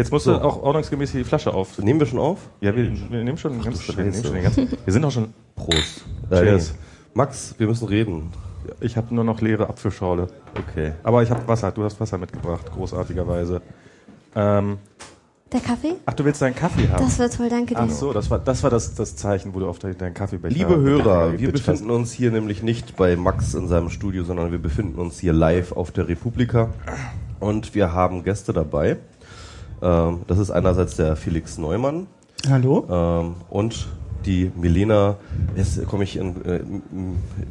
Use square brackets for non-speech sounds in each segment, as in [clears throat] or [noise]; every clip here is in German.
Jetzt musst So. du auch ordnungsgemäß die Flasche auf. Nehmen wir schon auf? Ja, wir, wir nehmen schon den ganzen, wir, nehmen schon den ganzen. [laughs] Wir sind auch schon. Prost. Cheers. nee. Max, wir müssen reden. Ich habe nur noch leere Apfelschorle. Okay. Aber ich habe Wasser. Du hast Wasser mitgebracht, großartigerweise. Ähm, Der Kaffee? ach, du willst deinen Kaffee haben? Das wird toll, danke dir. Ach so, das war das, war das, das Zeichen, wo du auf deinen deinen Kaffeebecher Liebe Hörer, wir befinden uns hier nämlich nicht bei Max in seinem Studio, sondern wir befinden uns hier live auf der Republika und wir haben Gäste dabei. Ähm, das ist einerseits der Felix Neumann Hallo? ähm, und die Milena. Jetzt komme ich in. Äh,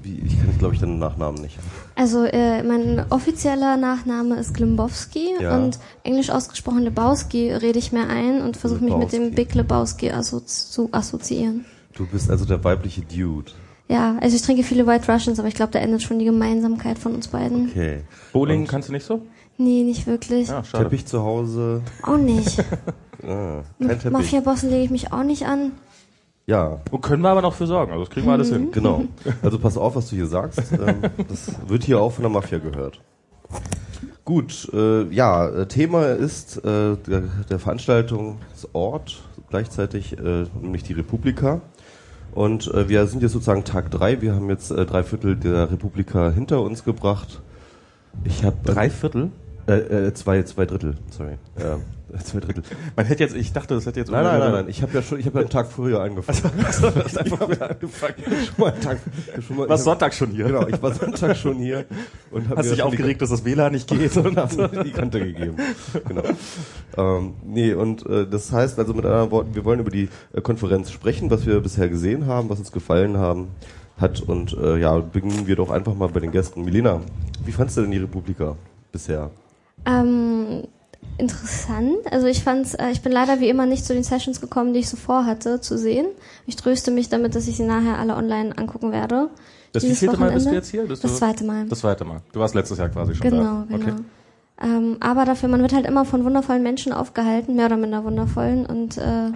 ich kann, glaube ich, den Nachnamen nicht. Also äh, mein offizieller Nachname ist Glimbowski Ja. und englisch ausgesprochen Lebowski rede ich mir ein und versuche mich mit dem. Big Lebowski assozi zu assoziieren. Du bist also der weibliche Dude. Ja, also ich trinke viele White Russians, aber ich glaube, da endet schon die Gemeinsamkeit von uns beiden. Okay. Bowling Und kannst du nicht so? Nee, nicht wirklich. Ja, schade. Teppich zu Hause. Auch nicht. [laughs] Ah, kein Mit Teppich. Mafia-Bossen lege ich mich auch nicht an. Ja, Wo können wir aber noch für sorgen? Also das kriegen wir alles hin. Genau. [laughs] Also pass auf, was du hier sagst. Ähm, das wird hier auch von der Mafia gehört. Gut, äh, ja, äh, Thema ist äh, der, der Veranstaltungsort gleichzeitig, äh, nämlich die Republika. Und äh, wir sind jetzt sozusagen Tag drei. Wir haben jetzt äh, drei Viertel der Republika hinter uns gebracht. Ich habe Drei Viertel? Äh, äh, zwei zwei Drittel, sorry, ja, [laughs] zwei Drittel. Man hätte jetzt, ich dachte, das hätte jetzt Nein, nein, nein, nein. Ich habe ja schon, ich habe ja einen Tag früher angefangen. Also, [laughs] das ist einfach wieder angefangen. schon mal einen Tag, schon mal, ich hab- Sonntag schon hier. Genau, ich war Sonntag schon hier und habe Hast dich aufgeregt, dass das WLAN nicht geht. [laughs] und habe die Kante gegeben. Genau. Ähm, nee, und äh, das heißt also mit anderen Worten, wir wollen über die äh, Konferenz sprechen, was wir bisher gesehen haben, was uns gefallen haben hat und äh, ja, beginnen wir doch einfach mal bei den Gästen. Milena, wie fandst du denn die Republika bisher? Ähm, interessant. Also ich fand's, äh, ich bin leider wie immer nicht zu den Sessions gekommen, die ich so vorhatte zu sehen. Ich tröste mich damit, dass ich sie nachher alle online angucken werde. Das wievielte Mal bist du jetzt hier? Bist Das zweite Mal. Das zweite Mal. Du warst letztes Jahr quasi schon Genau, da. genau. Ähm, aber dafür, man wird halt immer von wundervollen Menschen aufgehalten, mehr oder minder wundervollen. Und äh,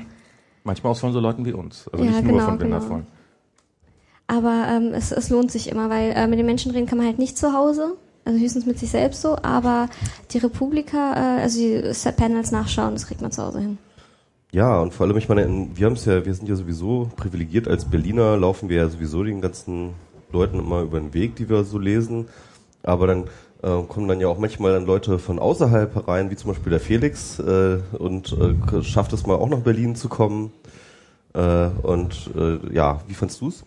Manchmal auch von so Leuten wie uns. Also Ja, nicht nur genau, von genau. Wundervollen. aber ähm, es, es lohnt sich immer, weil äh, mit den Menschen reden kann man halt nicht zu Hause. Also höchstens mit sich selbst so, aber die Republika, äh, also die Set Panels nachschauen, das kriegt man zu Hause hin. Ja, und vor allem, ich meine, in- wir haben es ja, wir sind ja sowieso privilegiert als Berliner, laufen wir ja sowieso den ganzen Leuten immer über den Weg, die wir so lesen. Aber dann äh, kommen dann ja auch manchmal dann Leute von außerhalb herein, wie zum Beispiel der Felix, äh, und äh, schafft es mal auch nach Berlin zu kommen. Äh, und äh, ja, wie fandst du's?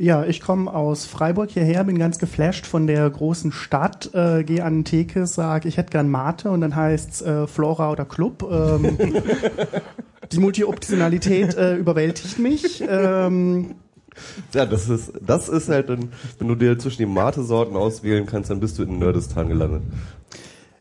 Ja, ich komme aus Freiburg hierher, bin ganz geflasht von der großen Stadt, äh, gehe an den Theke, sag, ich hätte gern Mate und dann heißt's äh, Flora oder Club. Ähm, [laughs] die Multioptionalität äh, überwältigt mich. Ähm, Ja, das ist, das ist halt dann, wenn du dir zwischen den Mate-Sorten auswählen kannst, dann bist du in Nerdistan gelandet.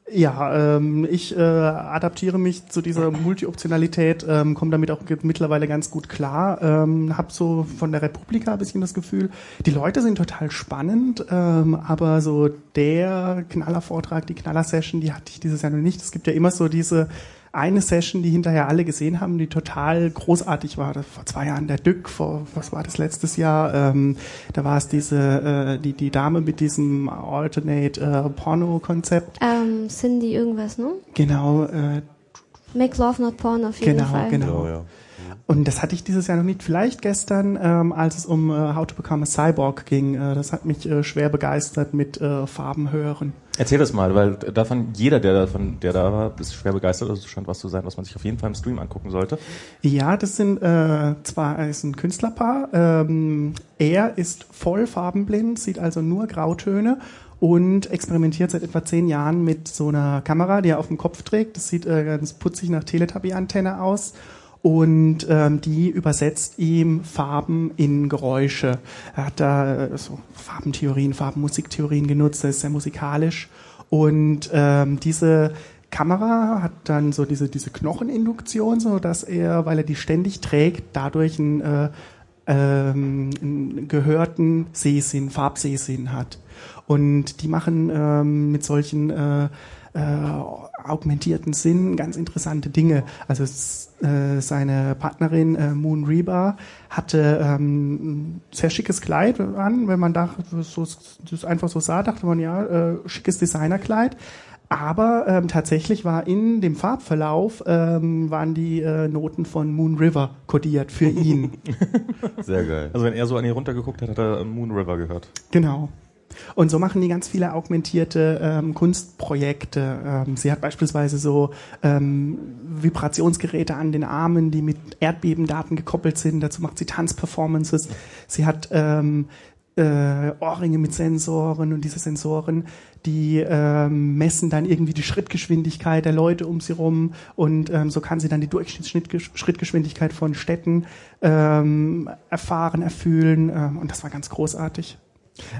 Ja, ähm, ich äh, adaptiere mich zu dieser Multi-Optionalität, ähm, komme damit auch mittlerweile ganz gut klar. Ähm, hab so von der Republika ein bisschen das Gefühl, die Leute sind total spannend, ähm, aber so der Knallervortrag, die Knaller-Session, die hatte ich dieses Jahr noch nicht. Es gibt ja immer so diese eine Session, die hinterher alle gesehen haben, die total großartig war. Das vor zwei Jahren der Dück, vor was war das letztes Jahr? Ähm, da war es diese äh, die die Dame mit diesem Alternate äh, Porno-Konzept. Ähm, Cindy irgendwas, ne? Genau, äh, Make Love Not Porn auf jeden Genau, Fall. genau. Genau, ja. und das hatte ich dieses Jahr noch nicht. Vielleicht gestern, ähm, als es um äh, How to Become a Cyborg ging. Äh, das hat mich äh, schwer begeistert mit äh, Farben hören. Erzähl das mal, weil davon, jeder, der davon, der da war, ist schwer begeistert. Also scheint was zu sein, was man sich auf jeden Fall im Stream angucken sollte. Ja, das sind äh, zwar ist ein Künstlerpaar. Ähm, er ist voll farbenblind, sieht also nur Grautöne und experimentiert seit etwa zehn Jahren mit so einer Kamera, die er auf dem Kopf trägt. Das sieht äh, ganz putzig nach Teletubby-Antenne aus. Und ähm, die übersetzt ihm Farben in Geräusche. Er hat da äh, so Farbentheorien, Farbenmusiktheorien genutzt, er ist sehr musikalisch. Und ähm, diese Kamera hat dann so diese, diese Knocheninduktion, so dass er, weil er die ständig trägt, dadurch einen, äh, ähm, einen gehörten Sehsinn, Farbsehsinn hat. Und die machen ähm, mit solchen äh, äh, augmentierten Sinn ganz interessante Dinge. Also äh, seine Partnerin äh, Moon Reba hatte ähm, ein sehr schickes Kleid an, wenn man da so, das einfach so sah, dachte man ja, äh, schickes Designerkleid. Aber ähm, tatsächlich war in dem Farbverlauf ähm, waren die äh, Noten von Moon River kodiert für ihn. [laughs] Sehr geil. Also wenn er so an ihr runtergeguckt hat, hat er Moon River gehört. genau. Und so machen die ganz viele augmentierte ähm, Kunstprojekte. Ähm, sie hat beispielsweise so ähm, Vibrationsgeräte an den Armen, die mit Erdbebendaten gekoppelt sind. Dazu macht sie Tanzperformances. Sie hat ähm, äh, Ohrringe mit Sensoren und diese Sensoren, die ähm, messen dann irgendwie die Schrittgeschwindigkeit der Leute um sie rum und ähm, so kann sie dann die Durchschnittsschrittgeschwindigkeit von Städten ähm, erfahren, erfühlen ähm, und das war ganz großartig.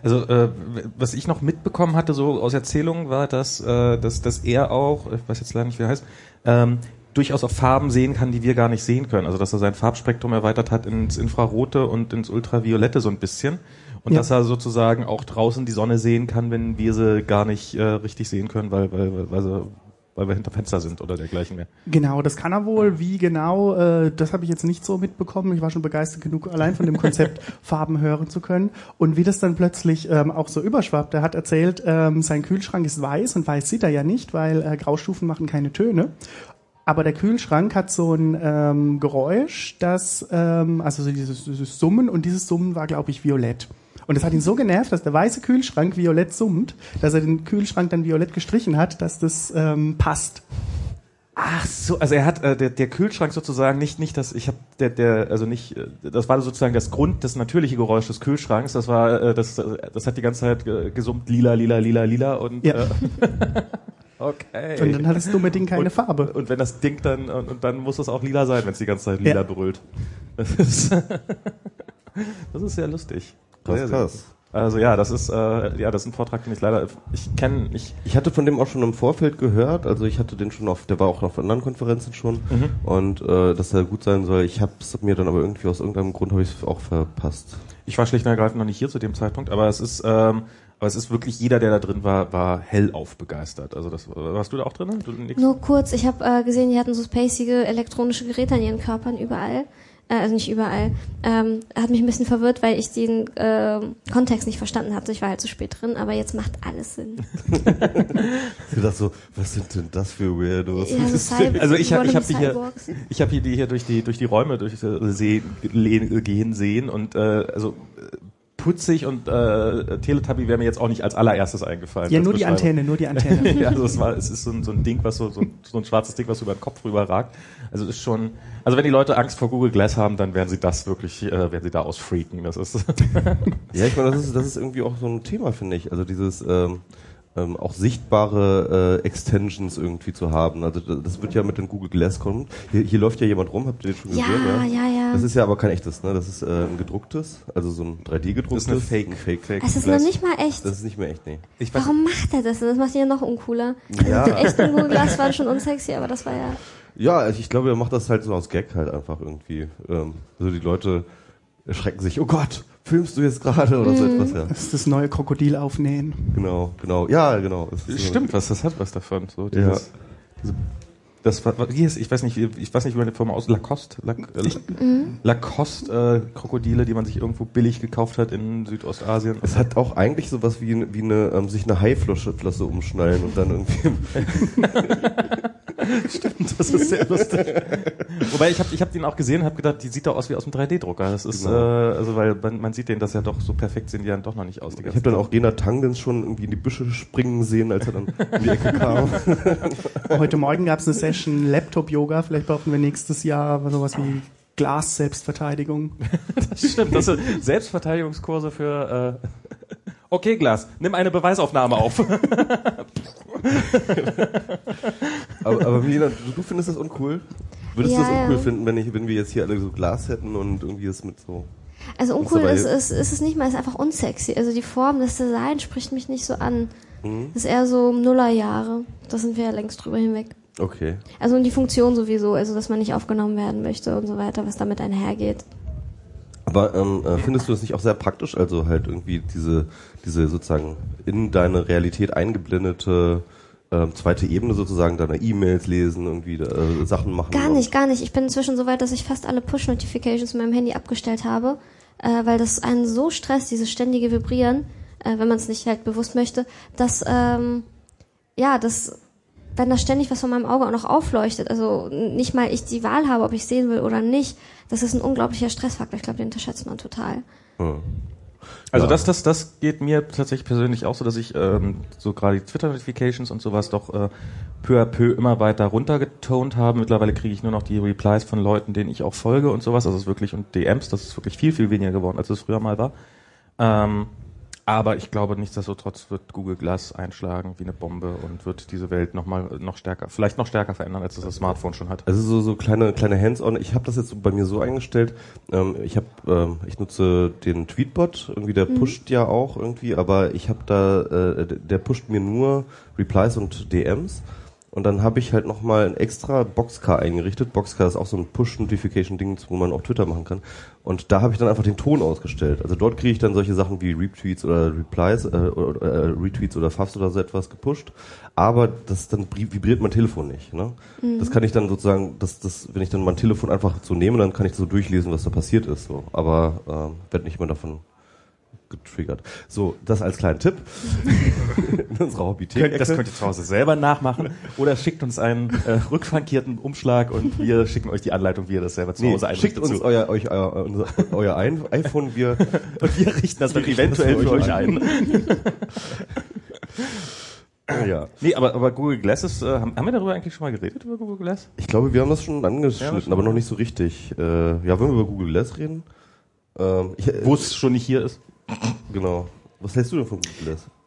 Also äh, was ich noch mitbekommen hatte, so aus Erzählungen, war, dass, äh, dass, dass er auch, ich weiß jetzt leider nicht, wie er heißt, ähm, durchaus auch Farben sehen kann, die wir gar nicht sehen können. Also dass er sein Farbspektrum erweitert hat ins Infrarote und ins Ultraviolette so ein bisschen. Und Ja. dass er sozusagen auch draußen die Sonne sehen kann, wenn wir sie gar nicht äh, richtig sehen können, weil, weil, weil, weil, sie, weil wir hinter Fenster sind oder dergleichen mehr. Genau, das kann er wohl. Wie genau, äh, das habe ich jetzt nicht so mitbekommen. Ich war schon begeistert genug, allein von dem Konzept [laughs] Farben hören zu können. Und wie das dann plötzlich ähm, auch so überschwappt. Er hat erzählt, ähm, sein Kühlschrank ist weiß und weiß sieht er ja nicht, weil äh, Graustufen machen keine Töne. Aber der Kühlschrank hat so ein ähm, Geräusch, das, ähm, also so dieses, dieses Summen und dieses Summen war, glaube ich, violett. Und es hat ihn so genervt, dass der weiße Kühlschrank violett summt, dass er den Kühlschrank dann violett gestrichen hat, dass das ähm, passt. Ach so, also er hat äh, der, der Kühlschrank sozusagen nicht nicht das ich habe der der also nicht äh, das war sozusagen das Grund das natürliche Geräusch des Kühlschranks das war äh, das das hat die ganze Zeit äh, gesummt lila lila lila lila und Ja. äh, [laughs] okay Und dann hat das dumme Ding keine und, Farbe. und wenn das Ding dann und, und dann muss es auch lila sein wenn es die ganze Zeit lila Ja. brüllt [laughs] das ist das ist sehr lustig Sehr, sehr krass. also ja das ist äh, ja das ist ein Vortrag den ich leider ich kenne ich Ich hatte von dem auch schon im Vorfeld gehört, also ich hatte den schon auf, der war auch auf anderen Konferenzen schon Mhm. und äh, dass er gut sein soll. Ich habe es mir dann aber irgendwie aus irgendeinem Grund habe ich es auch verpasst. Ich war schlicht und ergreifend noch nicht hier zu dem Zeitpunkt, aber es ist, ähm, aber es ist wirklich jeder, der da drin war, war hellauf begeistert. Also das, warst du da auch drin? Du, nix? Nur kurz, ich habe äh, gesehen, die hatten so spacige elektronische Geräte an ihren Körpern überall. Äh, also nicht überall. Ähm, hat mich ein bisschen verwirrt, weil ich den äh, Kontext nicht verstanden hatte. Ich war halt zu spät drin, aber jetzt macht alles Sinn. [laughs] Ich dachte so, was sind denn das für Weirdos? Ja, so Cyber Also ich hab- ich hab die hier-. Ich habe hier die hier durch die durch die Räume durch äh, sehen, gehen sehen und äh, also äh, putzig und äh, Teletubby wäre mir jetzt auch nicht als allererstes eingefallen. Ja, nur die. Antenne, nur die [laughs] Antenne. ja, also es war, es ist so ein, so ein Ding, was so, so, ein, so ein schwarzes Ding, was über den Kopf rüber ragt. Also es ist schon, also wenn die Leute Angst vor Google Glass haben, dann werden sie das wirklich, äh, werden sie da ausfreaken. Das ist, [laughs] Ja, ich meine, das ist, das ist irgendwie auch so ein Thema, finde ich. Also dieses ähm, ähm, auch sichtbare äh, Extensions irgendwie zu haben. Also das das wird ja mit den Google Glass kommen. Hier, hier läuft ja jemand rum, habt ihr den schon Ja, gesehen? ja, ja. Das ist ja aber kein echtes, ne? Das ist äh, ein gedrucktes, also so ein 3D gedrucktes. Das ist eine Fake. Ein Fake. Fake. Es ist noch Glass. nicht mal echt. Das ist nicht mehr echt, nee. ich weiß, Warum macht er das? denn? Das macht ihn ja noch uncooler. Ja. Also die echten Google Glass waren schon unsexy, aber das war ja. Ja, also ich glaube, er macht das halt so aus Gag halt einfach irgendwie. Ähm, also die Leute erschrecken sich, oh Gott, filmst du jetzt gerade oder so etwas, ja. Das ist das neue Krokodil aufnähen. Genau, genau. Ja, genau. Es ist so- Stimmt, was das hat was davon. So Ja. dieses, diese, das war, wie ist, ich weiß nicht, wie- ich weiß nicht, wie man die Firma aus Lacoste, Lac, äh, Lacoste äh, Krokodile, die man sich irgendwo billig gekauft hat in Südostasien. Es hat auch eigentlich sowas wie, wie eine, ähm, sich eine Haiflosse Flosse umschnallen und dann irgendwie. [laughs] [laughs] [laughs] Das ist sehr lustig. Wobei ich habe ich hab den auch gesehen und habe gedacht, die sieht doch aus wie aus dem 3D-Drucker. Das ist Genau. äh, also weil man, man sieht den das ja doch so perfekt sehen die dann doch noch nicht aus. Ich habe dann auch Gena Tangens schon irgendwie in die Büsche springen sehen, als er dann um die Ecke kam. [laughs] [laughs] Heute Morgen gab es eine Session Laptop-Yoga. Vielleicht brauchen wir nächstes Jahr sowas wie Glas-Selbstverteidigung. Das stimmt. Das sind Selbstverteidigungskurse für. Äh, okay, Glas, nimm eine Beweisaufnahme auf. [laughs] Aber, aber Melina, du, du findest das uncool? Würdest Ja, du das uncool ja. finden, wenn, ich, wenn wir jetzt hier alle so Glas hätten und irgendwie es mit so. Also uncool ist, ist, ist es nicht mal, ist einfach unsexy. Also die Form, das Design spricht mich nicht so an. Mhm. Das ist eher so Nullerjahre. Da sind wir ja längst drüber hinweg. Okay. Also und die Funktion sowieso, also dass man nicht aufgenommen werden möchte und so weiter, was damit einhergeht. Aber ähm, äh, findest du das nicht auch sehr praktisch? Also halt irgendwie diese, diese sozusagen in deine Realität eingeblendete ähm, zweite Ebene sozusagen, deine E-Mails lesen, irgendwie äh, Sachen machen. Gar nicht, gar nicht. Ich bin inzwischen so weit, dass ich fast alle Push-Notifications in meinem Handy abgestellt habe, äh, weil das einen so stresst, dieses ständige Vibrieren, äh, wenn man es nicht halt bewusst möchte, dass ähm, ja, das, wenn da ständig was von meinem Auge auch noch aufleuchtet, also nicht mal ich die Wahl habe, ob ich sehen will oder nicht, das ist ein unglaublicher Stressfaktor. Ich glaube, den unterschätzt man total. Hm. Also Ja. das, das, das geht mir tatsächlich persönlich auch so, dass ich ähm, so gerade die Twitter-Notifications und sowas doch äh, peu à peu immer weiter runtergetont habe. Mittlerweile kriege ich nur noch die Replies von Leuten, denen ich auch folge und sowas. Also es ist wirklich und DMs, das ist wirklich viel, viel weniger geworden, als es früher mal war. Ähm, aber ich glaube, nichtsdestotrotz wird Google Glass einschlagen wie eine Bombe und wird diese Welt noch mal noch stärker, vielleicht noch stärker verändern, als es das Smartphone schon hat. Also so, so kleine kleine Hands-on. Ich habe das jetzt bei mir so eingestellt. Ähm, ich habe ähm, ich nutze den Tweetbot. Irgendwie der pusht ja auch irgendwie, aber ich habe da äh, der pusht mir nur Replies und DMs. Und dann habe ich halt nochmal ein extra Boxcar eingerichtet. Boxcar ist auch so ein Push-Notification-Ding, wo man auch Twitter machen kann. Und da habe ich dann einfach den Ton ausgestellt. Also dort kriege ich dann solche Sachen wie Retweets oder Replies, äh, oder, äh, Retweets oder Fafs oder so etwas gepusht. Aber das dann bri- vibriert mein Telefon nicht. Ne? Das kann ich dann sozusagen, das, das, wenn ich dann mein Telefon einfach so nehme, dann kann ich so durchlesen, was da passiert ist. So. Aber ähm, werde nicht mehr davon getriggert. So, das als kleinen Tipp [laughs] in unserer Hobbythek. Das könnt ihr zu Hause selber nachmachen oder schickt uns einen äh, rückfrankierten Umschlag und wir schicken euch die Anleitung, wie ihr das selber zu Nee, Hause schickt einrichtet. uns zu. euer, euch, euer, unser, euer iPhone, wir [laughs] und wir richten das dann Wir das eventuell für für euch ein. [laughs] ja. Nee, aber, aber Google Glass ist, äh, haben, haben wir darüber eigentlich schon mal geredet, über Google Glass? Ich glaube, wir haben das schon Ja, angeschnitten, schon. aber noch nicht so richtig. Äh, ja, wollen wir über Google Glass reden? Ähm, Wo es schon nicht hier ist. Genau. Was hältst du denn von?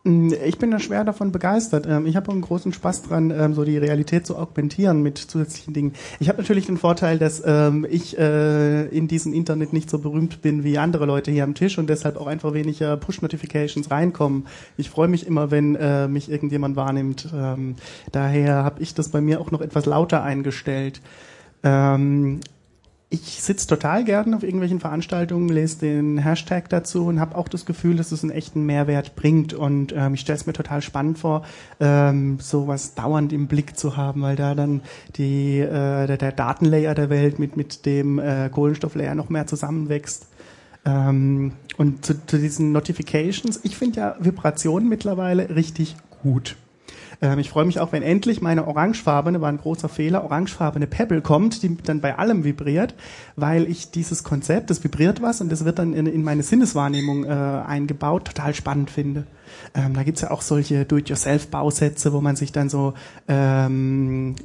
Mm, Ich bin da schwer davon begeistert. Ähm, Ich habe einen großen Spaß dran, ähm, so die Realität zu augmentieren mit zusätzlichen Dingen. Ich habe natürlich den Vorteil, dass ähm, ich äh, in diesem Internet nicht so berühmt bin wie andere Leute hier am Tisch und deshalb auch einfach weniger Push-Notifications reinkommen. Ich freue mich immer, wenn äh, mich irgendjemand wahrnimmt. Daher habe ich das bei mir auch noch etwas lauter eingestellt. Ich sitze total gern auf irgendwelchen Veranstaltungen, lese den Hashtag dazu und habe auch das Gefühl, dass es einen echten Mehrwert bringt. Und ähm, ich stelle es mir total spannend vor, ähm, sowas dauernd im Blick zu haben, weil da dann die, äh, der, der Datenlayer der Welt mit, mit dem äh, Kohlenstofflayer noch mehr zusammenwächst. Ähm, und zu, zu diesen Notifications, ich finde ja Vibrationen mittlerweile richtig gut. Ähm, ich freue mich auch, wenn endlich meine orangefarbene, war ein großer Fehler, orangefarbene Pebble kommt, die dann bei allem vibriert, weil ich dieses Konzept, das vibriert was und das wird dann in, in meine Sinneswahrnehmung äh, eingebaut, total spannend finde. Ähm, da gibt's ja auch solche Do-it-yourself-Bausätze, wo man sich dann so ähm,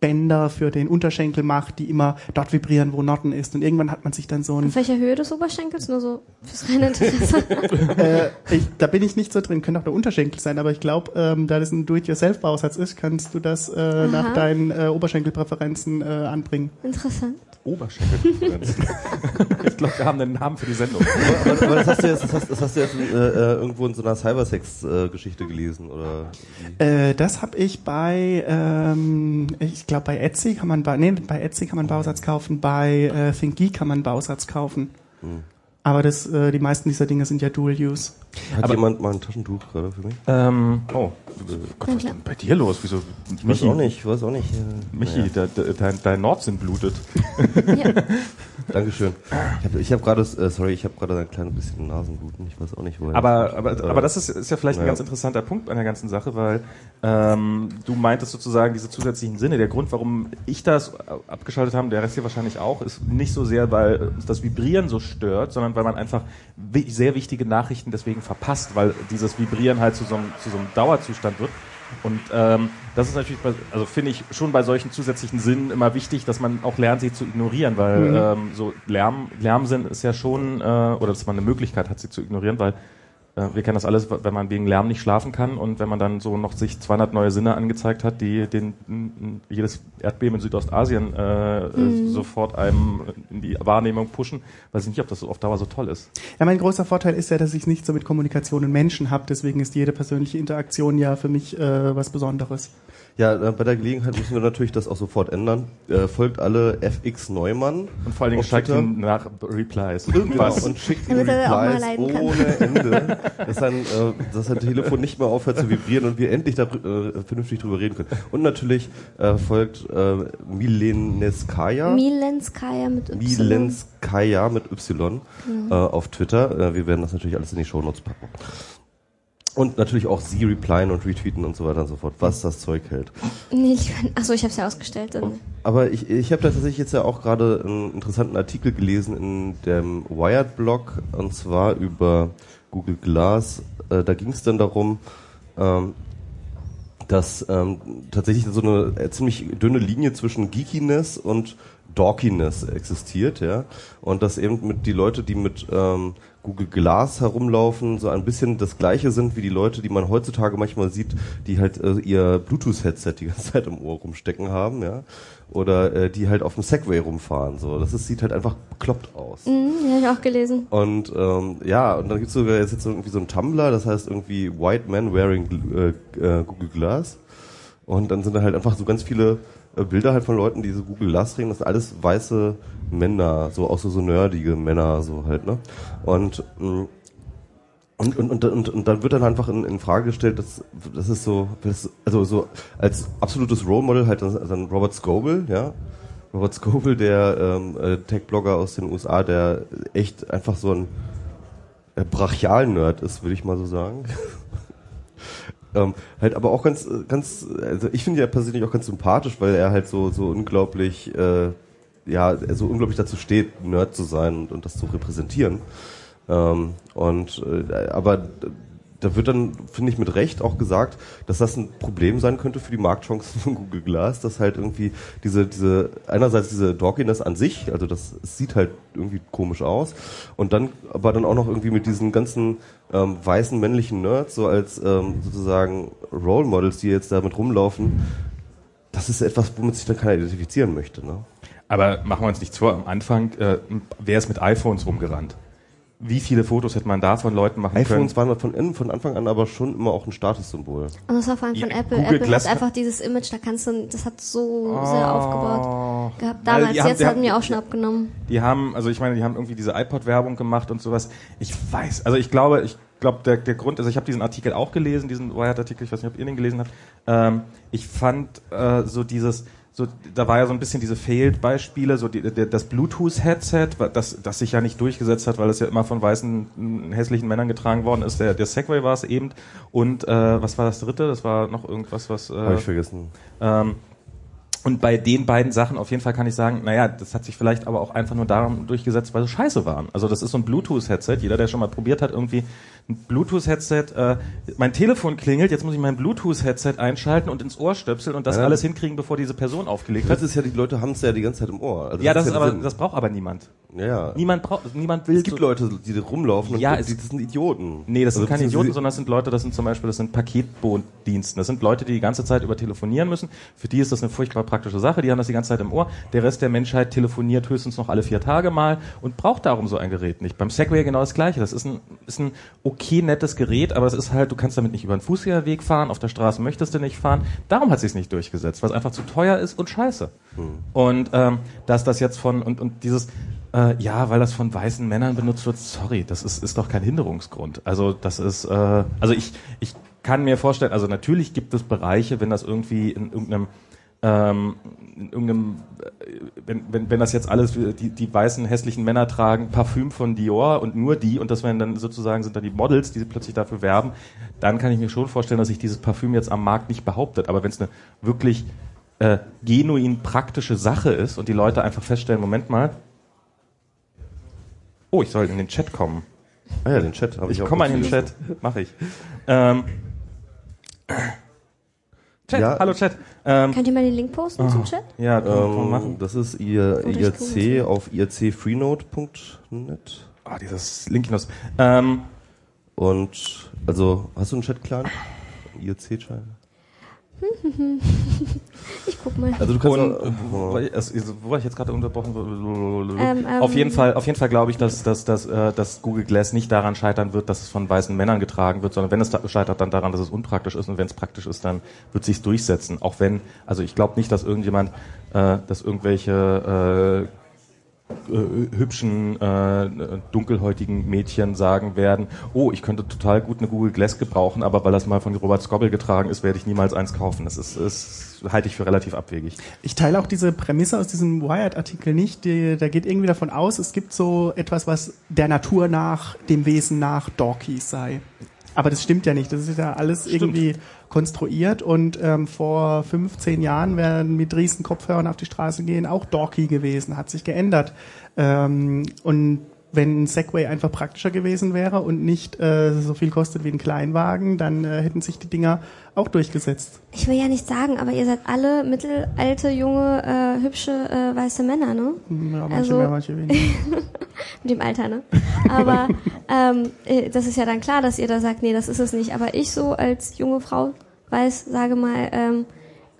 Bänder für den Unterschenkel macht, die immer dort vibrieren, wo Notten ist. Und irgendwann hat man sich dann so ein Auf welcher Höhe des Oberschenkels? Nur so fürs reine Interesse. [laughs] äh, ich, da bin ich nicht so drin, könnte auch der Unterschenkel sein, aber ich glaube, ähm, da das ein Do-it-yourself-Bausatz ist, kannst du das äh, nach deinen äh, Oberschenkelpräferenzen äh, anbringen. Interessant. Oberschenkelkonferenz. [laughs] ich glaube, wir haben einen Namen für die Sendung. aber, aber das hast du jetzt, das hast, das hast du jetzt äh, äh, irgendwo in so einer Cybersex-Geschichte gelesen, oder? Äh, das habe ich bei, ähm, ich glaube bei Etsy kann man, nee, bei Etsy kann man Bausatz kaufen, bei äh, ThinkGeek kann man Bausatz kaufen. Aber das, äh, die meisten dieser Dinge sind ja Dual-Use. Hat Aber- jemand mal ein Taschentuch gerade für mich? Ähm, oh, Gott, was ist denn bei dir los? Wieso? Ich weiß auch nicht, ich weiß auch nicht. Äh, Michi, da, dein, dein Nordsinn blutet. Ja. [laughs] Dankeschön. Ich habe ich hab gerade, äh, sorry, ich habe gerade ein kleines bisschen Nasenbluten. Ich weiß auch nicht, woher. Aber, aber, Äh, aber das ist, ist ja vielleicht ein naja. ganz interessanter Punkt an der ganzen Sache, weil ähm, du meintest sozusagen diese zusätzlichen Sinne. Der Grund, warum ich das abgeschaltet habe, der Rest hier wahrscheinlich auch, ist nicht so sehr, weil uns das Vibrieren so stört, sondern weil man einfach sehr wichtige Nachrichten deswegen verpasst, weil dieses Vibrieren halt zu so einem, zu so einem Dauerzustand wird. Und ähm, das ist natürlich, bei, also finde ich schon bei solchen zusätzlichen Sinnen immer wichtig, dass man auch lernt, sie zu ignorieren, weil Mhm. ähm, so Lärm, Lärmsinn ist ja schon, äh, oder dass man eine Möglichkeit hat, sie zu ignorieren, weil wir kennen das alles, wenn man wegen Lärm nicht schlafen kann und wenn man dann so noch sich 200 neue Sinne angezeigt hat, die den jedes Erdbeben in Südostasien äh, äh, sofort einem in die Wahrnehmung pushen, weiß ich nicht, ob das so auf Dauer so toll ist. Ja, mein großer Vorteil ist ja, dass ich es nicht so mit Kommunikation und Menschen habe. Deswegen ist jede persönliche Interaktion ja für mich äh, was Besonderes. Ja, äh, bei der Gelegenheit müssen wir natürlich das auch sofort ändern. Äh, folgt alle FX Neumann. Und vor allen Dingen Twitter. ihn nach Replies. Genau, Irgendwas. und schickt ihm Damit auch mal Replies ohne Ende, dass sein, äh, dass sein Telefon nicht mehr aufhört zu vibrieren und wir endlich da äh, vernünftig drüber reden können. Und natürlich äh, folgt äh, Mileneskaya. Milenskaya mit Y. Milenskaya mit Y äh, auf Twitter. Äh, wir werden das natürlich alles in die Shownotes packen. Und natürlich auch sie replyen und retweeten und so weiter und so fort, was das Zeug hält. Nee, ich, achso, ich habe es ja ausgestellt. Dann. Aber ich, ich habe da tatsächlich jetzt ja auch gerade einen interessanten Artikel gelesen in dem Wired-Blog und zwar über Google Glass. Äh, da ging es dann darum, ähm, dass ähm, tatsächlich so eine äh, ziemlich dünne Linie zwischen Geekiness und Dorkiness existiert, ja. Und dass eben mit die Leute, die mit ähm, Google Glass herumlaufen, so ein bisschen das gleiche sind wie die Leute, die man heutzutage manchmal sieht, die halt äh, ihr Bluetooth-Headset die [laughs] ganze Zeit im Ohr rumstecken haben, ja. Oder äh, die halt auf dem Segway rumfahren. So. Das ist, sieht halt einfach bekloppt aus. Mhm, habe ich auch gelesen. Und ähm, ja, und dann gibt's sogar jetzt, jetzt irgendwie so ein Tumblr, das heißt irgendwie White Man Wearing äh, äh, Google Glass. Und dann sind da halt einfach so ganz viele äh, Bilder halt von Leuten, die so Google Glass trägen. Das sind alles weiße Männer, so auch so, so nerdige Männer, so halt, ne? Und mh, und, und, und, und, und dann wird dann einfach in, in Frage gestellt, dass das ist so, das, also so als absolutes Role Model halt dann, dann Robert Scoble, ja. Robert Scoble, der ähm, äh, Tech-Blogger aus den USA, der echt einfach so ein äh, Brachial-Nerd ist, würde ich mal so sagen. [laughs] ähm, halt aber auch ganz, ganz, also ich finde ja persönlich auch ganz sympathisch, weil er halt so, so unglaublich, äh, ja, so unglaublich dazu steht, Nerd zu sein und, und das zu repräsentieren. Ähm, und äh, aber da wird dann, finde ich, mit Recht auch gesagt, dass das ein Problem sein könnte für die Marktchancen von [laughs] Google Glass, dass halt irgendwie diese, diese, einerseits diese Dorkiness an sich, also das sieht halt irgendwie komisch aus, und dann aber dann auch noch irgendwie mit diesen ganzen ähm, weißen männlichen Nerds, so als ähm, sozusagen Role Models, die jetzt damit rumlaufen, das ist etwas, womit sich dann keiner identifizieren möchte. Ne? Aber machen wir uns nichts vor, am Anfang, äh, wer ist mit iPhones rumgerannt? Wie viele Fotos hätte man da von Leuten machen iPhones können? waren von, innen- von Anfang an aber schon immer auch ein Statussymbol. Und das war vor allem von Ja, Apple. Google Apple Glass hat einfach dieses Image, da kannst du, das hat so Oh. sehr aufgebaut gehabt. Damals, die haben- jetzt die hatten haben- wir auch schon abgenommen. Die haben, also ich meine, die haben irgendwie diese iPod-Werbung gemacht und sowas. Ich weiß, also ich glaube, ich glaube, der, der Grund, also ich habe diesen Artikel auch gelesen, diesen Wired-Artikel, ich weiß nicht, ob ihr den gelesen habt. Ähm, ich fand äh, so dieses, so, da war ja so ein bisschen diese Failed-Beispiele, so die, der, das Bluetooth-Headset, das, das sich ja nicht durchgesetzt hat, weil es ja immer von weißen, hässlichen Männern getragen worden ist. Der, der Segway war es eben. Und äh, was war das dritte? Das war noch irgendwas, was... Äh, Habe ich vergessen. ähm, und bei den beiden Sachen auf jeden Fall kann ich sagen, naja, das hat sich vielleicht aber auch einfach nur daran durchgesetzt, weil sie scheiße waren. Also das ist so ein Bluetooth-Headset. Jeder, der schon mal probiert hat, irgendwie ein Bluetooth-Headset, äh, mein Telefon klingelt, jetzt muss ich mein Bluetooth-Headset einschalten und ins Ohr stöpseln und das Ja. alles hinkriegen, bevor diese Person aufgelegt hat. Das ist ja, die Leute haben es ja die ganze Zeit im Ohr. Also Ja, das ist ist ja aber, das braucht aber niemand. ja. Niemand braucht, niemand will Es gibt so- Leute, die da rumlaufen Ja, und die, das sind Idioten. Nee, das sind Also keine beziehungsweise- Idioten, sondern das sind Leute, das sind zum Beispiel, das sind Paketbootdiensten. Das sind Leute, die die ganze Zeit über telefonieren müssen. Für die ist das eine furchtbar praktische Sache. Die haben das die ganze Zeit im Ohr. Der Rest der Menschheit telefoniert höchstens noch alle vier Tage mal und braucht darum so ein Gerät nicht. Beim Segway genau das Gleiche. Das ist ein, ist ein okay nettes Gerät, aber es ist halt, du kannst damit nicht über einen Fußgängerweg fahren. Auf der Straße möchtest du nicht fahren. Darum hat sich's nicht durchgesetzt, weil es einfach zu teuer ist und scheiße. Und ähm, dass das jetzt von und und dieses äh, ja, weil das von weißen Männern benutzt wird, sorry, das ist, ist doch kein Hinderungsgrund. Also das ist, äh, also ich, ich kann mir vorstellen, also natürlich gibt es Bereiche, wenn das irgendwie in irgendeinem ähm, in irgendeinem, äh, wenn, wenn, wenn das jetzt alles, die, die weißen hässlichen Männer tragen Parfüm von Dior und nur die und das werden dann sozusagen sind dann die Models, die plötzlich dafür werben, dann kann ich mir schon vorstellen, dass sich dieses Parfüm jetzt am Markt nicht behauptet. Aber wenn es eine wirklich äh, genuin praktische Sache ist und die Leute einfach feststellen, Moment mal, oh, ich soll in den Chat kommen. Ah ja, den Chat habe ich, Ich auch komme mal in den. Chat, mache ich. Ähm, Chat, Ja. hallo Chat. Ähm, Könnt ihr mal den Link posten zum Chat? ja, können wir Ähm, machen. das ist ihr IRC auf ircfreenode.net. Ah, dieses Linkinus. Ähm, Und, also, hast du einen Chat-Clan? IRC-Clan? [laughs] Ich guck mal. Also, du kannst und auch, äh, wo, war ich, also, wo war ich jetzt gerade unterbrochen? Ähm, ähm, auf jeden Fall, auf jeden Fall glaube ich, dass, dass, dass, äh, dass Google Glass nicht daran scheitern wird, dass es von weißen Männern getragen wird, sondern wenn es da scheitert, dann daran, dass es unpraktisch ist und wenn es praktisch ist, dann wird sich's durchsetzen. Auch wenn, also ich glaube nicht, dass irgendjemand, äh, dass irgendwelche äh, äh, hübschen, äh, dunkelhäutigen Mädchen sagen werden, oh, ich könnte total gut eine Google Glass gebrauchen, aber weil das mal von Robert Scoble getragen ist, werde ich niemals eins kaufen. Das ist, ist halte ich für relativ abwegig. Ich teile auch diese Prämisse aus diesem Wired-Artikel nicht. Die, da geht irgendwie davon aus, es gibt so etwas, was der Natur nach, dem Wesen nach Dorky sei. Aber das stimmt ja nicht. Das ist ja alles irgendwie konstruiert und ähm, vor 15 Jahren wären mit riesen Kopfhörern auf die Straße gehen auch dorky gewesen, hat sich geändert. Ähm, und wenn ein Segway einfach praktischer gewesen wäre und nicht äh, so viel kostet wie ein Kleinwagen, dann äh, hätten sich die Dinger auch durchgesetzt. Ich will ja nicht sagen, aber ihr seid alle mittelalte, junge, äh, hübsche, äh, weiße Männer, ne? Ja, manche Also- mehr, manche weniger. [laughs] Mit dem Alter, ne? Aber [laughs] ähm, äh, das ist ja dann klar, dass ihr da sagt, nee, das ist es nicht. Aber ich so als junge Frau weiß, sage mal, ähm,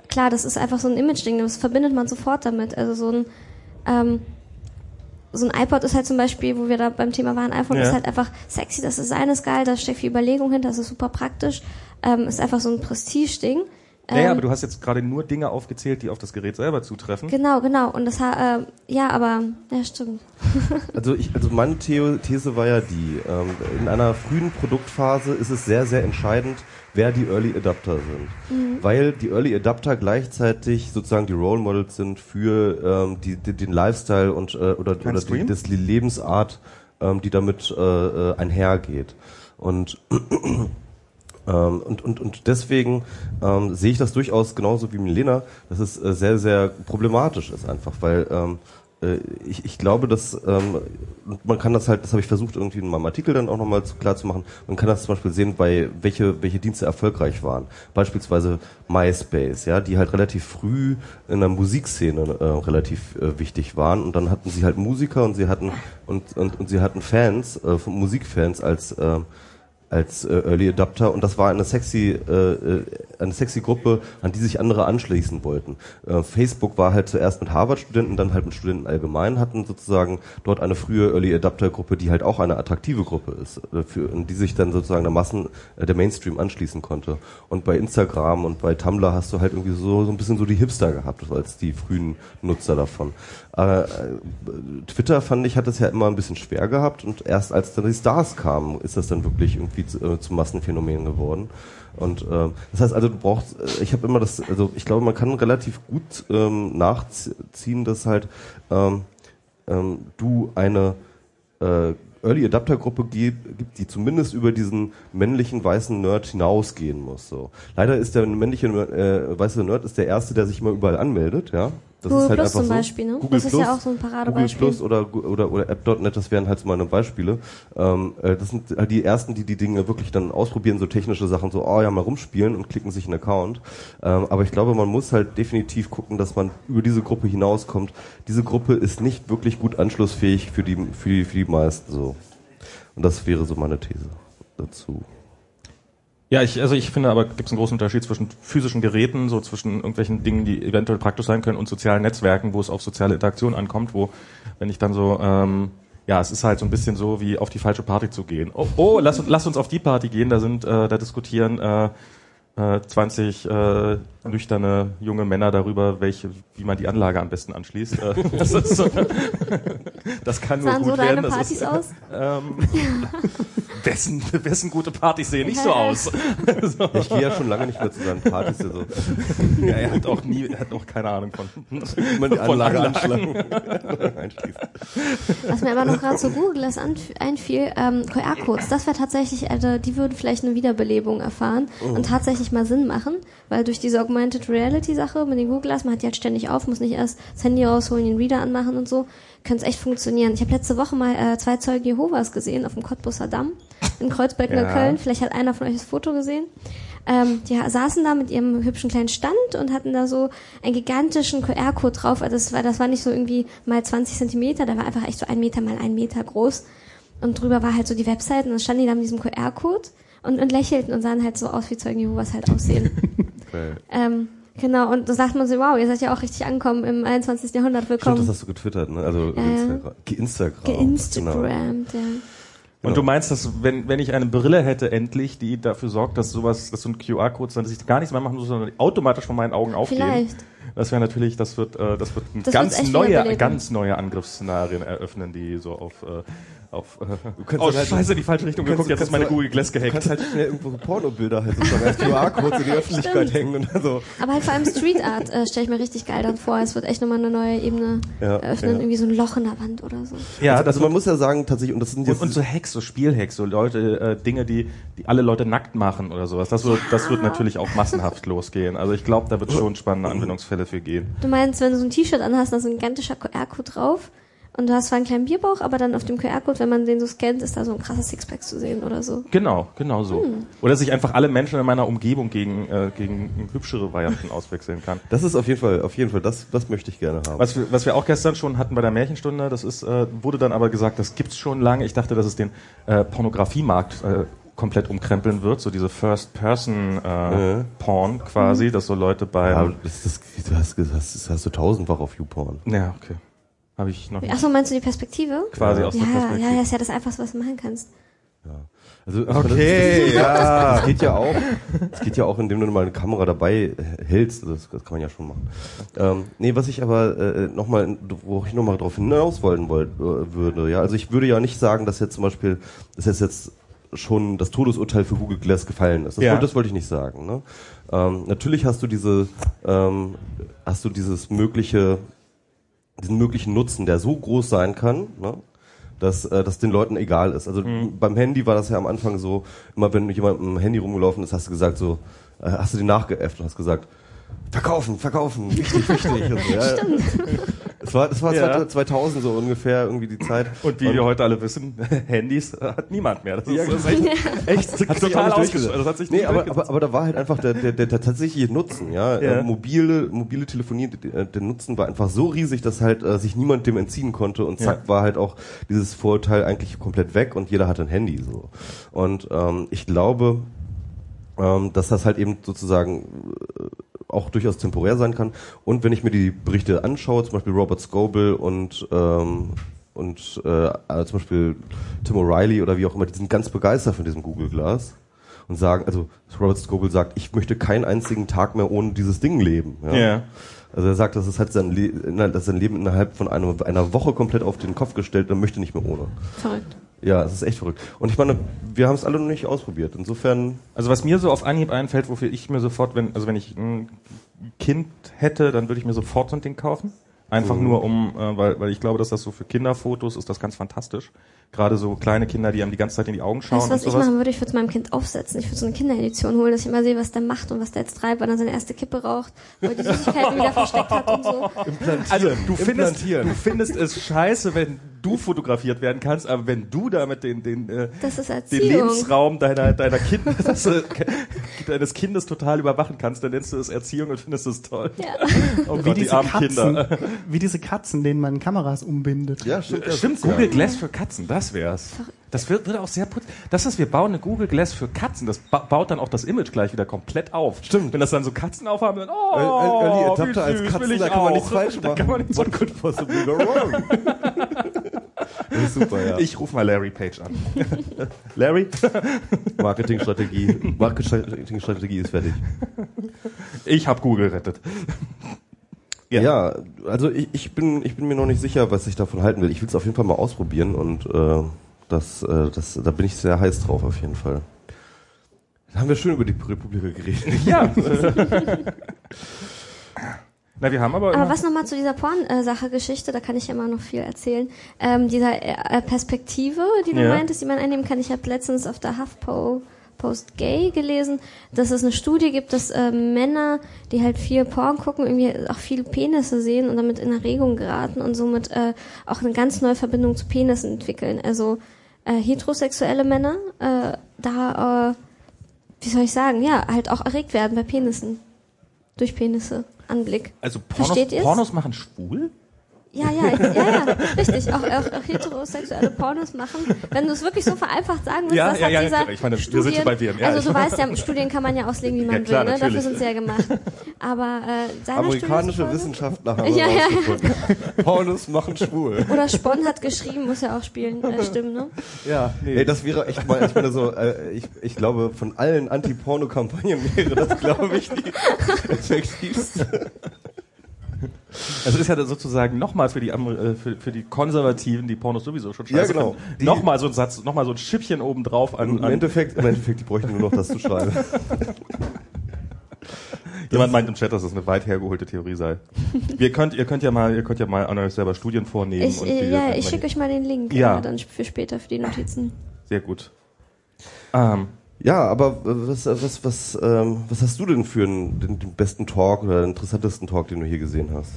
klar, das ist einfach so ein Image-Ding, das verbindet man sofort damit. Also so ein ähm, so ein iPod ist halt zum Beispiel, wo wir da beim Thema waren, iPhone Ja. ist halt einfach sexy, das Design ist geil, da steckt viel Überlegung hinter, das ist super praktisch, ähm, ist einfach so ein Prestige-Ding. Ja, ja, Ähm, aber du hast jetzt gerade nur Dinge aufgezählt, die auf das Gerät selber zutreffen. Genau, genau. Und das ha- äh, ja, aber ja, stimmt. [laughs] Also ich, also meine These war ja die, ähm, in einer frühen Produktphase ist es sehr, sehr entscheidend, wer die Early Adapter sind. Weil die Early Adapter gleichzeitig sozusagen die Role Models sind für ähm, die, die, den Lifestyle und äh, oder, Kein oder die, das, die Lebensart, ähm, die damit äh, äh, einhergeht. Und [clears throat] ähm, und, und, und deswegen ähm, sehe ich das durchaus genauso wie Milena, dass es äh, sehr, sehr problematisch ist einfach, weil ähm, äh, ich, ich glaube, dass ähm, man kann das halt, das habe ich versucht irgendwie in meinem Artikel dann auch nochmal klar zu machen, man kann das zum Beispiel sehen, bei welche, welche Dienste erfolgreich waren. Beispielsweise MySpace, ja, die halt relativ früh in der Musikszene äh, relativ äh, wichtig waren und dann hatten sie halt Musiker und sie hatten und, und, und sie hatten Fans, äh, Musikfans als äh, als äh, Early Adapter und das war eine sexy äh, äh, eine sexy Gruppe, an die sich andere anschließen wollten. Äh, Facebook war halt zuerst mit Harvard-Studenten, dann halt mit Studenten allgemein, hatten sozusagen dort eine frühe Early Adapter-Gruppe, die halt auch eine attraktive Gruppe ist, äh, für, in die sich dann sozusagen der Massen, äh, der Mainstream anschließen konnte. Und bei Instagram und bei Tumblr hast du halt irgendwie so, so ein bisschen so die Hipster gehabt, als die frühen Nutzer davon. Äh, äh, Twitter fand ich, hat es ja immer ein bisschen schwer gehabt und erst als dann die Stars kamen, ist das dann wirklich irgendwie zu, äh, zum Massenphänomen geworden. Und ähm, das heißt also, du brauchst, äh, ich habe immer das, also ich glaube, man kann relativ gut ähm, nachziehen, dass halt ähm, ähm, du eine äh, Early Adapter Gruppe gibt, gibt, die zumindest über diesen männlichen weißen Nerd hinausgehen muss. So. Leider ist der männliche äh, weiße Nerd ist der erste, der sich immer überall anmeldet, ja. Das Google ist halt Plus einfach zum so. Beispiel, ne? Google Das ist Plus, ja auch so ein Google Paradebeispiel. Plus oder, oder, oder App.net, das wären halt so meine Beispiele. Ähm, äh, das sind halt die ersten, die die Dinge wirklich dann ausprobieren, so technische Sachen, so, oh ja, mal rumspielen und klicken sich einen Account. Ähm, aber ich glaube, man muss halt definitiv gucken, dass man über diese Gruppe hinauskommt. Diese Gruppe ist nicht wirklich gut anschlussfähig für die, für die, für die meisten so. Und das wäre so meine These dazu. Ja, ich, also ich finde aber, gibt es einen großen Unterschied zwischen physischen Geräten, so zwischen irgendwelchen Dingen, die eventuell praktisch sein können, und sozialen Netzwerken, wo es auf soziale Interaktion ankommt, wo, wenn ich dann so, ähm, ja, es ist halt so ein bisschen so, wie auf die falsche Party zu gehen. Oh, oh lass, uns- lass uns auf die Party gehen, da sind, äh, da diskutieren äh, äh, 20 äh, nüchterne junge Männer darüber, welche, wie man die Anlage am besten anschließt. Äh, [laughs] das, ist so, das kann nur Sahen gut so deine werden. Das Partys ist, aus? [laughs] ähm, wessen, wessen gute Partys sehen nicht so aus. so. [laughs] Ich gehe ja schon lange nicht mehr zu seinen Partys. Also, [laughs] Ja, er hat auch nie, er hat auch keine Ahnung von. man die Anlage Anlagen. anschlagen. Einschließen. Was mir aber noch gerade zu Google das einfiel, ähm, QR-Codes, das wäre tatsächlich, also die würden vielleicht eine Wiederbelebung erfahren und tatsächlich mal Sinn machen, weil durch diese Augmented Reality Sache mit den Google Glass, man hat die halt ständig auf, muss nicht erst das Handy rausholen, den Reader anmachen und so, könnte es echt funktionieren. Ich habe letzte Woche mal äh, zwei Zeugen Jehovas gesehen auf dem Cottbusser Damm in Kreuzberg Ja. Neukölln. Vielleicht hat einer von euch das Foto gesehen. Ähm, die saßen da mit ihrem hübschen kleinen Stand und hatten da so einen gigantischen QR-Code drauf. Also das war, das war nicht so irgendwie mal 20 Zentimeter, der war einfach echt so ein Meter mal ein Meter groß. Und drüber war halt so die Website und dann standen die da mit diesem QR-Code und, und lächelten und sahen halt so aus, wie Zeugen Jehovas halt aussehen. [laughs] Ähm, genau, und da sagt man so, wow, ihr seid ja auch richtig angekommen im 21. Jahrhundert, Stimmt, das willkommen. hast du getwittert, ne? Also Ja. Instagram. Geinstagram. Genau. Geinstagrammt, ja. Und du meinst, dass wenn, wenn ich eine Brille hätte endlich, die dafür sorgt, dass sowas, dass so ein QR-Code, dass ich gar nichts mehr machen muss, sondern automatisch von meinen Augen aufgehen. Vielleicht. Das wäre natürlich, das wird, äh, das wird ein Das ganz neue, ganz neue Angriffsszenarien eröffnen, die so auf, äh, auf äh, kannst oh halt- scheiße, die falsche Richtung geguckt, jetzt ist meine du- Google Glass Du gehackt. kannst halt schnell irgendwo Pornobilder halt sozusagen als QR-Codes in die Öffentlichkeit Stimmt. hängen und so. Aber halt vor allem Street Art äh, stelle ich mir richtig geil dann vor. Es wird echt nochmal eine neue Ebene Ja, eröffnen, ja. irgendwie so ein Loch in der Wand oder so. ja, also, also man muss ja sagen, tatsächlich, und das sind und, jetzt und so Hacks, so Spielhacks, so Leute, äh, Dinge, die, die alle Leute nackt machen oder sowas. Das wird, das wird natürlich auch massenhaft losgehen. Also ich glaube, da wird schon spannende Anwendungsfälle für gehen. Du meinst, wenn du so ein T-Shirt anhast, da ist ein gigantischer QR-Code drauf und du hast zwar einen kleinen Bierbauch, aber dann auf dem QR-Code, wenn man den so scannt, ist da so ein krasser Sixpack zu sehen oder so. Genau, genau so. Oder sich einfach alle Menschen in meiner Umgebung gegen, äh, gegen hübschere Varianten [laughs] auswechseln kann. Das ist auf jeden Fall, auf jeden Fall, das, das möchte ich gerne haben. Was wir, was wir auch gestern schon hatten bei der Märchenstunde, das ist, äh, wurde dann aber gesagt, das gibt's schon lange. Ich dachte, dass es den äh, Pornografiemarkt äh, komplett umkrempeln wird, so diese First-Person-Porn quasi, dass so Leute bei... ja, das, das, du hast, das, das hast du tausendfach auf YouPorn. Ja, okay. Habe ich noch Achso, meinst du die Perspektive? quasi aus der Ja, Perspektive. ja, ja, ist ja das Einfachste, was du machen kannst. Also, Okay, ja. [laughs] Das geht ja auch. [laughs] Das geht ja auch, indem du mal eine Kamera dabei hältst. Das, das kann man ja schon machen. Ähm, nee, was ich aber äh, nochmal, wo ich nochmal drauf hinaus wollen wollt, äh, würde, ja, also ich würde ja nicht sagen, dass jetzt zum Beispiel, dass jetzt jetzt schon das Todesurteil für Google Glass gefallen ist. Das, Ja. wollte, das wollte ich nicht sagen. Ne? Ähm, natürlich hast du diese, ähm, hast du dieses mögliche, diesen möglichen Nutzen, der so groß sein kann, ne? dass äh, das den Leuten egal ist. Also beim Handy war das ja am Anfang so, immer wenn jemand mit dem Handy rumgelaufen ist, hast du gesagt so, äh, hast du den nachgeäfft und hast gesagt, verkaufen, verkaufen, wichtig, wichtig. [laughs] und so, ja. Das war, das war Ja. 2000 so ungefähr irgendwie die Zeit. Und wie wir heute alle wissen, [laughs] Handys hat niemand mehr. Das ist, Ja, das ist echt, echt Hat total durchgesetzt. Das hat sich nee, aber, aber, aber da war halt einfach der, der, der, der tatsächliche Nutzen, ja. Ja. Äh, mobile, mobile Telefonie, der, der Nutzen war einfach so riesig, dass halt äh, sich niemand dem entziehen konnte und zack Ja. war halt auch dieses Vorurteil eigentlich komplett weg und jeder hatte ein Handy so. Und ähm, ich glaube, ähm, dass das halt eben sozusagen äh, auch durchaus temporär sein kann. Und wenn ich mir die Berichte anschaue, zum Beispiel Robert Scoble und ähm, und äh, äh, zum Beispiel Tim O'Reilly oder wie auch immer, die sind ganz begeistert von diesem Google Glass und sagen, also Robert Scoble sagt, ich möchte keinen einzigen Tag mehr ohne dieses Ding leben. Ja. Ja. Also er sagt, das ist halt sein, Le sein Leben innerhalb von einer, einer Woche komplett auf den Kopf gestellt, er möchte nicht mehr ohne. Verrückt. Ja, es ist echt verrückt. Und ich meine, wir haben es alle noch nicht ausprobiert. Insofern Also was mir so auf Anhieb einfällt, wofür ich mir sofort, wenn, also wenn ich ein Kind hätte, dann würde ich mir sofort so ein Ding kaufen. Einfach Mhm. nur um, äh, weil, weil ich glaube, dass das so für Kinderfotos ist das ganz fantastisch. Gerade so kleine Kinder, die einem die ganze Zeit in die Augen schauen Weißt was und ich sowas. machen würde? Ich würde es meinem Kind aufsetzen. Ich würde so eine Kinderedition holen, dass ich immer sehe, was der macht und was der jetzt treibt, wann er seine erste Kippe raucht, er die Süßigkeiten wieder versteckt hat und so. Also du findest, Implantieren. du findest es scheiße, wenn du fotografiert werden kannst, aber wenn du damit den, den, äh, Das ist den. Lebensraum deiner, deiner Kinder, [laughs] das, äh, [laughs] deines Kindes total überwachen kannst, dann nennst du es Erziehung und findest es toll. Ja. Oh Wie Gott, die diese armen Katzen, Kinder. wie diese Katzen, denen man Kameras umbindet. Ja, stimmt. Stimmt, Google ja. Glass für Katzen, das wär's. Das wird, wird auch sehr putz. Das ist, wir bauen eine Google Glass für Katzen. Das ba baut dann auch das Image gleich wieder komplett auf. Stimmt. Wenn das dann so Katzen aufhaben, dann, oh, Early Adapter als Katzen, da kann man nichts falsch machen. Da kann man nichts What could possibly go wrong? [laughs] das ist super, ja. Ich ruf mal Larry Page an. [laughs] Larry? [laughs] Marketingstrategie. Marketingstrategie ist fertig. Ich hab Google rettet. Ja, also ich, ich bin ich bin mir noch nicht sicher, was ich davon halten will. Ich will es auf jeden Fall mal ausprobieren und äh, das, äh, das da bin ich sehr heiß drauf auf jeden Fall. Dann haben wir schön über die Republik geredet. [laughs] Ja. Na, wir haben aber, Aber was nochmal zu dieser Porn-Sache-Geschichte, da kann ich ja immer noch viel erzählen. Ähm, dieser äh, Perspektive, die du Ja. meintest, die man einnehmen kann. Ich habe letztens auf der HuffPo Post Gay gelesen, dass es eine Studie gibt, dass äh, Männer, die halt viel Porn gucken, irgendwie auch viele Penisse sehen und damit in Erregung geraten und somit äh, auch eine ganz neue Verbindung zu Penissen entwickeln. Also äh, heterosexuelle Männer, äh, da, äh, wie soll ich sagen, ja, halt auch erregt werden bei Penissen. Durch Penisse. Anblick. also Pornos? Pornos machen schwul? Ja, ja, ja, ja, richtig. Auch, auch, auch heterosexuelle Pornos machen. Wenn du es wirklich so vereinfacht sagen willst, Ja, das ja, hat ja, dieser ich meine, wir sind Studien, bei WM, ja, also du weißt ja, Studien kann man ja auslegen, wie man Ja, klar, will, ne? Dafür natürlich. sind sie ja gemacht. Aber äh, Amerikanische Wissenschaftler haben Ja, ja. Pornos machen schwul. Oder Spon hat geschrieben, muss ja auch spielen, äh, stimmen, ne? Ja, nee. Ey, das wäre echt mal, ich meine so, äh, ich, ich glaube, von allen Anti-Porno-Kampagnen [laughs] wäre das, glaube ich, die effektivste. Es ist ja sozusagen nochmal für die, Amer- äh, für, für die Konservativen, die Pornos sowieso schon scheiße Ja, genau. nochmal so ein Satz, nochmal so ein Schippchen obendrauf an, Im an Endeffekt, im Endeffekt, die bräuchten nur noch das zu schreiben. [laughs] Jemand meint im Chat, dass das eine weit hergeholte Theorie sei. Wir könnt, ihr könnt ja mal, ihr könnt ja mal an euch selber Studien vornehmen. Ich, und äh, die- ja, ich schicke euch mal den Link Ja. äh, dann für später für die Notizen. Sehr gut. Ähm, Ja, aber was, was, was, ähm, was hast du denn für einen, den, den besten Talk oder den interessantesten Talk, den du hier gesehen hast?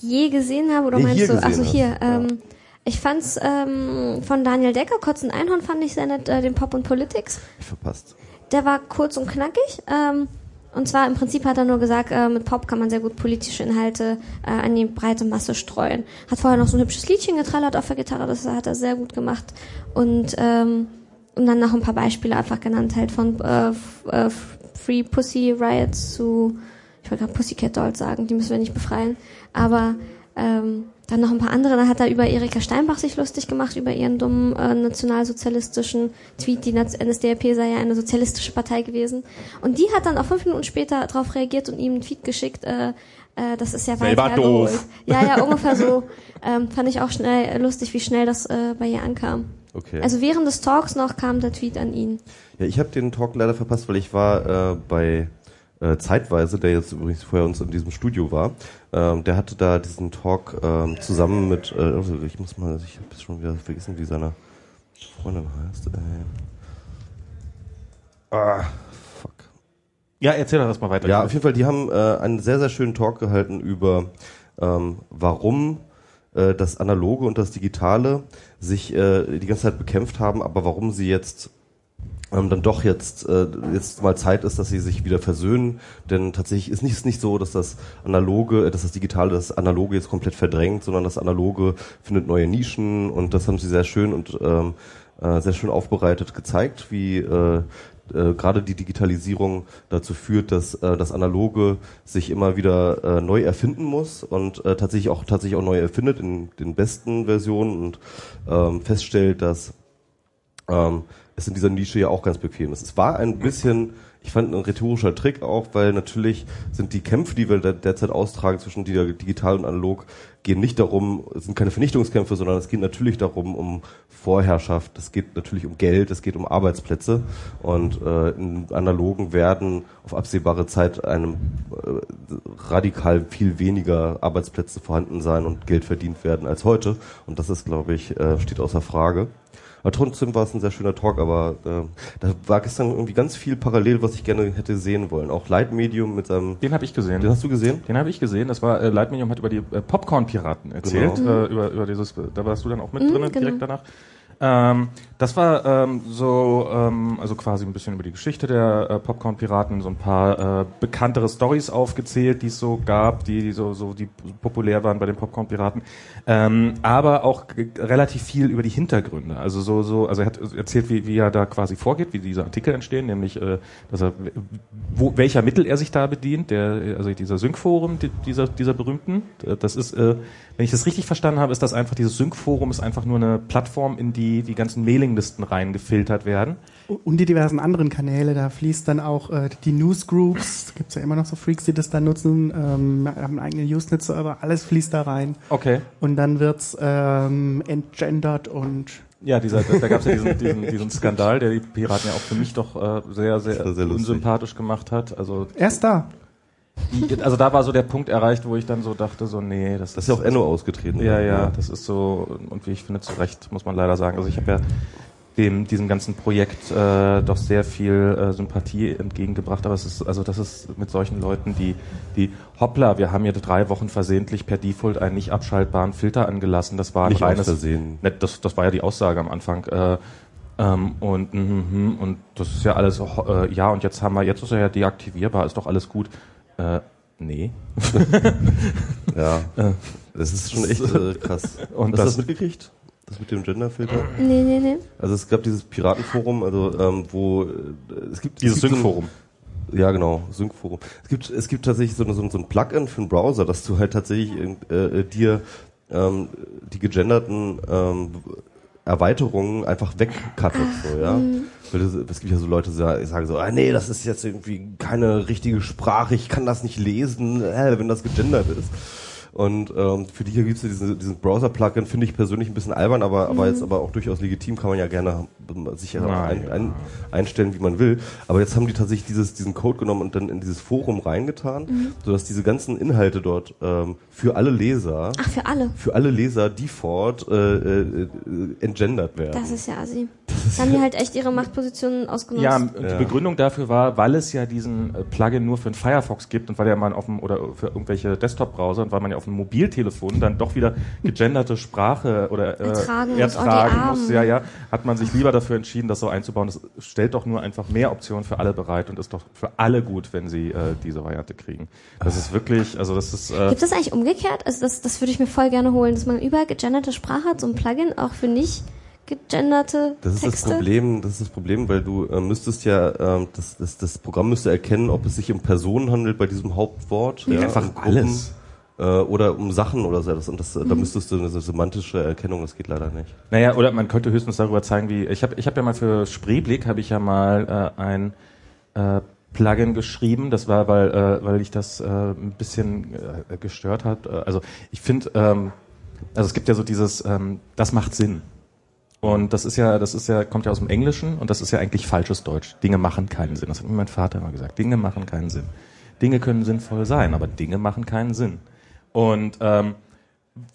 Je gesehen habe oder Nee, meinst du? Achso, hast. hier. Ja. Ähm, ich fand's ähm, von Daniel Decker, Kotzen Einhorn fand ich sehr nett, äh, den Pop und Politics. Ich verpasst. Der war kurz und knackig. Ähm, und zwar im Prinzip hat er nur gesagt, äh, mit Pop kann man sehr gut politische Inhalte äh, an die breite Masse streuen. Hat vorher noch so ein hübsches Liedchen getrallert auf der Gitarre, das hat er sehr gut gemacht. Und, ähm, und dann noch ein paar Beispiele einfach genannt, halt von äh, äh, Free Pussy Riots zu, ich wollte gerade Pussycat Dolls sagen, die müssen wir nicht befreien. Aber ähm, dann noch ein paar andere. Dann hat er über Erika Steinbach sich lustig gemacht, über ihren dummen äh, nationalsozialistischen Tweet. Die NSDAP sei ja eine sozialistische Partei gewesen. Und die hat dann auch fünf Minuten später darauf reagiert und ihm einen Tweet geschickt. Äh, äh, das ist ja weit Selber hergeholt. doof. Ja, ja, [laughs] ungefähr so. Ähm, fand ich auch schnell lustig, wie schnell das äh, bei ihr ankam. Okay. Also während des Talks noch kam der Tweet an ihn. Ja, ich habe den Talk leider verpasst, weil ich war äh, bei äh, Zeitweise, der jetzt übrigens vorher uns in diesem Studio war. Ähm, der hatte da diesen Talk ähm, zusammen mit, äh, also ich muss mal, ich habe schon wieder vergessen, wie seine Freundin heißt. Äh. Ah, fuck. ja, erzähl doch erstmal weiter. Ja, auf jeden Fall, die haben äh, einen sehr, sehr schönen Talk gehalten über, ähm, warum äh, das Analoge und das Digitale sich äh, die ganze Zeit bekämpft haben, aber warum sie jetzt ähm, dann doch jetzt äh, jetzt mal Zeit ist, dass sie sich wieder versöhnen, denn tatsächlich ist nicht, ist nicht so, dass das Analoge, äh, dass das Digitale das Analoge jetzt komplett verdrängt, sondern das Analoge findet neue Nischen und das haben sie sehr schön und ähm, äh, sehr schön aufbereitet gezeigt, wie äh, äh, gerade die Digitalisierung dazu führt, dass äh, das Analoge sich immer wieder äh, neu erfinden muss und äh, tatsächlich auch tatsächlich auch neu erfindet in den besten Versionen und ähm, feststellt, dass ähm, es in dieser Nische ja auch ganz bequem ist. Es war ein bisschen, ich fand, ein rhetorischer Trick auch, weil natürlich sind die Kämpfe, die wir derzeit austragen zwischen di- digital und analog, gehen nicht darum, es sind keine Vernichtungskämpfe, sondern es geht natürlich darum, um Vorherrschaft, es geht natürlich um Geld, es geht um Arbeitsplätze. Und äh, in analogen werden auf absehbare Zeit einem äh, radikal viel weniger Arbeitsplätze vorhanden sein und Geld verdient werden als heute. Und das ist, glaube ich, äh, steht außer Frage. Aber trotzdem war es ein sehr schöner Talk, aber äh, da war gestern irgendwie ganz viel parallel, was ich gerne hätte sehen wollen. Auch Lightmedium mit seinem. Den habe ich gesehen. Den hast du gesehen? Den habe ich gesehen. Das war äh, Lightmedium hat über die äh, Popcorn-Piraten erzählt. Genau. Äh, über, über dieses, da warst du dann auch mit Mhm, drin genau. direkt danach. Ähm, das war ähm, so, ähm, also quasi ein bisschen über die Geschichte der äh, Popcorn-Piraten, so ein paar äh, bekanntere Stories aufgezählt, die es so gab, die so, so die populär waren bei den Popcorn-Piraten. Ähm, aber auch relativ viel über die Hintergründe. Also so, so, also er hat erzählt, wie, wie er da quasi vorgeht, wie diese Artikel entstehen, nämlich äh, dass er wo, welcher Mittel er sich da bedient, der, also dieser Sync-Forum, die, dieser, dieser berühmten, äh, das ist, äh, wenn ich das richtig verstanden habe, ist das einfach, dieses Sync-Forum ist einfach nur eine Plattform, in die die ganzen Mailinglisten reingefiltert werden. Und die diversen anderen Kanäle, da fließt dann auch äh, die Newsgroups, gibt's ja immer noch so Freaks, die das dann nutzen, ähm, haben einen eigenen Usenet-Server, alles fließt da rein. Okay. Und dann wird's ähm, entgendert und Ja, dieser, da, gab es ja diesen, diesen, diesen Skandal, der die Piraten ja auch für mich doch äh, sehr, sehr, sehr unsympathisch gemacht hat. Also, erst da. Die, also da war so der Punkt erreicht, wo ich dann so dachte, so nee, das, Das ist ja auch Enno ausgetreten. Ja, ja, das ist so, und wie ich finde, zu Recht, muss man leider sagen. Also ich habe ja dem, diesem ganzen Projekt äh, doch sehr viel äh, Sympathie entgegengebracht, aber es ist, also das ist mit solchen Leuten, die, die, hoppla, wir haben hier drei Wochen versehentlich per Default einen nicht abschaltbaren Filter angelassen, das war ein Nicht reines, Versehen. Ne, das, das war ja die Aussage am Anfang, äh, ähm, und, mhm, und das ist ja alles, äh, ja, und jetzt haben wir, jetzt ist er ja deaktivierbar, ist doch alles gut. Äh, nee. [laughs] Ja. Das ist schon echt äh, krass. Und Hast du das- mitgekriegt? Das mit dem Genderfilter? Nee, nee, nee. Also es gab dieses Piratenforum, also ähm, wo äh, es gibt Dieses Sync-Forum. Ja, genau, Sync-Forum. Es gibt, es gibt tatsächlich so, so, ein- so ein Plugin für einen Browser, dass du halt tatsächlich äh, äh, dir ähm, die gegenderten ähm, Erweiterungen einfach wegcuttet, so, ja. Weil das, es gibt ja so Leute, die sagen so, ah, nee, das ist jetzt irgendwie keine richtige Sprache, ich kann das nicht lesen, äh, wenn das gegendert ist. Und ähm, für die hier gibt's ja diesen, diesen Browser-Plugin, finde ich persönlich ein bisschen albern, aber, aber jetzt aber auch durchaus legitim, kann man ja gerne sich Na, ein, ein, einstellen, wie man will. Aber jetzt haben die tatsächlich dieses, diesen Code genommen und dann in dieses Forum reingetan, sodass diese ganzen Inhalte dort ähm, für alle Leser, Ach, für alle. für alle Leser default äh, äh, äh, entgendert werden. Das ist ja assi. Da [laughs] haben die halt echt ihre Machtpositionen ausgenutzt. Ja, und Ja. die Begründung dafür war, weil es ja diesen äh, Plugin nur für den Firefox gibt und weil ja man auf dem oder für irgendwelche Desktop-Browser und weil man ja auf dem Mobiltelefon dann doch wieder gegenderte Sprache oder äh, Ertragen muss, ertragen Armen. muss, ja, ja, hat man sich lieber dafür entschieden, das so einzubauen. Das stellt doch nur einfach mehr Optionen für alle bereit und ist doch für alle gut, wenn sie äh, diese Variante kriegen. Das ist wirklich, also das ist äh, Gibt es eigentlich umgekehrt? Also das, das würde ich mir voll gerne holen, dass man überall gegenderte Sprache hat, so ein Plugin auch für nicht gegenderte Das ist das Texte. Problem, das ist das Problem, weil du äh, müsstest ja, ähm, das, das, das Programm müsste erkennen, ob es sich um Personen handelt bei diesem Hauptwort. Ja, Einfach um Gruppen, alles. Äh, oder um Sachen oder so. Das, und das, äh, Mhm. da müsstest du eine semantische Erkennung, das geht leider nicht. Naja, oder man könnte höchstens darüber zeigen, wie ich habe ich hab ja mal für Spreeblick habe ich ja mal äh, ein äh, Plugin geschrieben. Das war, weil äh, weil ich das äh, ein bisschen äh, gestört hat. Äh, Also ich finde, ähm, also es gibt ja so dieses, ähm, das macht Sinn. Und das ist ja, das ist ja, kommt ja aus dem Englischen und das ist ja eigentlich falsches Deutsch. Dinge machen keinen Sinn. Das hat mir mein Vater immer gesagt. Dinge machen keinen Sinn. Dinge können sinnvoll sein, aber Dinge machen keinen Sinn. Und ähm,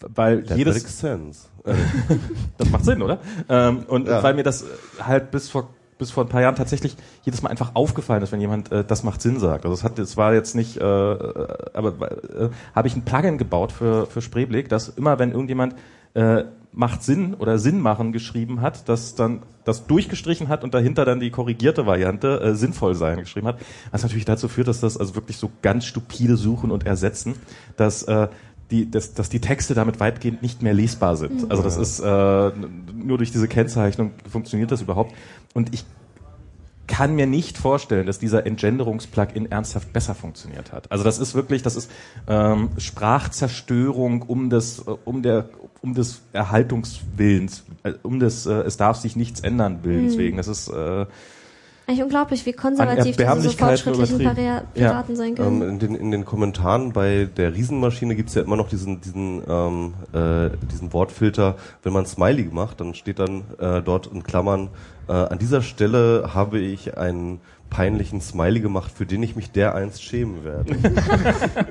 weil That jedes makes sense. [laughs] Das macht Sinn, oder? Ähm, und Ja. weil mir das halt bis vor bis vor ein paar Jahren tatsächlich jedes Mal einfach aufgefallen ist, wenn jemand äh, das macht Sinn sagt. Also es hat, es war jetzt nicht, äh, äh, aber äh, habe ich ein Plugin gebaut für für Spreeblick, dass immer wenn irgendjemand äh, macht Sinn oder Sinn machen geschrieben hat, dass dann das durchgestrichen hat und dahinter dann die korrigierte Variante äh, sinnvoll sein geschrieben hat, was natürlich dazu führt, dass das also wirklich so ganz stupide Suchen und Ersetzen, dass äh, die, dass, dass die Texte damit weitgehend nicht mehr lesbar sind. Also das ist äh, nur durch diese Kennzeichnung funktioniert das überhaupt. Und ich kann mir nicht vorstellen, dass dieser Entgenderungs-Plugin ernsthaft besser funktioniert hat. Also das ist wirklich, das ist ähm, Sprachzerstörung um des, äh, um der, um des Erhaltungswillens, äh, um des, äh, es darf sich nichts ändern Willens wegen. Das ist äh, Eigentlich unglaublich, wie konservativ diese so fortschrittlichen. Pari- Ja. Piraten sein Ähm, können. in, den, in den Kommentaren bei der Riesenmaschine gibt's ja immer noch diesen, diesen, ähm, äh, diesen Wortfilter. Wenn man Smiley macht, dann steht dann äh, dort in Klammern, äh, an dieser Stelle habe ich einen peinlichen Smiley gemacht, für den ich mich dereinst schämen werde. [laughs]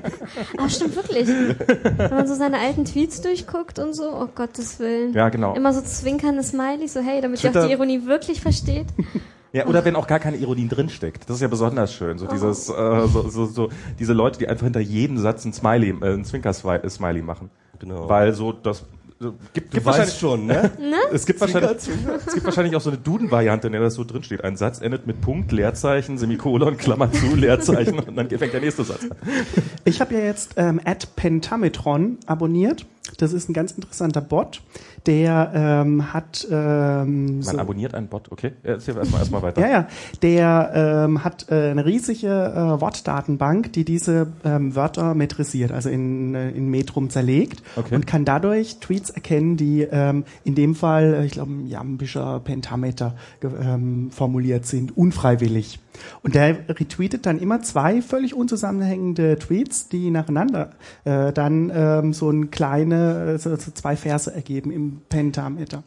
Ah, stimmt wirklich. Wenn man so seine alten Tweets durchguckt und so, oh Gottes Willen. ja genau. Immer so zwinkernde Smiley, so hey, damit ihr Twitter- auch die Ironie wirklich versteht. Ja, oder wenn auch gar keine Ironie drinsteckt. Das ist ja besonders schön. So dieses, äh, so, so, so, diese Leute, die einfach hinter jedem Satz ein Smiley, äh, ein Zwinker-Smiley machen. Genau. Weil so das gibt, gibt wahrscheinlich schon, [laughs] ne? es gibt wahrscheinlich es gibt wahrscheinlich auch so eine Duden-Variante, in der das so drin steht. Ein Satz endet mit Punkt, Leerzeichen, Semikolon, Klammer zu, Leerzeichen [laughs] und dann fängt der nächste Satz an. Ich habe ja jetzt ähm, Pentametron abonniert. Das ist ein ganz interessanter Bot, der ähm, hat ähm, Man so, abonniert einen Bot, okay? Erzähl erstmal erstmal weiter. ja, ja, der ähm, hat äh, eine riesige äh, Wortdatenbank, die diese ähm, Wörter metrisiert, also in, äh, in Metrum zerlegt Okay. und kann dadurch Tweets erkennen, die ähm, in dem Fall, äh, ich glaube, jambischer Pentameter ähm, formuliert sind, unfreiwillig. Und der retweetet dann immer zwei völlig unzusammenhängende Tweets, die nacheinander äh, dann ähm, so ein kleine, äh, so, so zwei Verse ergeben im Pentameter.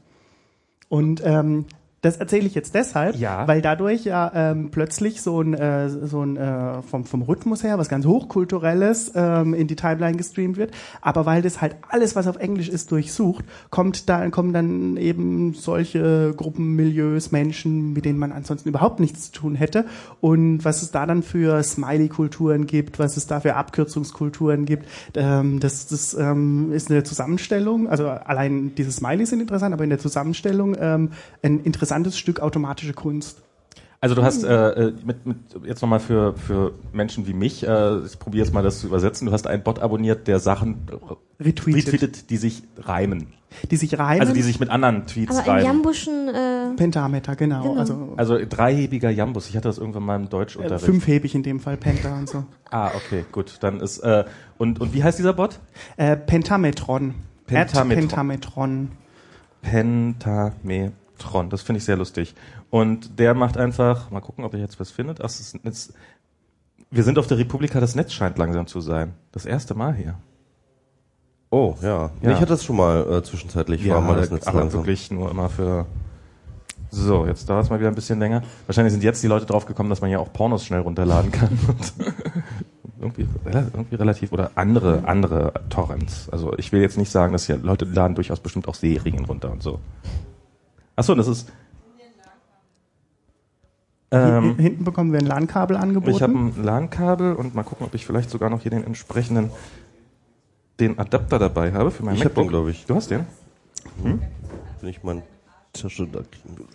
Und ähm, das erzähle ich jetzt deshalb, Ja. weil dadurch ja ähm, plötzlich so ein, äh, so ein äh, vom, vom Rhythmus her was ganz hochkulturelles ähm, in die Timeline gestreamt wird, aber weil das halt alles, was auf Englisch ist, durchsucht, kommt da kommen dann eben solche Gruppen, Milieus, Menschen, mit denen man ansonsten überhaupt nichts zu tun hätte. Und was es da dann für Smiley-Kulturen gibt, was es da für Abkürzungskulturen gibt, ähm, das, das ähm, ist eine Zusammenstellung, also allein diese Smileys sind interessant, aber in der Zusammenstellung ähm, ein interessantes Stück automatische Kunst. Also du hast äh, äh, mit, mit jetzt nochmal für für Menschen wie mich, äh, ich probiere jetzt mal das zu übersetzen. Du hast einen Bot abonniert, der Sachen Retweetet. retweetet, die sich reimen. Die sich reimen. Also die sich mit anderen Tweets Aber im reimen. Jambuschen, äh, Pentameter, genau. Genau. Also, Also dreihebiger Jambus. Ich hatte das irgendwann mal im äh, Deutschunterricht. fünfhebig in dem Fall, Penta und so. [laughs] Ah, okay, gut. Dann ist äh, und und wie heißt dieser Bot? Äh, Pentametron. Pentametron. At Pentametron. Pentametron. Das finde ich sehr lustig. Und der macht einfach, mal gucken, ob er jetzt was findet. Ach, ist, es, wir sind auf der Republika, das Netz scheint langsam zu sein. Das erste Mal hier. Oh, ja. Ja. ich hatte das schon mal äh, zwischenzeitlich. war mal das Netz aber langsam. wirklich nur immer für. So, jetzt dauert es mal wieder ein bisschen länger. Wahrscheinlich sind jetzt die Leute drauf gekommen, dass man ja auch Pornos schnell runterladen kann. [laughs] Und irgendwie, irgendwie relativ oder andere andere Torrents. Also ich will jetzt nicht sagen, dass ja Leute laden durchaus bestimmt auch Serien runter und so. Achso, das ist. Ähm, Hinten- bekommen wir ein LAN-Kabel angeboten. ich habe ein LAN-Kabel und mal gucken, ob ich vielleicht sogar noch hier den entsprechenden den Adapter dabei habe für mein Ich MacBook. den, glaub ich. Du hast den? Wenn ich meine Tasche da kriegen will.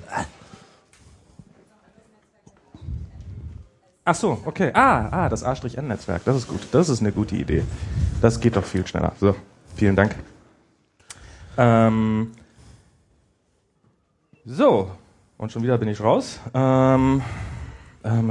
Ach so, okay. Ah, ah, das A-N-Netzwerk. Das ist gut. Das ist eine gute Idee. Das geht doch viel schneller. So, vielen Dank. Ähm, so, und schon wieder bin ich raus. Ähm, ähm,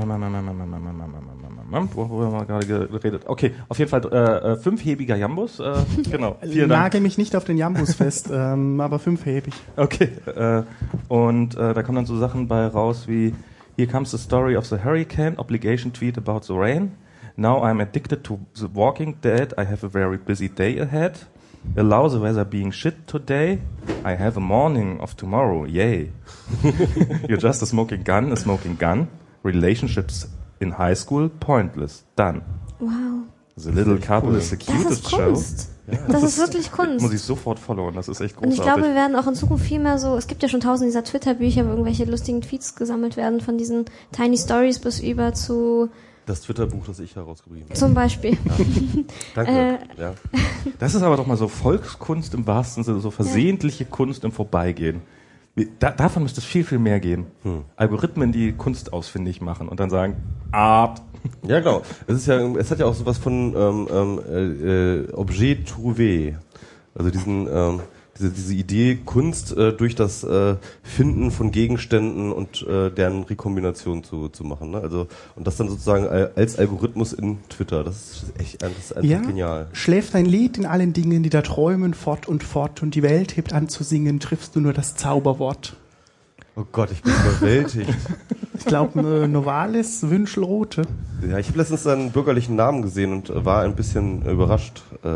worüber haben wir gerade geredet? Okay, auf jeden Fall äh, fünfhebiger Jambus. Äh, genau. Vielen Dank. Nagel mich nicht auf den Jambus fest, ähm, aber fünfhebig. Okay, äh, und äh, da kommen dann so Sachen bei raus wie Here comes the story of the hurricane, obligation tweet about the rain. Now I'm addicted to the walking dead. I have a very busy day ahead. Allow the weather being shit today. I have a morning of tomorrow. Yay. [laughs] You're just a smoking gun, a smoking gun. Relationships in high school pointless. Done. Wow. The little couple is the Das cutest ist show. Kunst. das ist wirklich Kunst. Muss ich sofort followen. Das ist echt Und ich großartig. glaube, wir werden auch in Zukunft viel mehr so, es gibt ja schon tausend dieser Twitter-Bücher, wo irgendwelche lustigen Tweets gesammelt werden, von diesen Tiny Stories bis über zu, Das Twitter-Buch, das ich herausgeblieben habe. zum Beispiel. Danke. Äh, ja. Das ist aber doch mal so Volkskunst im wahrsten Sinne, so versehentliche Kunst im Vorbeigehen. Da, davon müsste es viel, viel mehr geben. Algorithmen, die Kunst ausfindig machen und dann sagen, Art. ja, genau. Es ist ja, es hat ja auch sowas von ähm, ähm, äh, äh, Objet trouvé. Also diesen, ähm, diese, diese Idee, Kunst äh, durch das äh, Finden von Gegenständen und äh, deren Rekombination zu, zu machen. Ne? Also und das dann sozusagen al- als Algorithmus in Twitter. Das ist echt das ist einfach Ja, genial. schläft dein Lied in allen Dingen, die da träumen, fort und fort und die Welt hebt an zu singen, triffst du nur das Zauberwort. Oh Gott, ich bin überwältigt. [laughs] Ich glaube, äh, Novalis Wünschelrote. Ja, ich habe letztens seinen bürgerlichen Namen gesehen und war ein bisschen überrascht, äh,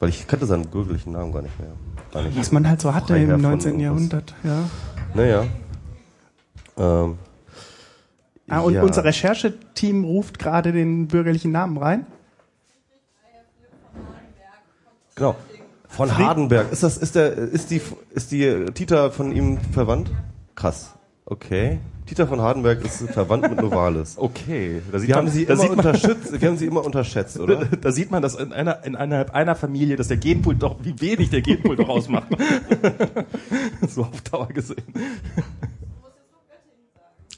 weil ich kannte seinen bürgerlichen Namen gar nicht mehr. Was man halt so hatte im von 19. irgendwas. Jahrhundert. Ja. Naja. Ähm, Ah, und ja. unser Rechercheteam ruft gerade den bürgerlichen Namen rein. Genau. Von Hardenberg. Ist das, ist der, ist die, ist die Tita von ihm verwandt? Krass. Okay. Tita von Hardenberg ist verwandt mit Novalis. [laughs] Okay, da sieht Wir man, haben sie da immer unterschätzt, [laughs] wir haben sie immer unterschätzt, oder? [laughs] da sieht man, dass in einer, in innerhalb einer Familie, dass der Genpool doch, wie wenig der Genpool doch ausmacht. so auf Dauer gesehen.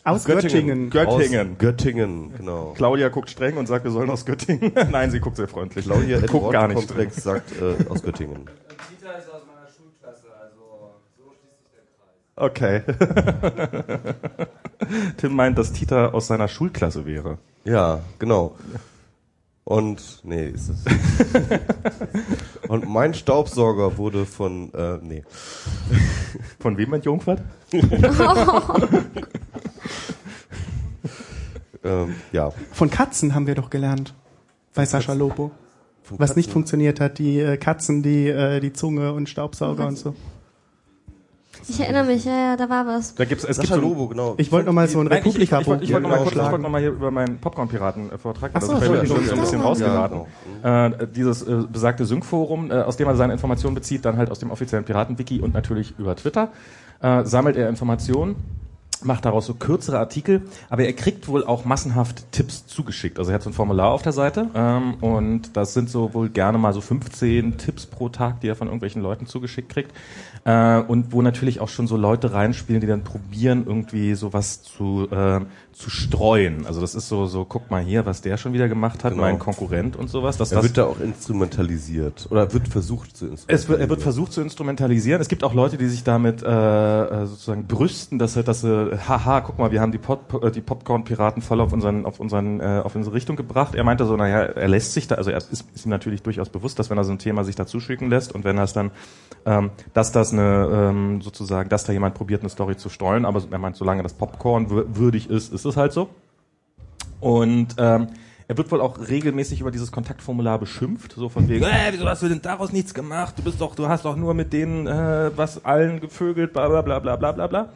Aus Göttingen. Göttingen. Aus Göttingen, genau. Claudia guckt streng und sagt, wir sollen aus Göttingen. Nein, sie guckt sehr freundlich. Claudia guckt gar nicht streng. Komplex sagt äh, aus Göttingen. Tita ist aus meiner Schulklasse, also so schließt sich der Kreis. Okay. [laughs] Tim meint, dass Tita aus seiner Schulklasse wäre. Ja, genau. Und nee, ist es. [laughs] Und mein Staubsauger wurde von äh, nee. Von wem entjungfert? [laughs] Ähm, ja. Von Katzen haben wir doch gelernt. Bei Sascha Lobo. Was nicht funktioniert hat, die äh, Katzen, die äh, die Zunge und Staubsauger und so. Ich erinnere mich, ja, ja, da war was. Da gibt's, es Sascha gibt so Lobo, genau. Ich wollte noch mal so ein Nein, ich, ich, ich, ich wollte noch mal kurz, ich wollte noch mal hier über meinen Popcorn-Piraten-Vortrag, Ach so, also ich bin ja, schon so ein ja. bisschen Ja, rausgeraten. genau. Äh, dieses äh, besagte Sync-Forum, äh, aus dem er seine Informationen bezieht, dann halt aus dem offiziellen Piraten-Wiki und natürlich über Twitter, äh, sammelt er Informationen, macht daraus so kürzere Artikel, aber er kriegt wohl auch massenhaft Tipps zugeschickt. Also er hat so ein Formular auf der Seite ähm, und das sind so wohl gerne mal so 15 Tipps pro Tag, die er von irgendwelchen Leuten zugeschickt kriegt. Äh, und wo natürlich auch schon so Leute reinspielen, die dann probieren, irgendwie sowas zu, äh, zu streuen. Also das ist so, so, guck mal hier, was der schon wieder gemacht hat, Genau. mein Konkurrent und sowas. Dass Er das, wird da auch instrumentalisiert. Oder wird versucht zu instrumentalisieren. wird, er wird versucht zu instrumentalisieren. Es gibt auch Leute, die sich damit äh, äh, sozusagen brüsten, dass, dass sie, haha, guck mal, wir haben die, Pop, äh, die Popcorn-Piraten voll auf unseren, auf unseren, äh, auf unsere Richtung gebracht. Er meinte so, naja, er lässt sich da, also er ist, ist ihm natürlich durchaus bewusst, dass wenn er so ein Thema sich dazu schicken lässt und wenn er es dann, ähm, dass das eine, ähm, sozusagen, dass da jemand probiert, eine Story zu streuen, aber er meint, solange das Popcorn wür- würdig ist, ist es halt so. Und ähm, er wird wohl auch regelmäßig über dieses Kontaktformular beschimpft, so von wegen, äh, wieso hast du denn daraus nichts gemacht? Du bist doch, du hast doch nur mit denen äh, was allen gevögelt, bla bla bla bla bla bla bla.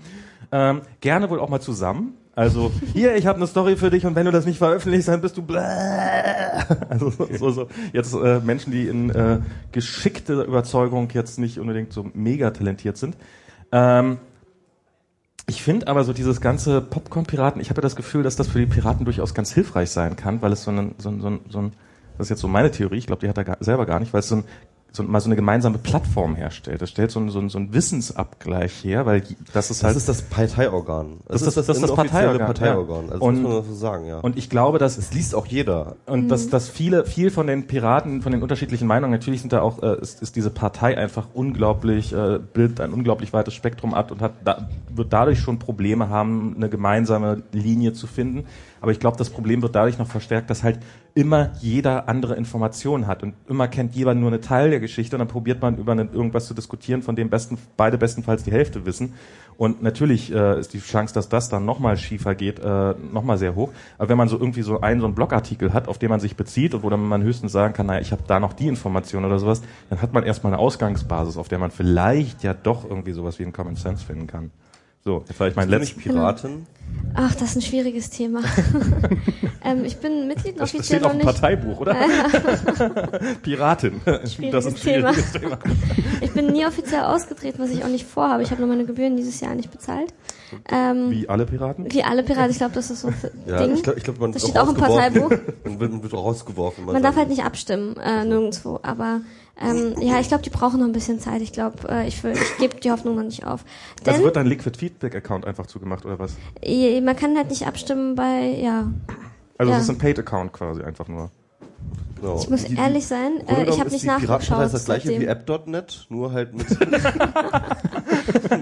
Ähm, gerne wohl auch mal zusammen. Also, [laughs] hier, ich habe eine Story für dich und wenn du das nicht veröffentlichst, dann bist du bläh. [laughs] Also so, so jetzt äh, Menschen, die in äh, geschickter Überzeugung jetzt nicht unbedingt so mega talentiert sind. Ähm, ich finde aber so dieses ganze Popcorn-Piraten, ich habe ja das Gefühl, dass das für die Piraten durchaus ganz hilfreich sein kann, weil es so ein, so ein, so ein, so ein das ist jetzt so meine Theorie, ich glaube, die hat er gar, selber gar nicht, weil es so ein so, mal so eine gemeinsame Plattform herstellt. Das stellt so, ein, so, ein, so ein Wissensabgleich her, weil das ist halt. Das ist das Parteiorgan. Das, das ist das, das, das Parteiorgan. Parteiorgan. Ja. Also und, muss man so sagen, ja. Und ich glaube, dass es liest auch jeder. Und mhm. dass, dass viele, viel von den Piraten, von den unterschiedlichen Meinungen, natürlich sind da auch, äh, ist, ist diese Partei einfach unglaublich, äh, bildet ein unglaublich weites Spektrum ab und hat, da, wird dadurch schon Probleme haben, eine gemeinsame Linie zu finden. Aber ich glaube, das Problem wird dadurch noch verstärkt, dass halt immer jeder andere Informationen hat und immer kennt jeder nur eine Teil der Geschichte und dann probiert man über irgendwas zu diskutieren, von dem besten, beide bestenfalls die Hälfte wissen. Und natürlich äh, ist die Chance, dass das dann nochmal schiefer geht, äh, nochmal sehr hoch. Aber wenn man so irgendwie so einen so einen Blogartikel hat, auf den man sich bezieht und wo dann man höchstens sagen kann, naja, ich habe da noch die Information oder sowas, dann hat man erstmal eine Ausgangsbasis, auf der man vielleicht ja doch irgendwie sowas wie einen Common Sense finden kann. So, jetzt war ich mein letzter Piraten. Ach, das ist ein schwieriges Thema. [laughs] ähm, ich bin Mitglied das offiziell steht auf dem. Parteibuch, oder? [laughs] Piratin. das ist ein schwieriges Thema. Ich bin nie offiziell ausgetreten, was ich auch nicht vorhabe. Ich habe nur meine Gebühren dieses Jahr nicht bezahlt. Ähm, wie alle Piraten? Wie alle Piraten. Ich glaube, das ist so [laughs] ein ja, Ding. Ich glaube, ich glaub, man das steht auch im Parteibuch. Man wird, man rausgeworfen. Man darf halt nicht abstimmen, äh, nirgendwo. Aber ähm, ja, ich glaube, die brauchen noch ein bisschen Zeit. Ich glaube, äh, ich, ich gebe die Hoffnung noch nicht auf. Denn, also wird dein Liquid Feedback Account einfach zugemacht oder was? Man kann halt nicht abstimmen bei, ja. Also ja. es ist ein Paid Account quasi einfach nur. Genau. Ich muss die, ehrlich sein, äh, ich habe nicht nachgeschaut. Das ist das gleiche wie App.net, nur halt mit.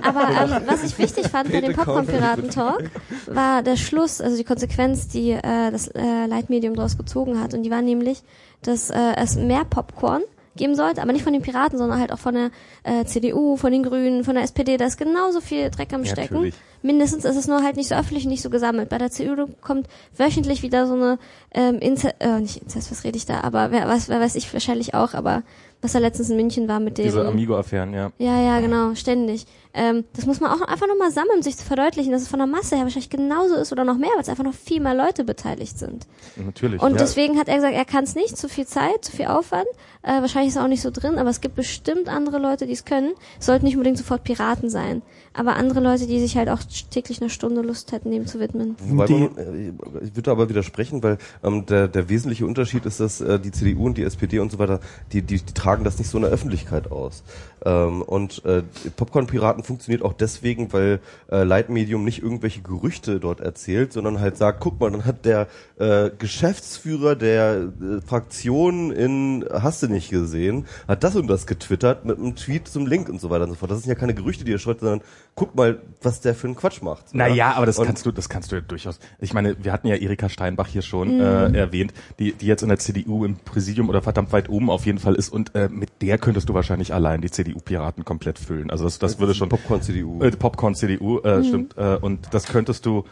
Aber ähm, was ich wichtig fand bei dem Popcorn-Piraten-Talk, war der Schluss, also die Konsequenz, die äh, das äh, Leitmedium daraus gezogen hat. Und die war nämlich, dass äh, es mehr Popcorn geben sollte, aber nicht von den Piraten, sondern halt auch von der äh, CDU, von den Grünen, von der SPD. Da ist genauso viel Dreck am Stecken. Natürlich. Mindestens ist es nur halt nicht so öffentlich, nicht so gesammelt. Bei der CDU kommt wöchentlich wieder so eine ähm, Inzest, äh, nicht Inzest, was rede ich da, aber wer, was, wer weiß ich wahrscheinlich auch, aber was da letztens in München war mit dem. Diese Amigo-Affären, ja. Ja, ja, genau, ständig. Ähm, das muss man auch einfach nochmal sammeln, um sich zu verdeutlichen, dass es von der Masse her wahrscheinlich genauso ist oder noch mehr, weil es einfach noch viel mehr Leute beteiligt sind. Natürlich. Und ja. deswegen hat er gesagt, er kann es nicht, zu viel Zeit, zu viel Aufwand. Äh, wahrscheinlich ist er auch nicht so drin, aber es gibt bestimmt andere Leute, die es können. Es sollten nicht unbedingt sofort Piraten sein, aber andere Leute, die sich halt auch täglich eine Stunde Lust hätten, dem zu widmen. Wobei man, äh, ich würde aber widersprechen, weil ähm, der, der wesentliche Unterschied ist, dass äh, die CDU und die SPD und so weiter, die, die, die tragen das nicht so in der Öffentlichkeit aus. Ähm, und äh, Popcorn-Piraten funktioniert auch deswegen, weil äh, Leitmedium nicht irgendwelche Gerüchte dort erzählt, sondern halt sagt, guck mal, dann hat der äh, Geschäftsführer der äh, Fraktion in Hast du nicht gesehen, hat das und das getwittert mit einem Tweet zum Link und so weiter und so fort. Das sind ja keine Gerüchte, die er schreibt, sondern guck mal, was der für einen Quatsch macht. Naja, aber das und kannst du, das kannst du ja durchaus. Ich meine, wir hatten ja Erika Steinbach hier schon mhm. äh, erwähnt, die, die jetzt in der CDU im Präsidium oder verdammt weit oben auf jeden Fall ist und äh, mit der könntest du wahrscheinlich allein die CDU-Piraten komplett füllen. Also das, das würde schon Popcorn-CDU. Äh, Popcorn-CDU, äh, mhm. stimmt. Äh, und das könntest du äh,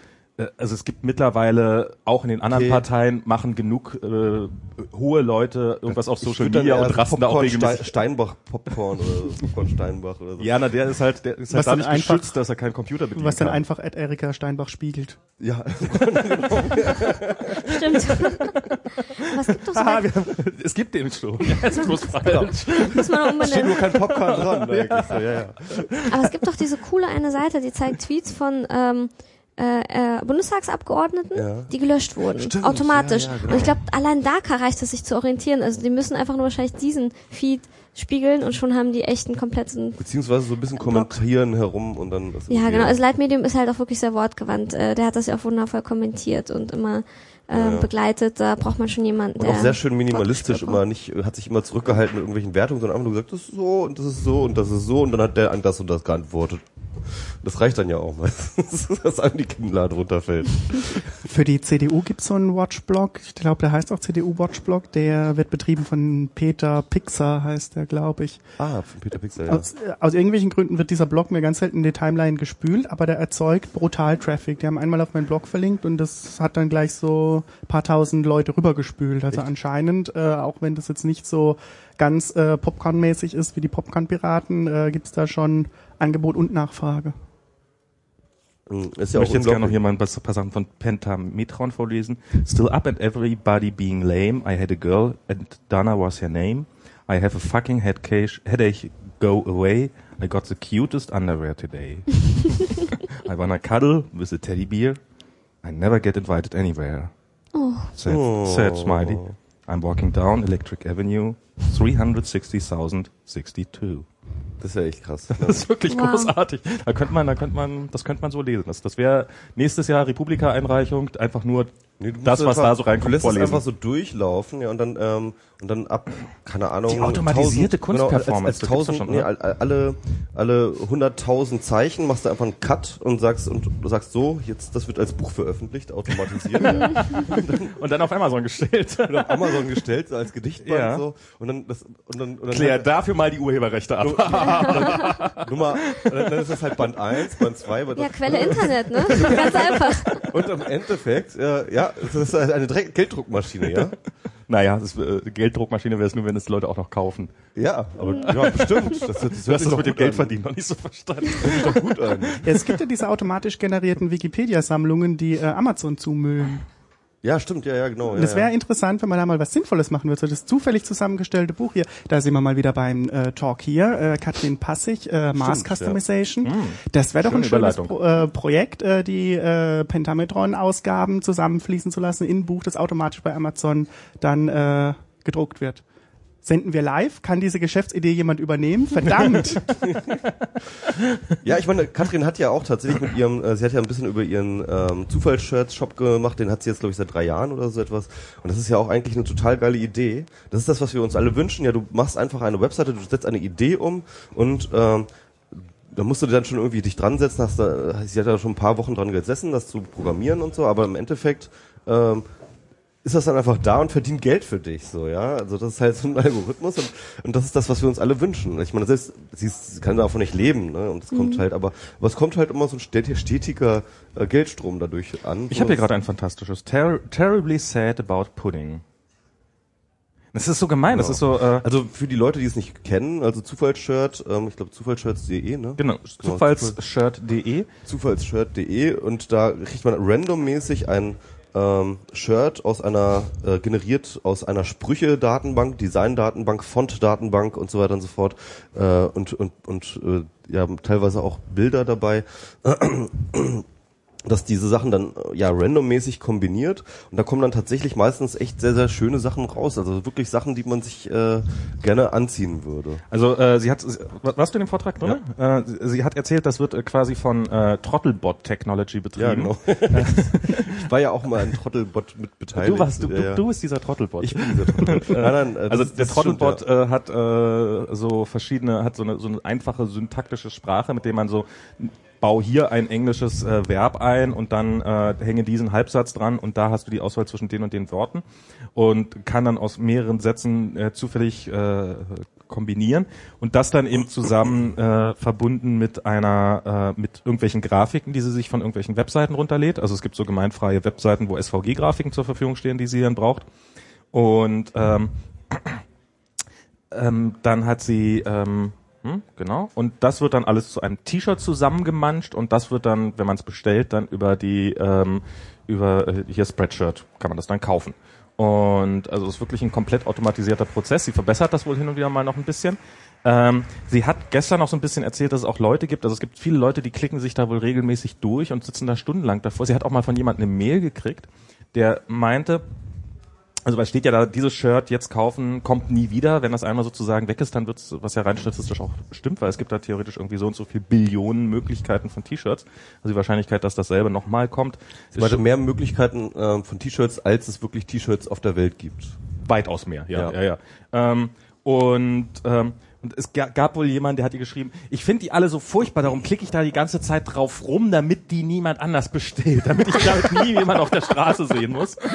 also es gibt mittlerweile auch in den anderen okay. Parteien machen genug äh, hohe Leute irgendwas auf Social Media und rasten da auch regelmäßig. Steinbach Popcorn oder Popcorn Steinbach oder so. Ja, na der ist halt der ist halt dadurch einfach, geschützt, dass er keinen Computer bedient. Was dann einfach at Erika Steinbach spiegelt. Ja. [laughs] Stimmt. Was gibt doch so Aha, wir, es gibt den schon. Ja, es ist bloß falsch. Muss man umbenennen. Steht nur kein Popcorn dran. [laughs] Ja. So, ja, ja. Aber es gibt doch diese coole eine Seite, die zeigt Tweets von ähm, äh, äh, Bundestagsabgeordneten, ja. die gelöscht wurden, Stimmt, automatisch. Ja, ja, genau. Und ich glaube, allein da reicht es sich zu orientieren. Also die müssen einfach nur wahrscheinlich diesen Feed spiegeln und schon haben die echten kompletten beziehungsweise so ein bisschen kommentieren Block. herum und dann ja genau also Leitmedium ist halt auch wirklich sehr wortgewandt äh, der hat das ja auch wundervoll kommentiert und immer ähm, ja. begleitet da braucht man schon jemanden und der auch sehr schön minimalistisch immer nicht hat sich immer zurückgehalten mit irgendwelchen Wertungen sondern einfach nur gesagt das ist so und das ist so und das ist so und dann hat der an das und das geantwortet Das reicht dann ja auch meistens, [laughs] dass einem die Kinnlade runterfällt. Für die CDU gibt's so einen Watchblog, ich glaube, der heißt auch CDU Watchblog, der wird betrieben von Peter Pixar, heißt der, glaube ich. Ah, von Peter Pixar, ja. Aus, äh, aus irgendwelchen Gründen wird dieser Blog mir ganz selten in die Timeline gespült, aber der erzeugt brutal Traffic. Die haben einmal auf meinen Blog verlinkt und das hat dann gleich so paar tausend Leute rübergespült. Also Echt? anscheinend, äh, auch wenn das jetzt nicht so ganz äh, Popcorn-mäßig ist wie die Popcorn-Piraten, äh, gibt's da schon Angebot und Nachfrage. Hm, Ist Ich ja auch möchte jetzt gerne noch hier mal ein paar Sachen von Pentametron vorlesen. Still up and everybody being lame. I had a girl and Dana was her name. I have a fucking headache. Go away. I got the cutest underwear today. [laughs] I wanna cuddle with a teddy bear. I never get invited anywhere. Sad, Oh. sad smiley. I'm walking down Electric Avenue, 360,062. Das ist ja echt krass. Das ist wirklich Wow. großartig. Da könnte man, da könnte man, das könnte man so lesen. Das, das wäre nächstes Jahr Republika-Einreichung, einfach nur Nee, du das, was einfach- da so Du reinkommt, es vorlesen. einfach so durchlaufen, ja, und dann, ähm, und dann ab, keine Ahnung. Die automatisierte 1000 genau, Kunstperformance, als, als gibt's doch 1000, schon, nee, alle, alle 100.000 Zeichen machst du einfach einen Cut und sagst, und du sagst so, jetzt, das wird als Buch veröffentlicht, automatisiert. [laughs] Und dann auf Amazon gestellt. und auf Amazon gestellt, so als Gedichtband, Ja. so. Und dann, das, und dann, und dann Klär dafür mal die Urheberrechte ab. Nummer, und dann ist es halt Band 1, Band 2, Band Ja, Quelle Internet, ne? Ganz einfach. Und im Endeffekt, äh, ja, es ist eine Dreck Gelddruckmaschine, ja? Naja, das, äh, Gelddruckmaschine wäre es nur, wenn es Leute auch noch kaufen. Ja, aber ja, bestimmt. Das, das, das hört Das mit dem gut Geld an. verdienen noch nicht so verstanden. Das hört sich doch gut an. Ja, es gibt ja diese automatisch generierten Wikipedia-Sammlungen, die äh, Amazon zumüllen. Ja, stimmt, ja, ja, genau. Und Ja, es wäre ja. interessant, wenn man da mal was Sinnvolles machen würde. So das zufällig zusammengestellte Buch hier, da sind wir mal wieder beim äh, Talk hier, äh, Katrin Passig, äh, Mars Stimmt, ja. Customization. Das wäre doch Schöne ein schönes. Pro, äh, Projekt, äh, die äh, Pentametron-Ausgaben zusammenfließen zu lassen in ein Buch, das automatisch bei Amazon dann äh, gedruckt wird. Senden wir live? Kann diese Geschäftsidee jemand übernehmen? Verdammt! [laughs] ja, ich meine, Katrin hat ja auch tatsächlich mit ihrem, äh, sie hat ja ein bisschen über ihren ähm, Zufallsshirts-Shop gemacht, den hat sie jetzt, glaube ich, seit drei Jahren oder so etwas. Und das ist ja auch eigentlich eine total geile Idee. Das ist das, was wir uns alle wünschen. Ja, du machst einfach eine Webseite, du setzt eine Idee um und ähm, da musst du dann schon irgendwie dich dran setzen, hast da, sie hat da schon ein paar Wochen dran gesessen, das zu programmieren und so, aber im Endeffekt ähm, ist das dann einfach da und verdient Geld für dich, so, ja. Also das ist halt so ein Algorithmus und, und das ist das, was wir uns alle wünschen. Ich meine, selbst, sie, ist, sie kann davon nicht leben, ne? Und es kommt halt, aber, aber es kommt halt immer so ein steti- stetiger äh, Geldstrom dadurch an. Ich habe hier gerade ein fantastisches. Ter terribly sad about pudding. Das ist so gemein. Das Ja. ist so, äh, Also für die Leute, die es nicht kennen, also Zufallsshirt, ähm, ich glaube Zufallsshirts.de, ne? genau, zufallsshirt.de. Zufallsshirt.de und da kriegt man randommäßig ein ähm, Shirt aus einer äh, generiert aus einer Sprüche-Datenbank, Design-Datenbank, Font-Datenbank und so weiter und so fort äh, und und und äh, ja teilweise auch Bilder dabei. Dass diese Sachen dann äh, ja randommäßig kombiniert und da kommen dann tatsächlich meistens echt sehr sehr schöne Sachen raus, also wirklich Sachen, die man sich äh, gerne anziehen würde. Also äh, sie hat, warst du in dem Vortrag drin? Äh, sie, hat erzählt, das wird äh, quasi von äh, Trottlebot Technology betrieben. Ja, genau. [laughs] ich war ja auch mal an Trottelbot mit beteiligt. Du warst, du, ja, ja. du, du bist dieser Trottelbot. Ich bin dieser Trottelbot. [laughs] nein, nein, äh, also das- der das stimmt, Trottelbot ja. äh, hat äh, so verschiedene, hat so eine, so eine einfache syntaktische Sprache, mit dem man so bau hier ein englisches äh, Verb ein und dann äh, hänge diesen Halbsatz dran und da hast du die Auswahl zwischen den und den Worten und kann dann aus mehreren Sätzen äh, zufällig äh, kombinieren und das dann eben zusammen äh, verbunden mit einer äh, mit irgendwelchen Grafiken, die sie sich von irgendwelchen Webseiten runterlädt. Also es gibt so gemeinfreie Webseiten, wo SVG-Grafiken zur Verfügung stehen, die sie dann braucht. Und ähm, [clears throat] ähm, dann hat sie ähm, hm, genau und das wird dann alles zu einem T-Shirt zusammengemanscht und das wird dann, wenn man es bestellt, dann über die ähm, über äh, hier Spreadshirt kann man das dann kaufen. Und also es ist wirklich ein komplett automatisierter Prozess. Sie verbessert das wohl hin und wieder mal noch ein bisschen. Ähm, sie hat gestern noch so ein bisschen erzählt, dass es auch Leute gibt, also es gibt viele Leute, die klicken sich da wohl regelmäßig durch und sitzen da stundenlang davor. Sie hat auch mal von jemandem eine Mail gekriegt, der meinte, also weil steht ja da, dieses Shirt jetzt kaufen, kommt nie wieder. Wenn das einmal sozusagen weg ist, dann wird's, was ja rein statistisch auch stimmt, weil es gibt da theoretisch irgendwie so und so viel Billionen Möglichkeiten von T-Shirts. Also die Wahrscheinlichkeit, dass dasselbe nochmal kommt, Sie meinte mehr Möglichkeiten ähm, von T-Shirts, als es wirklich T-Shirts auf der Welt gibt. weitaus mehr. Ja, ja, Ja. ja. Ähm, und ähm, Und es ga- gab wohl jemanden, der hat die geschrieben, ich finde die alle so furchtbar, darum klicke ich da die ganze Zeit drauf rum, damit die niemand anders bestellt, damit ich damit [laughs] nie jemand auf der Straße sehen muss. [laughs]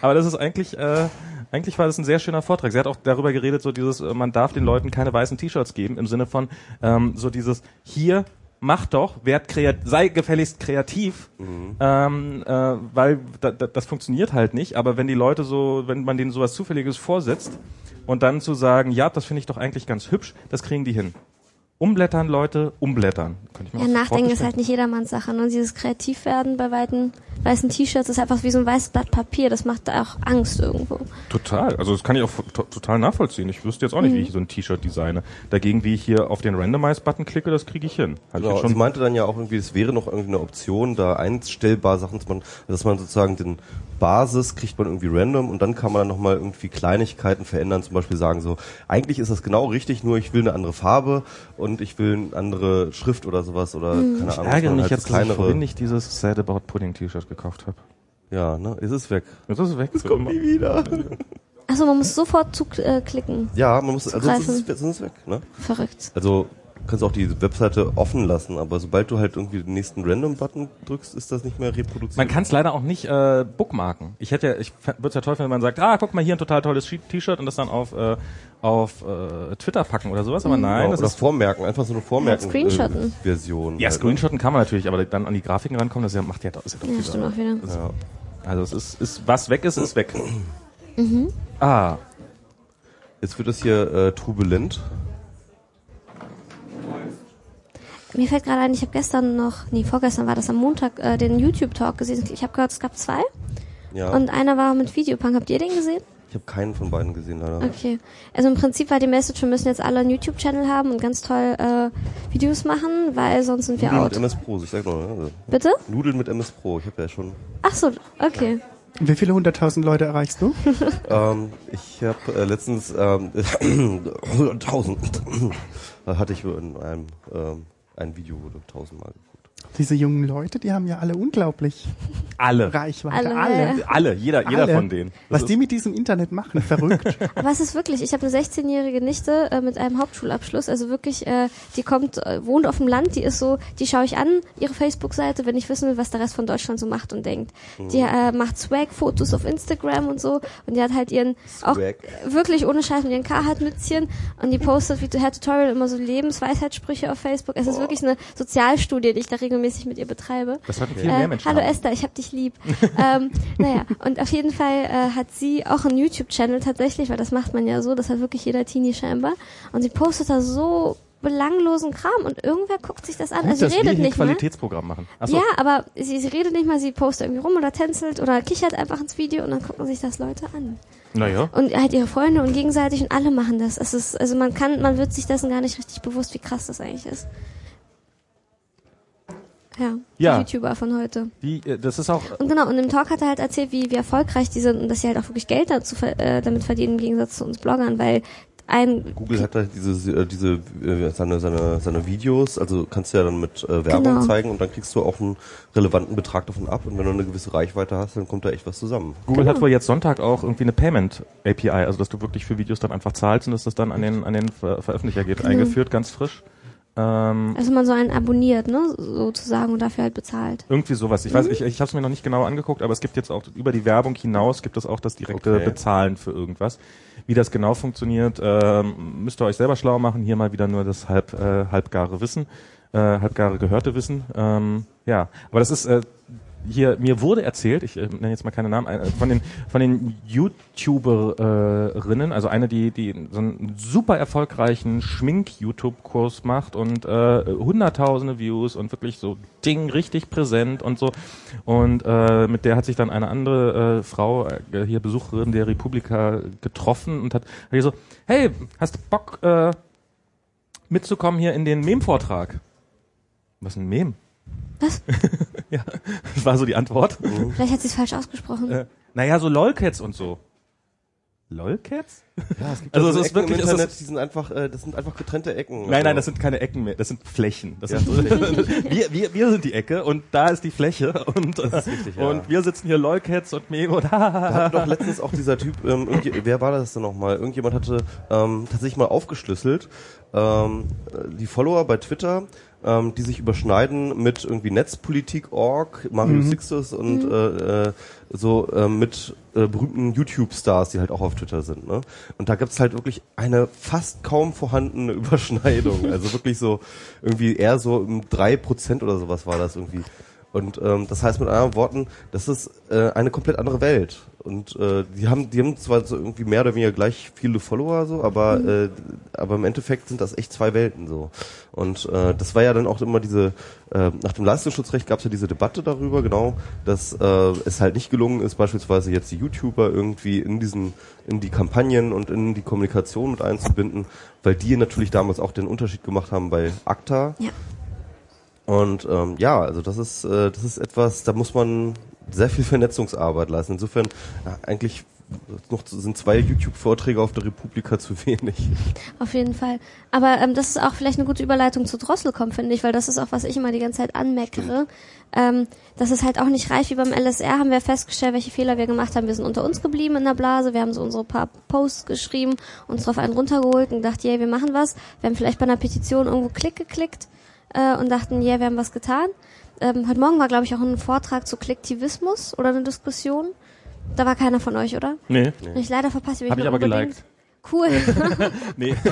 Aber das ist eigentlich, äh, eigentlich war das ein sehr schöner Vortrag. Sie hat auch darüber geredet, so dieses, äh, man darf den Leuten keine weißen T-Shirts geben, im Sinne von ähm, so dieses, hier, mach doch, werd kreat sei gefälligst kreativ, ähm, äh, weil da, da, das funktioniert halt nicht. Aber wenn die Leute so, wenn man denen sowas Zufälliges vorsetzt und dann zu sagen, ja, das finde ich doch eigentlich ganz hübsch, das kriegen die hin. Umblättern, Leute, umblättern. Könnte ich mir Ja, Nachdenken ist halt nicht jedermanns Sache. Ne? Und dieses Kreativwerden bei weiten weißen T-Shirts ist einfach wie so ein weißes Blatt Papier. Das macht auch Angst irgendwo. Total. Also das kann ich auch to total nachvollziehen. Ich wüsste jetzt auch nicht, wie ich so ein T-Shirt designe. Dagegen, wie ich hier auf den Randomize-Button klicke, das kriege ich hin. Hab ich Genau, sie schon meinte dann ja auch irgendwie, es wäre noch irgendwie eine Option, da einstellbar Sachen zu machen, dass man sozusagen den Basis kriegt man irgendwie random und dann kann man dann nochmal irgendwie Kleinigkeiten verändern, zum Beispiel sagen so, eigentlich ist das genau richtig, nur ich will eine andere Farbe und ich will eine andere Schrift oder sowas oder keine Ahnung. ich ärgere mich halt jetzt, so dass ich kleinere, vorhin nicht dieses Sad About Pudding T-Shirt gekauft habe. Ja, ne, ist es weg. Ist es weg. für Kommt immer. nie wieder. [laughs] Achso, man muss sofort zuklicken. Äh, klicken. Ja, man muss, also sonst ist, es, sonst ist es weg, ne? Verrückt. Also, du kannst auch die Webseite offen lassen, aber sobald du halt irgendwie den nächsten Random-Button drückst, ist das nicht mehr reproduziert. Man kann es leider auch nicht äh, bookmarken. Ich hätte, ja- ich würde es ja toll finden, wenn man sagt, ah, guck mal hier ein total tolles T-Shirt und das dann auf äh, auf äh, Twitter packen oder sowas. Aber nein, Genau, das oder ist vormerken, einfach so eine vormerken Screenshotten. äh, Version. ja halt? Screenshotten kann man natürlich, aber dann an die Grafiken rankommen, das ist ja, macht ja, das ist ja doch Ja, Arbeit. auch wieder. Das- Also es ist, ist was weg ist, ist weg. Ah, Jetzt wird das hier äh, turbulent. Mir fällt gerade ein, ich habe gestern noch, nee, vorgestern war das am Montag, äh, den YouTube-Talk gesehen. Ich habe gehört, es gab zwei. Ja. Und einer war mit Videopunk. Habt ihr den gesehen? Ich habe keinen von beiden gesehen leider. Okay. Also im Prinzip war die Message, wir müssen jetzt alle einen YouTube-Channel haben und ganz toll äh, Videos machen, weil sonst sind wir Nudeln out. mit MS Pro, ich sag nur. ne? Also, Bitte? Nudeln mit MS Pro, ich habe ja schon. Ach so, okay. Wie viele hunderttausend Leute erreichst du? [laughs] ähm, ich habe äh, letztens ähm, [coughs] 100.000 da hatte ich in einem ähm, ein Video wurde tausendmal. Diese jungen Leute, die haben ja alle unglaublich alle. Reichweite. Alle. Alle. Alle, jeder, jeder Alle. von denen. Das Was die mit diesem Internet machen, verrückt. [laughs] Aber es ist wirklich, ich habe eine 16-jährige Nichte äh, mit einem Hauptschulabschluss, also wirklich, äh, die kommt, äh, wohnt auf dem Land, die ist so, die schaue ich an, ihre Facebook-Seite, wenn ich wissen will, was der Rest von Deutschland so macht und denkt. Die äh, macht Swag-Fotos auf Instagram und so und die hat halt ihren, auch Swag. wirklich ohne Scheiß mit ihren Carhartt-Mützchen und die postet wie Herr Tutorial immer so Lebensweisheitssprüche auf Facebook. Es ist wirklich eine Sozialstudie, die ich da regelmäßig mit ihr betreibe. Das sollten viel mehr Äh, Menschen hallo haben. Esther, ich hab dich lieb. [laughs] ähm, naja, und auf jeden Fall äh, hat sie auch einen YouTube-Channel tatsächlich, weil das macht man ja so, das hat wirklich jeder Teenie scheinbar. Und sie postet da so belanglosen Kram und irgendwer guckt sich das an. Gut, also sie redet nicht mal. Qualitätsprogramm machen. Achso, Ja, aber sie, sie redet nicht mal, sie postet irgendwie rum oder tänzelt oder kichert einfach ins Video und dann gucken sich das Leute an. naja. Und halt ihre Freunde und gegenseitig und alle machen das. Es ist, also man kann, man wird sich dessen gar nicht richtig bewusst, wie krass das eigentlich ist. Ja, Ja. die YouTuber von heute. Die, äh, das ist auch, Und genau, und im Talk hat er halt erzählt, wie, wie erfolgreich die sind und dass sie halt auch wirklich Geld dazu, ver- äh, damit verdienen im Gegensatz zu uns Bloggern, weil ein Google hat da diese, äh, diese äh, seine, seine, seine Videos, also kannst du ja dann mit äh, Werbung Genau. zeigen und dann kriegst du auch einen relevanten Betrag davon ab und wenn du eine gewisse Reichweite hast, dann kommt da echt was zusammen. Google hat wohl jetzt Sonntag auch irgendwie eine Payment API, also dass du wirklich für Videos dann einfach zahlst und dass das dann an den, an den Ver Veröffentlicher geht, eingeführt, ganz frisch. Ähm, also man so einen abonniert, ne, sozusagen und dafür halt bezahlt. irgendwie sowas. Ich weiß, ich, ich habe es mir noch nicht genau angeguckt, aber es gibt jetzt auch über die Werbung hinaus gibt es auch das direkte Okay. Bezahlen für irgendwas. Wie das genau funktioniert, ähm, müsst ihr euch selber schlau machen. Hier mal wieder nur das halb äh, halbgare Wissen, äh, halbgare gehörte Wissen. Ähm, ja, aber das ist äh, hier mir wurde erzählt, ich äh, nenne jetzt mal keine Namen, äh, von den von den YouTuberinnen, also eine, die die so einen super erfolgreichen Schmink-YouTube-Kurs macht und äh, hunderttausende Views und wirklich so Ding richtig präsent und so und äh, mit der hat sich dann eine andere äh, Frau äh, hier Besucherin der Republika getroffen und hat, hat so, hey, hast du Bock äh, mitzukommen hier in den Mem-Vortrag? Was ist ein Mem? Was? [laughs] ja, das war so die Antwort. Vielleicht hat sie es falsch ausgesprochen. Äh, naja, so Lolcats und so. Lolcats? Ja, es gibt Also also es so ist Ecken wirklich- im Internet, ist- die sind einfach, äh, das sind einfach getrennte Ecken. Nein, Also- nein, das sind keine Ecken mehr, das sind Flächen. Das Ja, sind, [laughs] wir, wir, wir sind die Ecke und da ist die Fläche und, Das ist richtig, ja. und wir sitzen hier Lolcats und Memo und Da hat doch letztens auch dieser Typ, ähm, irgendwie- wer war das denn nochmal? Irgendjemand hatte ähm, tatsächlich mal aufgeschlüsselt, ähm, die Follower bei Twitter, ähm, die sich überschneiden mit irgendwie Netzpolitik.org, Mario Sixtus und äh, äh, so äh, mit äh, berühmten YouTube-Stars, die halt auch auf Twitter sind. Ne? Und da gibt's halt wirklich eine fast kaum vorhandene [laughs] Überschneidung. also wirklich so irgendwie eher so im 3% oder sowas war das irgendwie. Und ähm, das heißt mit anderen Worten, das ist äh, eine komplett andere Welt. Und äh, die haben, die haben zwar so irgendwie mehr oder weniger gleich viele Follower so, aber äh, aber im Endeffekt sind das echt zwei Welten so. Und äh, das war ja dann auch immer diese äh, nach dem Leistungsschutzrecht gab es ja diese Debatte darüber, genau, dass äh, es halt nicht gelungen ist, beispielsweise jetzt die YouTuber irgendwie in diesen in die Kampagnen und in die Kommunikation mit einzubinden, weil die natürlich damals auch den Unterschied gemacht haben bei ACTA. Ja. Und ähm, ja, also das ist äh, das ist etwas, da muss man sehr viel Vernetzungsarbeit leisten. Insofern ja, eigentlich noch sind zwei YouTube-Vorträge auf der Republika zu wenig. Auf jeden Fall. Aber ähm, das ist auch vielleicht eine gute Überleitung zu Drosselcom, finde ich, weil das ist auch, was ich immer die ganze Zeit anmeckere. Ähm, das ist halt auch nicht reif wie beim LSR, haben wir festgestellt, welche Fehler wir gemacht haben. Wir sind unter uns geblieben in der Blase, wir haben so unsere paar Posts geschrieben, uns drauf einen runtergeholt und gedacht, yeah, wir machen was. Wir haben vielleicht bei einer Petition irgendwo Klick geklickt äh, und dachten, yeah, wir haben was getan. Ähm, heute Morgen war, glaube ich, auch ein Vortrag zu Klicktivismus oder eine Diskussion. Da war keiner von euch, oder? Nee, Hab Ich leider verpasst. habe ich noch aber unbedingt- geliked. Cool. Nee. [laughs]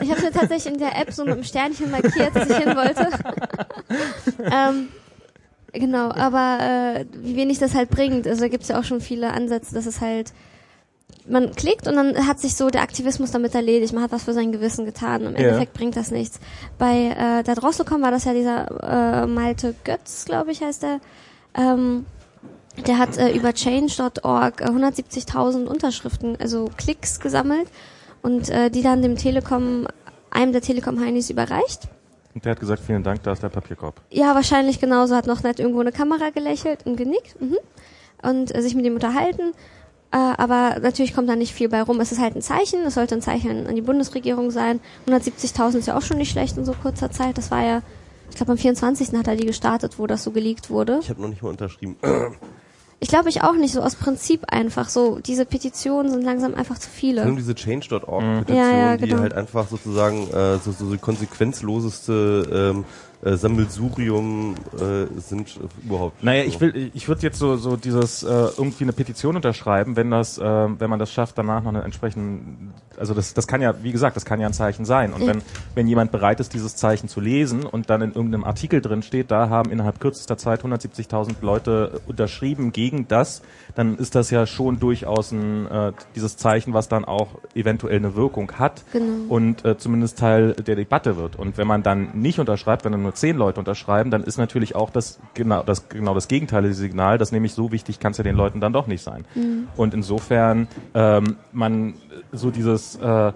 Ich habe mir tatsächlich in der App so mit einem Sternchen markiert, dass ich hin wollte. [laughs] ähm, genau, aber äh, wie wenig das halt bringt. Also da gibt's ja auch schon viele Ansätze, dass es halt man klickt und dann hat sich so der Aktivismus damit erledigt. Man hat was für sein Gewissen getan. Im. Endeffekt bringt das nichts. Bei äh, der Drosselcom war das ja dieser äh, Malte Götz, glaube ich, heißt der. Ähm, der hat äh, über change.org äh, 170.000 Unterschriften, also Klicks gesammelt und äh, die dann dem Telekom, einem der Telekom-Heinis überreicht. Und der hat gesagt, vielen Dank, da ist der Papierkorb. Ja, wahrscheinlich genauso, hat noch nett irgendwo eine Kamera gelächelt und genickt mhm. und äh, sich mit ihm unterhalten. Äh, aber natürlich kommt da nicht viel bei rum. Es ist halt ein Zeichen, es sollte ein Zeichen an die Bundesregierung sein. 170.000 ist ja auch schon nicht schlecht in so kurzer Zeit. Das war ja, ich glaube am 24. hat er die gestartet, wo das so geleakt wurde. Ich habe noch nicht mal unterschrieben. Ich glaube ich auch nicht, so aus Prinzip einfach. So, diese Petitionen sind langsam einfach zu viele. diese Change.org-Petition, Ja, ja, die genau. halt einfach sozusagen äh, so, so die konsequenzloseste ähm, äh, Sammelsurium äh, sind äh, überhaupt. Naja, so. ich will, ich würde jetzt so, so dieses äh, irgendwie eine Petition unterschreiben, wenn das, äh, wenn man das schafft, danach noch eine entsprechende, also das, das kann ja, wie gesagt, das kann ja ein Zeichen sein. Und wenn, wenn jemand bereit ist, dieses Zeichen zu lesen und dann in irgendeinem Artikel drin steht, da haben innerhalb kürzester Zeit 170.000 Leute unterschrieben gegen das, dann ist das ja schon durchaus ein äh, dieses Zeichen, was dann auch eventuell eine Wirkung hat Genau. und äh, zumindest Teil der Debatte wird. Und wenn man dann nicht unterschreibt, wenn dann nur zehn Leute unterschreiben, dann ist natürlich auch das genau das genau das gegenteilige Signal, dass nämlich so wichtig kann es ja den Leuten dann doch nicht sein. Und insofern ähm, man so dieses äh,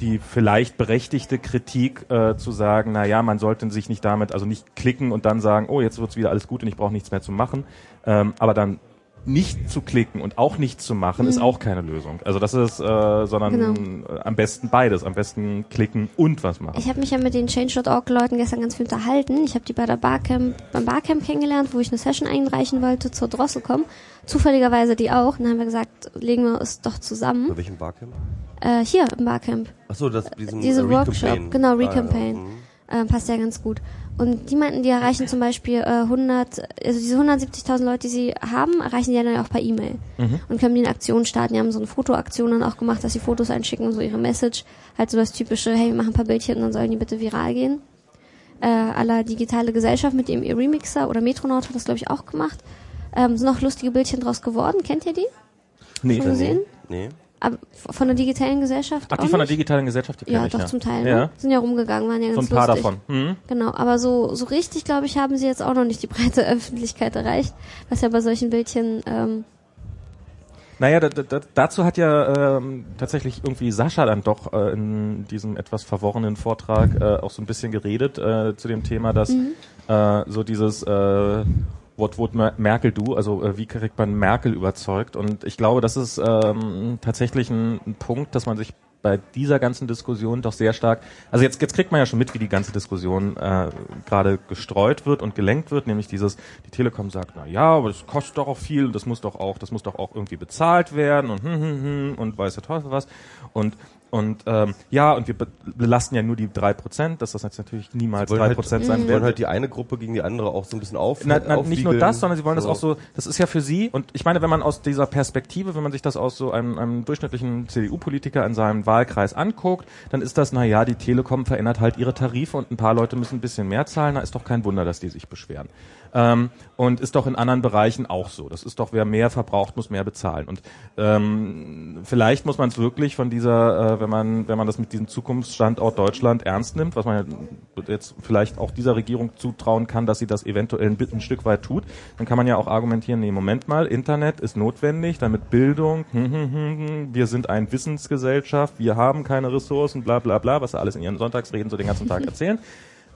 die vielleicht berechtigte Kritik äh, zu sagen, na ja, man sollte sich nicht damit, also nicht klicken und dann sagen, oh, jetzt wird's wieder alles gut und ich brauche nichts mehr zu machen, ähm, aber dann nicht zu klicken und auch nichts zu machen, ist auch keine Lösung. Also das ist, äh, sondern äh, am besten beides, am besten klicken und was machen. Ich habe mich ja mit den Change.org-Leuten gestern ganz viel unterhalten. Ich habe die bei der Barcamp, beim Barcamp kennengelernt, wo ich eine Session einreichen wollte zur Drosselcom. Zufälligerweise die auch. Und dann haben wir gesagt, legen wir es doch zusammen. Bei welchem Barcamp? Äh, hier im Barcamp. Achso, das diesem Diese äh, Workshop, Recampaign. genau, Ah, ja, Recampaign. mhm. Äh, passt ja ganz gut. Und die meinten, die erreichen zum Beispiel äh, 100, also diese 170.000 Leute, die sie haben, erreichen die ja dann auch per E-Mail. Und können die in Aktion starten. Die haben so eine Fotoaktion dann auch gemacht, dass sie Fotos einschicken und so ihre Message. Halt so das typische, hey, wir machen ein paar Bildchen und dann sollen die bitte viral gehen. Äh, aller digitale Gesellschaft mit dem E-Remixer oder Metronaut hat das, glaube ich, auch gemacht. Ähm, sind auch lustige Bildchen draus geworden. Kennt ihr die? Nee. Schon gesehen? Nee. Aber von der digitalen Gesellschaft Ach, die von der digitalen Gesellschaft, die Ja, ich doch ja. zum Teil. Ja, Ne? Sind ja rumgegangen, waren ja so ganz ein paar lustig. davon. Mhm. Genau, aber so, so richtig, glaube ich, haben sie jetzt auch noch nicht die breite [laughs] Öffentlichkeit erreicht, was ja bei solchen Bildchen, ähm, Naja, da, da, dazu hat ja ähm, tatsächlich irgendwie Sascha dann doch äh, in diesem etwas verworrenen Vortrag äh, auch so ein bisschen geredet äh, zu dem Thema, dass Mhm. äh, so dieses äh, what would Merkel do? Also äh, wie kriegt man Merkel überzeugt? Und ich glaube, das ist ähm, tatsächlich ein, ein Punkt, dass man sich bei dieser ganzen Diskussion doch sehr stark, also jetzt, jetzt kriegt man ja schon mit, wie die ganze Diskussion äh, gerade gestreut wird und gelenkt wird, nämlich dieses, die Telekom sagt, na ja, aber das kostet doch auch viel und das muss doch auch, das muss doch auch irgendwie bezahlt werden und hm, hm, hm, und weiß der Teufel was. Und und ähm, ja, und wir belasten ja nur die drei Prozent, dass das jetzt natürlich niemals drei halt, Prozent sein wird. Sie wollen halt die eine Gruppe gegen die andere auch so ein bisschen auf. Na, na, nicht nur das, sondern sie wollen so. das auch so. Das ist ja für sie. Und ich meine, wenn man aus dieser Perspektive, wenn man sich das aus so einem, einem durchschnittlichen CDU-Politiker in seinem Wahlkreis anguckt, dann ist das, na ja, die Telekom verändert halt ihre Tarife und ein paar Leute müssen ein bisschen mehr zahlen. Da ist doch kein Wunder, dass die sich beschweren. Ähm, und ist doch in anderen Bereichen auch so. Das ist doch, wer mehr verbraucht, muss mehr bezahlen. Und ähm, vielleicht muss man es wirklich von dieser, äh, wenn man, wenn man das mit diesem Zukunftsstandort Deutschland ernst nimmt, was man jetzt vielleicht auch dieser Regierung zutrauen kann, dass sie das eventuell ein, ein Stück weit tut, dann kann man ja auch argumentieren, nee, Moment mal, Internet ist notwendig, damit Bildung, hm, hm, hm, hm wir sind eine Wissensgesellschaft, wir haben keine Ressourcen, bla bla bla, was sie alles in ihren Sonntagsreden so den ganzen Tag erzählen.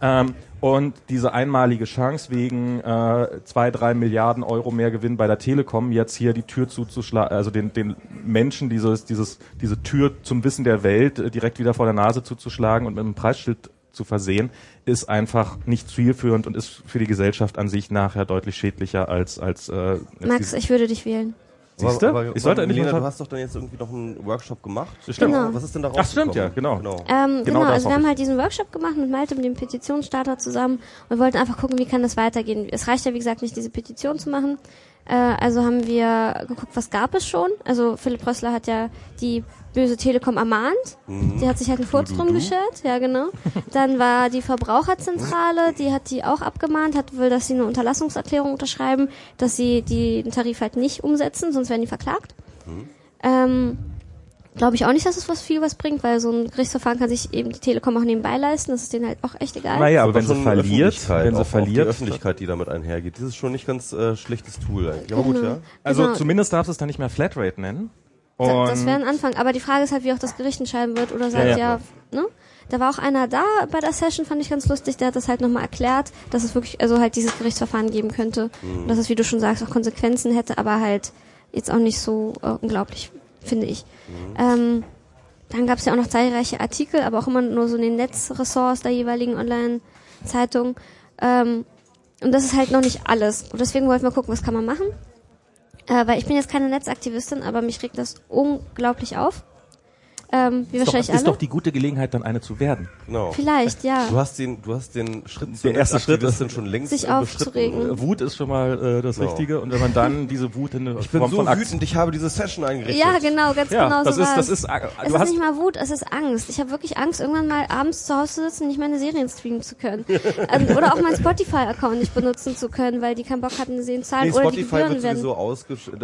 Ähm, und diese einmalige Chance wegen äh, zwei, drei Milliarden Euro mehr Gewinn bei der Telekom jetzt hier die Tür zuzuschlagen, also den, den Menschen dieses, dieses, diese Tür zum Wissen der Welt äh, direkt wieder vor der Nase zuzuschlagen und mit einem Preisschild zu versehen, ist einfach nicht zielführend und ist für die Gesellschaft an sich nachher deutlich schädlicher als als. Äh, als Max, ich würde dich wählen. Siehst du? Ich sollte nicht Lena, du hast doch dann jetzt irgendwie noch einen Workshop gemacht. Stimmt. Genau. Was ist denn da Ach, stimmt, ja, genau. Genau, ähm, genau, genau also wir haben halt diesen Workshop gemacht mit Malte, mit dem Petitionsstarter zusammen und wollten einfach gucken, wie kann das weitergehen. Es reicht ja, wie gesagt, nicht diese Petition zu machen. Äh, also haben wir geguckt, was gab es schon. Also Philipp Rössler hat ja die böse Telekom ermahnt. Mhm. Die hat sich halt einen Furz drum geschert, ja genau. Dann war die Verbraucherzentrale, die hat die auch abgemahnt, hat will, dass sie eine Unterlassungserklärung unterschreiben, dass sie die, den Tarif halt nicht umsetzen, sonst werden die verklagt. Mhm. Ähm, Glaube ich auch nicht, dass es was viel was bringt, weil so ein Gerichtsverfahren kann sich eben die Telekom auch nebenbei leisten. Das ist denen halt auch echt egal. Naja, aber wenn sie verliert, wenn sie verliert, die Öffentlichkeit, die damit einhergeht, das ist schon nicht ganz äh, schlechtes Tool eigentlich. Aber gut, ja. Also genau. zumindest darfst du es dann nicht mehr Flatrate nennen. Und das wäre ein Anfang. Aber die Frage ist halt, wie auch das Gericht entscheiden wird oder sagt ja, ja, ja ne? Da war auch einer da bei der Session, fand ich ganz lustig, der hat das halt nochmal erklärt, dass es wirklich, also halt dieses Gerichtsverfahren geben könnte. Mhm. Und dass es, wie du schon sagst, auch Konsequenzen hätte, aber halt jetzt auch nicht so äh, unglaublich, finde ich. Mhm. Ähm, dann gab es ja auch noch zahlreiche Artikel, aber auch immer nur so in den Netzressorts der jeweiligen Online-Zeitung. Ähm, und das ist halt noch nicht alles. Und deswegen wollten wir gucken, was kann man machen. Äh, weil ich bin jetzt keine Netzaktivistin, aber mich regt das unglaublich auf. Ähm, wie ist wahrscheinlich doch, alle. ist doch die gute Gelegenheit, dann eine zu werden. Genau. Vielleicht, ja. Du hast den, du hast den Schritt Der erste Schritt ist dann schon längst sich aufzuregen. Wut ist schon mal äh, das genau. Richtige und wenn man dann diese Wut in der Ich bin so wütend, ich habe diese Session eingerichtet. Ja, genau, ganz ja, genau das so ist, das ist, äh, es ist nicht mal Wut, es ist Angst. Ich habe wirklich Angst, irgendwann mal abends zu Hause zu sitzen und nicht meine Serien streamen zu können. [laughs] ähm, oder auch meinen Spotify-Account nicht benutzen zu können, weil die keinen Bock hatten, Serien zahlen. Nee, oder die Gebühren werden.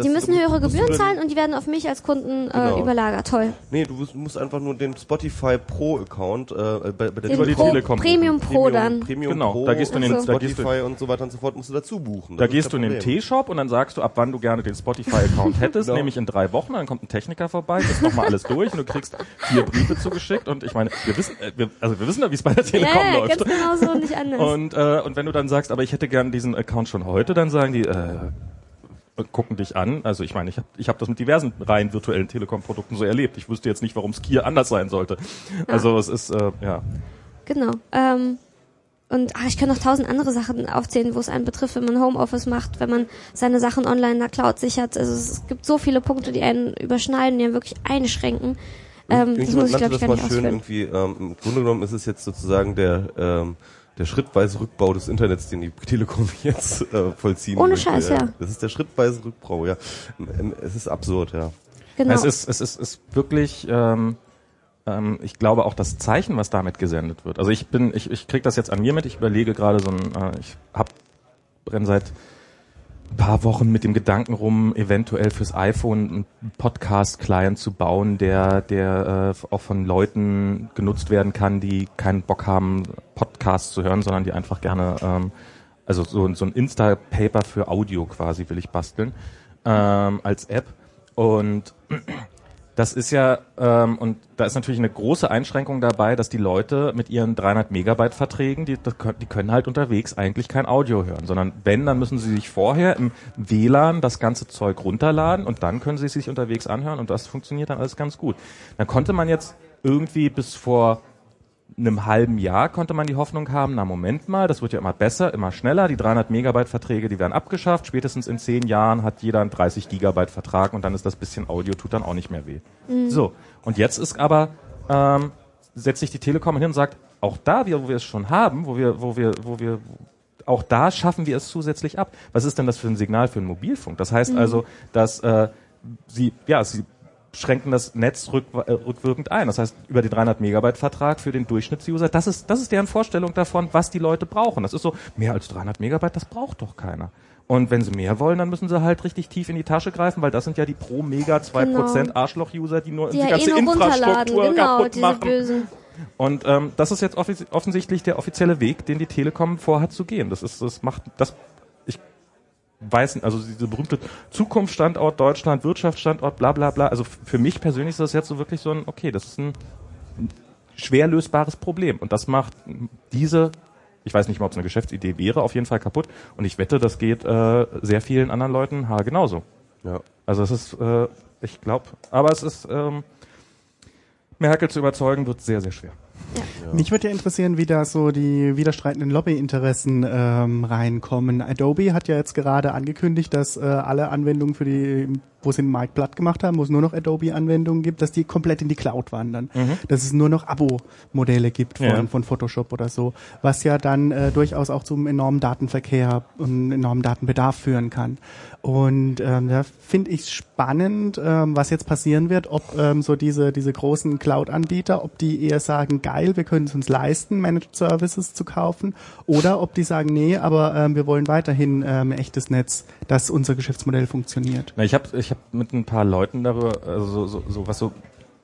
Die müssen höhere Gebühren zahlen und die werden auf mich als Kunden äh, genau. überlagert. Toll. Nee, du musst einfach nur den Spotify Pro Account äh, bei, bei der die Pro, Telekom Premium Pro dann. Premium genau, Pro, da gehst du in den Spotify und so weiter und so fort musst du dazu buchen. Da gehst du in den T-Shop und dann sagst du, ab wann du gerne den Spotify Account [laughs] hättest, genau. nämlich in drei Wochen, dann kommt ein Techniker vorbei, ist nochmal alles durch und du kriegst vier Briefe zugeschickt und ich meine, wir wissen, äh, wir, also wir wissen ja, wie es bei der Telekom ja, läuft. Ganz genau so, nicht anders. Und, äh, und wenn du dann sagst, aber ich hätte gern diesen Account schon heute, dann sagen die, äh, gucken dich an. Also ich meine, ich habe ich hab das mit diversen rein virtuellen Telekom-Produkten so erlebt. Ich wüsste jetzt nicht, warum Skier anders sein sollte. Ja. Also es ist, äh, ja. Genau. Ähm, und ach, ich kann noch tausend andere Sachen aufzählen, wo es einen betrifft, wenn man Homeoffice macht, wenn man seine Sachen online in der Cloud sichert. Also es gibt so viele Punkte, die einen überschneiden, die einen wirklich einschränken. Ähm, das muss ich, glaube ich, gar nicht schön irgendwie, ähm, Im Grunde genommen ist es jetzt sozusagen der ähm, der schrittweise Rückbau des Internets, den die Telekom [laughs] jetzt äh, vollziehen Ohne möchte. Scheiß, ja. Das ist der schrittweise Rückbau, ja. Ähm, es ist absurd, ja. Genau. Es ist, es ist, ist wirklich, ähm, ähm, ich glaube auch das Zeichen, was damit gesendet wird. Also ich bin, ich, ich krieg das jetzt an mir mit. Ich überlege gerade so ein, äh, ich hab renn seit paar Wochen mit dem Gedanken rum, eventuell fürs iPhone einen Podcast-Client zu bauen, der, der äh, auch von Leuten genutzt werden kann, die keinen Bock haben, Podcasts zu hören, sondern die einfach gerne, ähm, also so, so ein Insta-Paper für Audio quasi will ich basteln ähm, als App. Und Das ist ja, ähm, und da ist natürlich eine große Einschränkung dabei, dass die Leute mit ihren 300 Megabyte Verträgen, die, die können halt unterwegs eigentlich kein Audio hören, sondern wenn, dann müssen sie sich vorher im WLAN das ganze Zeug runterladen und dann können sie sich unterwegs anhören und das funktioniert dann alles ganz gut. Dann konnte man jetzt irgendwie bis vor einem halben Jahr konnte man die Hoffnung haben, na Moment mal, das wird ja immer besser, immer schneller, die 300 Megabyte Verträge, die werden abgeschafft, spätestens in zehn Jahren hat jeder einen 30 Gigabyte Vertrag und dann ist das bisschen Audio, tut dann auch nicht mehr weh. Mhm. So, und jetzt ist aber, ähm, setzt sich die Telekom hin und sagt, auch da, wo wir es schon haben, wo wir, wo wir, wo wir, auch da schaffen wir es zusätzlich ab. Was ist denn das für ein Signal für einen Mobilfunk? Das heißt mhm. also, dass äh, sie, ja, sie schränken das Netz rück, äh, rückwirkend ein. Das heißt, über den 300 Megabyte Vertrag für den Durchschnittsuser, das ist, das ist deren Vorstellung davon, was die Leute brauchen. Das ist so, mehr als 300 Megabyte, das braucht doch keiner. Und wenn sie mehr wollen, dann müssen sie halt richtig tief in die Tasche greifen, weil das sind ja die pro Mega 2% genau. Arschloch-User, die nur die, die ganze eh Infrastruktur genau, kaputt machen. Und ähm, das ist jetzt offensichtlich der offizielle Weg, den die Telekom vorhat zu gehen. Das ist, das macht, das weiß, also diese berühmte Zukunftsstandort Deutschland, Wirtschaftsstandort, bla bla bla. Also für mich persönlich ist das jetzt so wirklich so ein, okay, das ist ein schwer lösbares Problem. Und das macht diese, ich weiß nicht mal, ob es eine Geschäftsidee wäre, auf jeden Fall kaputt. Und ich wette, das geht äh, sehr vielen anderen Leuten ha, genauso. Ja. Also es ist, äh, ich glaube, aber es ist, ähm, Merkel zu überzeugen, wird sehr, sehr schwer. Ja. Mich würde ja interessieren, wie da so die widerstreitenden Lobbyinteressen ähm, reinkommen. Adobe hat ja jetzt gerade angekündigt, dass äh, alle Anwendungen für die wo sie den Markt platt gemacht haben, wo es nur noch Adobe-Anwendungen gibt, dass die komplett in die Cloud wandern. Mhm. Dass es nur noch Abo-Modelle gibt von, ja. von Photoshop oder so, was ja dann äh, durchaus auch zum enormen Datenverkehr und enormen Datenbedarf führen kann. Und ähm, da finde ich spannend, ähm, was jetzt passieren wird, ob ähm, so diese, diese großen Cloud-Anbieter, ob die eher sagen, geil, wir können es uns leisten, Managed Services zu kaufen, oder ob die sagen, nee, aber ähm, wir wollen weiterhin ähm, echtes Netz, dass unser Geschäftsmodell funktioniert. Na, ich habe ich habe mit ein paar Leuten darüber, also so, so, so was so,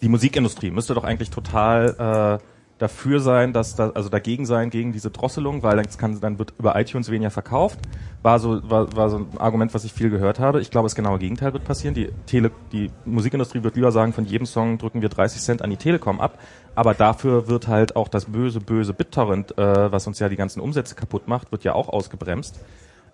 die Musikindustrie müsste doch eigentlich total äh, dafür sein, dass da, also dagegen sein gegen diese Drosselung, weil dann kann, dann wird über iTunes weniger verkauft. War so, war, war so ein Argument, was ich viel gehört habe. Ich glaube, das genaue Gegenteil wird passieren. Die Tele, die Musikindustrie wird lieber sagen, von jedem Song drücken wir 30 Cent an die Telekom ab. Aber dafür wird halt auch das böse, böse BitTorrent, äh, was uns ja die ganzen Umsätze kaputt macht, wird ja auch ausgebremst.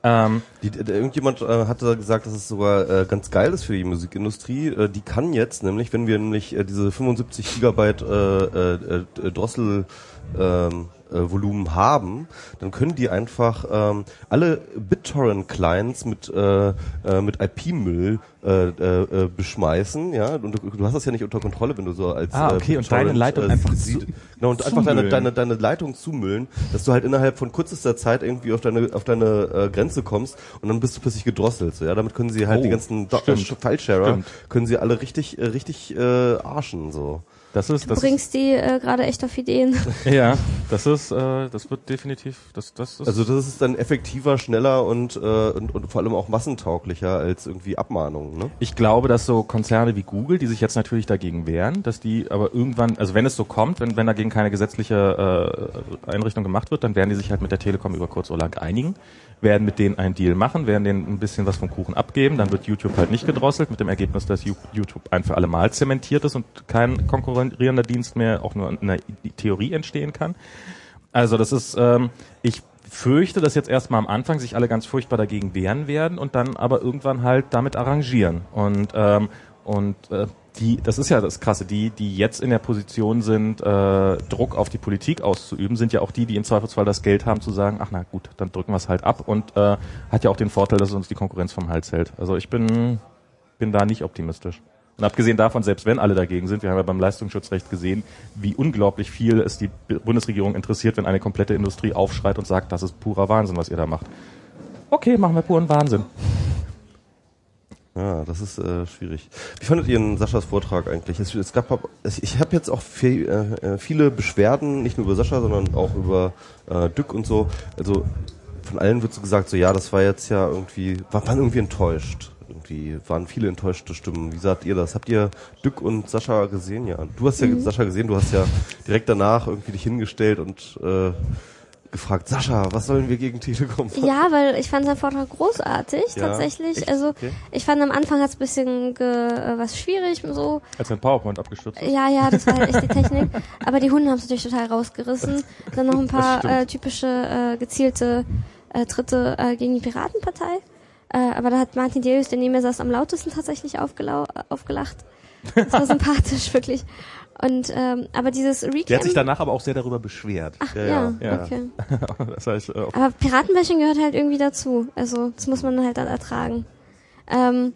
Ähm, die, irgendjemand äh, hatte gesagt, dass es sogar äh, ganz geil ist für die Musikindustrie. Äh, die kann jetzt nämlich, wenn wir nämlich äh, diese 75 Gigabyte äh, äh, äh, Drossel ähm, äh, Volumen haben, dann können die einfach ähm, alle BitTorrent-Clients mit, äh, äh, mit IP-Müll äh, äh, beschmeißen, ja, und du, du, hast das ja nicht unter Kontrolle, wenn du so als ah, okay, äh, und deine Leitung äh, einfach sieht, zu, genau, und einfach deine, deine, deine Leitung zumüllen, dass du halt innerhalb von kürzester Zeit irgendwie auf deine auf deine äh, Grenze kommst und dann bist du plötzlich gedrosselt, so, ja, damit können sie halt oh, die ganzen File-Sharer, können sie alle richtig äh, richtig äh, arschen, so. Das ist, das du bringst die äh, gerade echt auf Ideen. [laughs] Ja, das ist, äh, das wird definitiv, das, das ist. Also das ist dann effektiver, schneller und, äh, und, und vor allem auch massentauglicher als irgendwie Abmahnungen. Ne? Ich glaube, dass so Konzerne wie Google, die sich jetzt natürlich dagegen wehren, dass die aber irgendwann, also wenn es so kommt, wenn, wenn dagegen keine gesetzliche äh, Einrichtung gemacht wird, dann werden die sich halt mit der Telekom über kurz oder lang einigen werden mit denen einen Deal machen, werden denen ein bisschen was vom Kuchen abgeben, dann wird YouTube halt nicht gedrosselt, mit dem Ergebnis, dass YouTube ein für alle Mal zementiert ist und kein konkurrierender Dienst mehr auch nur in der Theorie entstehen kann. Also das ist, ähm, ich fürchte, dass jetzt erstmal am Anfang sich alle ganz furchtbar dagegen wehren werden und dann aber irgendwann halt damit arrangieren. Und, ähm, und äh, die, das ist ja das Krasse, die, die jetzt in der Position sind, äh, Druck auf die Politik auszuüben, sind ja auch die, die im Zweifelsfall das Geld haben zu sagen, ach na gut, dann drücken wir es halt ab und äh, hat ja auch den Vorteil, dass es uns die Konkurrenz vom Hals hält. Also ich bin, bin da nicht optimistisch. Und abgesehen davon, selbst wenn alle dagegen sind, wir haben ja beim Leistungsschutzrecht gesehen, wie unglaublich viel es die Bundesregierung interessiert, wenn eine komplette Industrie aufschreit und sagt, das ist purer Wahnsinn, was ihr da macht. Okay, machen wir puren Wahnsinn. Ja, das ist äh, schwierig. Wie fandet ihr den Saschas Vortrag eigentlich? Es, es gab, ich habe jetzt auch viel, äh, äh, viele Beschwerden, nicht nur über Sascha, sondern auch über äh, Dück und so. Also von allen wird so gesagt, so ja, das war jetzt ja irgendwie, war, waren irgendwie enttäuscht. Irgendwie waren viele enttäuschte Stimmen. Wie sagt ihr das? Habt ihr Dück und Sascha gesehen? Ja, du hast ja mhm. Sascha gesehen. Du hast ja direkt danach irgendwie dich hingestellt und äh, gefragt, Sascha, was sollen wir gegen Telekom machen? Ja, weil ich fand seinen Vortrag großartig, Ja? tatsächlich. Echt? Also Okay. ich fand am Anfang hat's ein bisschen ge, äh, was schwierig, so Als ein PowerPoint abgestürzt. Ja, ja, das war halt echt die Technik. Aber die Hunde haben es natürlich total rausgerissen. Dann noch ein paar äh, typische äh, gezielte äh, Tritte äh, gegen die Piratenpartei. Äh, aber da hat Martin Delius, der neben mir saß, am lautesten tatsächlich aufgelau aufgelacht. Das war [laughs] sympathisch, wirklich. Und ähm, aber dieses Recap. Der hat sich danach aber auch sehr darüber beschwert. Ach, Ja, ja, ja, ja. okay. [laughs] das heißt, äh, Aber Piratenbashing gehört halt irgendwie dazu. Also das muss man halt dann ertragen. Ähm,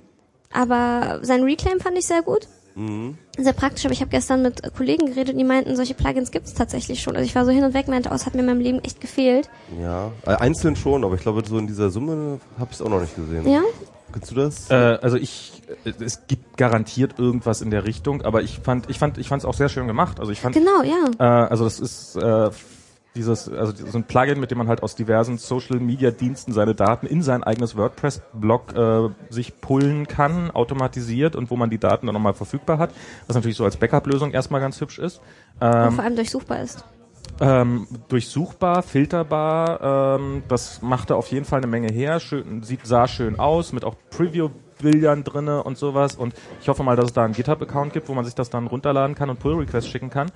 aber sein Reclaim fand ich sehr gut. Mhm. Sehr praktisch, aber ich habe gestern mit äh, Kollegen geredet und die meinten, solche Plugins gibt's tatsächlich schon. Also ich war so hin und weg, meinte, oh, es hat mir in meinem Leben echt gefehlt. Ja, äh, einzeln schon, aber ich glaube, so in dieser Summe habe ich es auch noch nicht gesehen. Ja? Kennst du das? Äh, also ich, äh, es gibt garantiert irgendwas in der Richtung, aber ich fand, ich fand, ich fand es auch sehr schön gemacht. Also ich fand, Genau, ja. äh, also das ist äh, dieses, also so ein Plugin, mit dem man halt aus diversen Social Media Diensten seine Daten in sein eigenes WordPress-Blog äh, sich pullen kann, automatisiert und wo man die Daten dann nochmal verfügbar hat, was natürlich so als Backup-Lösung erstmal ganz hübsch ist. Und Ähm, vor allem durchsuchbar ist. ähm, durchsuchbar, filterbar, ähm, das machte auf jeden Fall eine Menge her, schön, sieht, sah schön aus, mit auch Preview-Bildern drinne und sowas und ich hoffe mal, dass es da einen GitHub-Account gibt, wo man sich das dann runterladen kann und Pull-Requests schicken kann,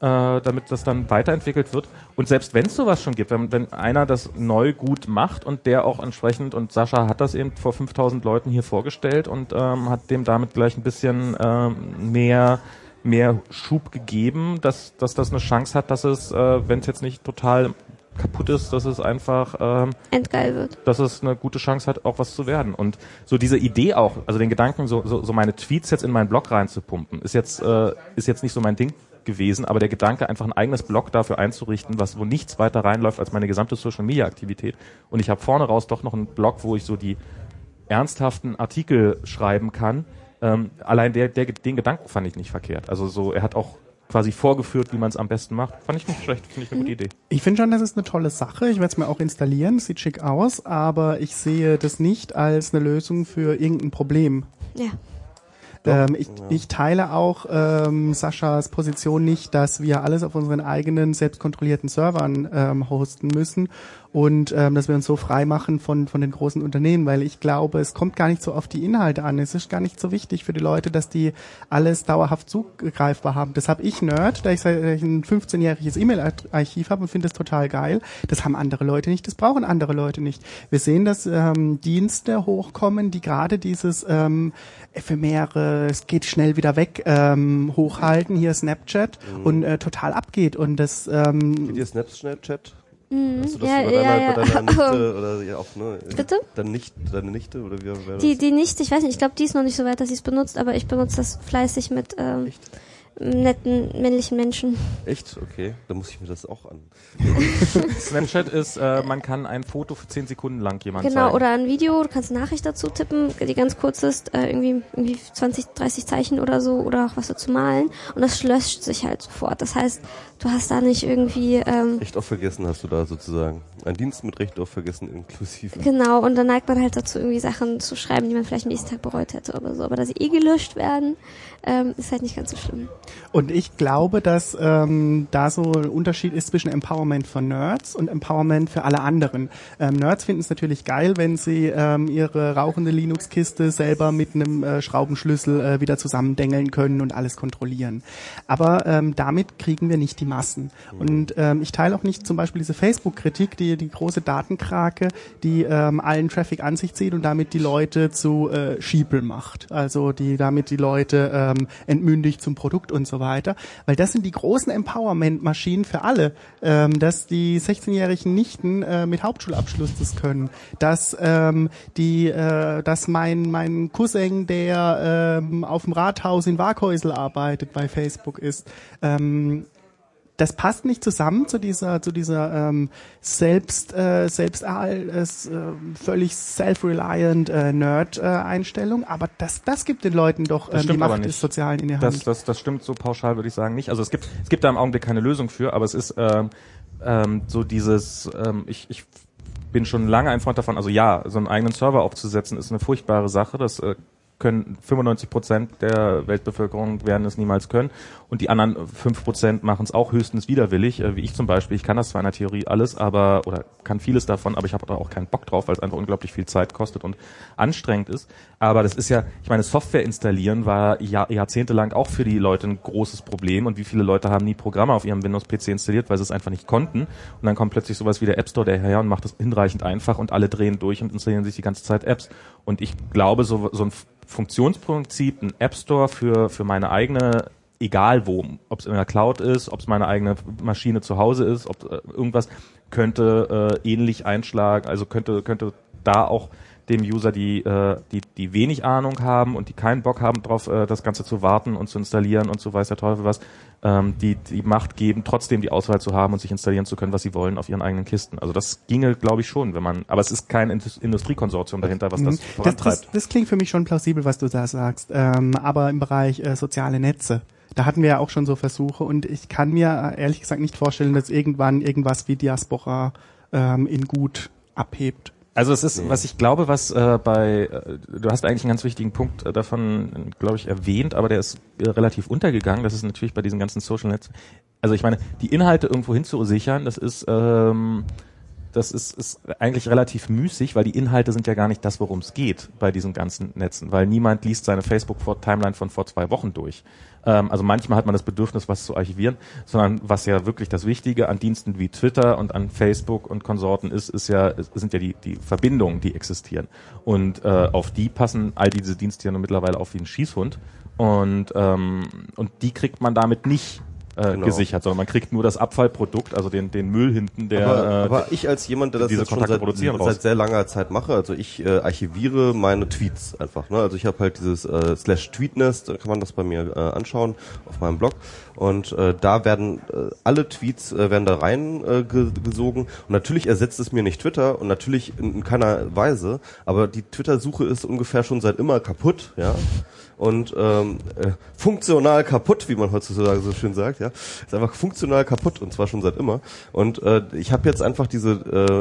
äh, damit das dann weiterentwickelt wird und selbst wenn es sowas schon gibt, wenn, wenn einer das neu gut macht und der auch entsprechend, und Sascha hat das eben vor 5000 Leuten hier vorgestellt und ähm, hat dem damit gleich ein bisschen ähm, mehr mehr Schub gegeben, dass, dass das eine Chance hat, dass es, äh, wenn es jetzt nicht total kaputt ist, dass es einfach, ähm, Endgeil wird. dass es eine gute Chance hat, auch was zu werden. Und so diese Idee auch, also den Gedanken, so, so, so meine Tweets jetzt in meinen Blog reinzupumpen, ist jetzt, äh, ist jetzt nicht so mein Ding gewesen, aber der Gedanke, einfach ein eigenes Blog dafür einzurichten, was wo nichts weiter reinläuft als meine gesamte Social Media Aktivität. Und ich habe vorne raus doch noch einen Blog, wo ich so die ernsthaften Artikel schreiben kann. Ähm, allein der, der, den Gedanken fand ich nicht verkehrt. Also so, er hat auch quasi vorgeführt, wie man es am besten macht. Fand ich nicht schlecht, finde ich eine gute Idee. Ich finde schon, das ist eine tolle Sache. Ich werde es mir auch installieren, sieht schick aus, aber ich sehe das nicht als eine Lösung für irgendein Problem. Ja. Ähm, ich, ich teile auch ähm, Saschas Position nicht, dass wir alles auf unseren eigenen selbstkontrollierten Servern ähm, hosten müssen und ähm, dass wir uns so frei machen von, von den großen Unternehmen, weil ich glaube, es kommt gar nicht so auf die Inhalte an. Es ist gar nicht so wichtig für die Leute, dass die alles dauerhaft zugreifbar haben. Das habe ich Nerd, da ich ein 15-jähriges E-Mail-Archiv habe und finde das total geil. Das haben andere Leute nicht, das brauchen andere Leute nicht. Wir sehen, dass ähm, Dienste hochkommen, die gerade dieses ähm, ephemere, es geht schnell wieder weg, ähm, hochhalten, hier Snapchat und äh, total abgeht. Und das ähm, Geht ihr Snapchat? Mhm. Hast du das ja, bei ja, deiner, ja. bei deiner Nichte [laughs] oder ja auch, ne? Bitte? Deine Nichte, deine Nichte oder wie wäre Die, das? die nicht, ich weiß nicht, ich glaube, die ist noch nicht so weit, dass sie es benutzt, aber ich benutze das fleißig mit ähm, Echt? netten männlichen Menschen. Echt? Okay, dann muss ich mir das auch an. [laughs] [laughs] Snapchat ist, äh, man kann ein Foto für 10 Sekunden lang jemand Genau, zeigen. oder ein Video, du kannst eine Nachricht dazu tippen, die ganz kurz ist, äh, irgendwie, irgendwie 20, 30 Zeichen oder so, oder auch was dazu malen. Und das löscht sich halt sofort. Das heißt, du hast da nicht irgendwie, ähm, Recht auf vergessen hast du da sozusagen. Ein Dienst mit Recht auf vergessen inklusive. genau, und dann neigt man halt dazu, irgendwie Sachen zu schreiben, die man vielleicht am nächsten Tag bereut hätte oder so. Aber dass sie eh gelöscht werden, ähm, ist halt nicht ganz so schlimm. Und ich glaube, dass ähm, da so ein Unterschied ist zwischen Empowerment für Nerds und Empowerment für alle anderen. Ähm, Nerds finden es natürlich geil, wenn sie ähm, ihre rauchende Linux-Kiste selber mit einem äh, Schraubenschlüssel äh, wieder zusammendengeln können und alles kontrollieren. Aber ähm, damit kriegen wir nicht die Massen. Und ähm, ich teile auch nicht zum Beispiel diese Facebook-Kritik, die die große Datenkrake, die ähm, allen Traffic an sich zieht und damit die Leute zu äh, Schiepel macht. Also die damit die Leute ähm, entmündigt zum Produkt und so weiter. Weil das sind die großen Empowerment-Maschinen für alle. Ähm, dass die 16-jährigen Nichten äh, mit Hauptschulabschluss das können. Dass ähm, die, äh, dass mein mein Cousin, der ähm, auf dem Rathaus in Waghäusel arbeitet, bei Facebook ist. Ähm, das passt nicht zusammen zu dieser zu dieser ähm, selbst äh, selbst äh, völlig self-reliant äh, Nerd äh, Einstellung, aber das das gibt den Leuten doch Das ähm, die Macht des Sozialen in der Das, Hand. das, das stimmt so pauschal, würde ich sagen, nicht. Also es gibt, es gibt da im Augenblick keine Lösung für, aber es ist ähm, ähm, so dieses, ähm, ich, ich bin schon lange ein Freund davon, also ja, so einen eigenen Server aufzusetzen, ist eine furchtbare Sache. Das äh, können 95 Prozent der Weltbevölkerung werden es niemals können und die anderen 5 Prozent machen es auch höchstens widerwillig, äh, wie ich zum Beispiel. Ich kann das zwar in der Theorie alles, aber oder kann vieles davon, aber ich habe da auch keinen Bock drauf, weil es einfach unglaublich viel Zeit kostet und anstrengend ist. Aber das ist ja, ich meine, Software installieren war Jahr, jahrzehntelang auch für die Leute ein großes Problem und wie viele Leute haben nie Programme auf ihrem Windows-PC installiert, weil sie es einfach nicht konnten und dann kommt plötzlich sowas wie der App Store daher und macht es hinreichend einfach und alle drehen durch und installieren sich die ganze Zeit Apps. Und ich glaube, so, so ein Funktionsprinzip, ein App Store für, für meine eigene, egal wo, ob es in der Cloud ist, ob es meine eigene Maschine zu Hause ist, ob äh, irgendwas, könnte äh, ähnlich einschlagen, also könnte, könnte da auch dem User, die, äh, die, die wenig Ahnung haben und die keinen Bock haben drauf, äh, das Ganze zu warten und zu installieren und so weiß der Teufel was, ähm, die die Macht geben, trotzdem die Auswahl zu haben und sich installieren zu können, was sie wollen auf ihren eigenen Kisten. Also das ginge, glaube ich, schon, wenn man, aber es ist kein Industriekonsortium dahinter, was das vorantreibt. Das, das, das klingt für mich schon plausibel, was du da sagst. Ähm, aber im Bereich äh, soziale Netze, da hatten wir ja auch schon so Versuche und ich kann mir äh, ehrlich gesagt nicht vorstellen, dass irgendwann irgendwas wie Diaspora ähm, in gut abhebt. Also es ist, was ich glaube, was äh, bei, äh, du hast eigentlich einen ganz wichtigen Punkt äh, davon, glaube ich, erwähnt, aber der ist äh, relativ untergegangen. Das ist natürlich bei diesen ganzen Social Netz. Also ich meine, die Inhalte irgendwo hinzusichern, das ist, ähm, das ist, ist eigentlich relativ müßig, weil die Inhalte sind ja gar nicht das, worum es geht bei diesen ganzen Netzen, weil niemand liest seine Facebook-Timeline von vor zwei Wochen durch. Ähm, also manchmal hat man das Bedürfnis, was zu archivieren, sondern was ja wirklich das Wichtige an Diensten wie Twitter und an Facebook und Konsorten ist, ist ja, sind ja die, die Verbindungen, die existieren. Und äh, auf die passen all diese Dienste ja nur mittlerweile auf wie ein Schießhund. Und, ähm, und die kriegt man damit nicht äh, genau. gesichert, sondern man kriegt nur das Abfallprodukt, also den, den Müll hinten, der. Aber, äh, aber ich als jemand, der das diese schon seit, seit, sehr langer Zeit mache, also ich äh, archiviere meine Tweets einfach. Ne? Also ich habe halt dieses äh, slash Tweetnest, da kann man das bei mir äh, anschauen auf meinem Blog. Und äh, da werden äh, alle Tweets äh, werden da rein äh, gesogen. Und natürlich ersetzt es mir nicht Twitter und natürlich in, in keiner Weise, aber die Twitter-Suche ist ungefähr schon seit immer kaputt, ja und ähm, äh, funktional kaputt, wie man heutzutage so schön sagt, ja, ist einfach funktional kaputt und zwar schon seit immer. Und äh, ich habe jetzt einfach diese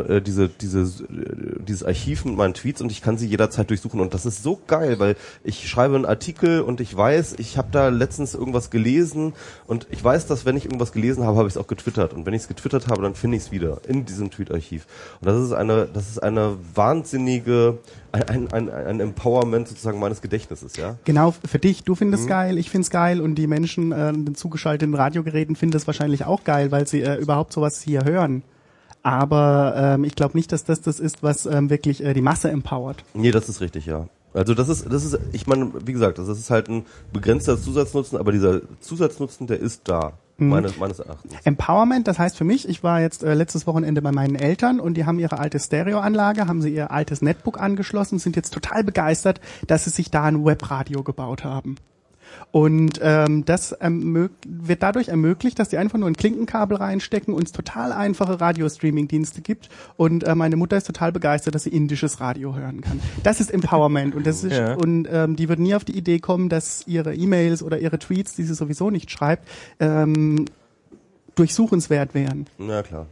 äh, diese diese äh, dieses Archiv mit meinen Tweets und ich kann sie jederzeit durchsuchen und das ist so geil, weil ich schreibe einen Artikel und ich weiß, ich habe da letztens irgendwas gelesen und ich weiß, dass wenn ich irgendwas gelesen habe, habe ich es auch getwittert und wenn ich es getwittert habe, dann finde ich es wieder in diesem Tweet-Archiv. Und das ist eine das ist eine wahnsinnige ein, ein, ein Empowerment sozusagen meines Gedächtnisses, ja. Genau, für dich, du findest mhm. geil, ich find's geil und die Menschen äh, den zugeschalteten Radiogeräten finden es wahrscheinlich auch geil, weil sie äh, überhaupt sowas hier hören. Aber ähm, ich glaube nicht, dass das das ist, was ähm, wirklich äh, die Masse empowert. Nee, das ist richtig, ja. Also das ist, das ist, ich meine, wie gesagt, das ist halt ein begrenzter Zusatznutzen, aber dieser Zusatznutzen, der ist da. Mhm. Meines, meines Erachtens. Empowerment, das heißt für mich, ich war jetzt äh, letztes Wochenende bei meinen Eltern und die haben ihre alte Stereoanlage, haben sie ihr altes Netbook angeschlossen, sind jetzt total begeistert, dass sie sich da ein Webradio gebaut haben. Und ähm, das wird dadurch ermöglicht, dass die einfach nur ein Klinkenkabel reinstecken und es total einfache Radiostreaming-Dienste gibt. Und äh, meine Mutter ist total begeistert, dass sie indisches Radio hören kann. Das ist Empowerment und das ist ja. und ähm, die wird nie auf die Idee kommen, dass ihre E-Mails oder ihre Tweets, die sie sowieso nicht schreibt, ähm, durchsuchenswert wären. Ja klar.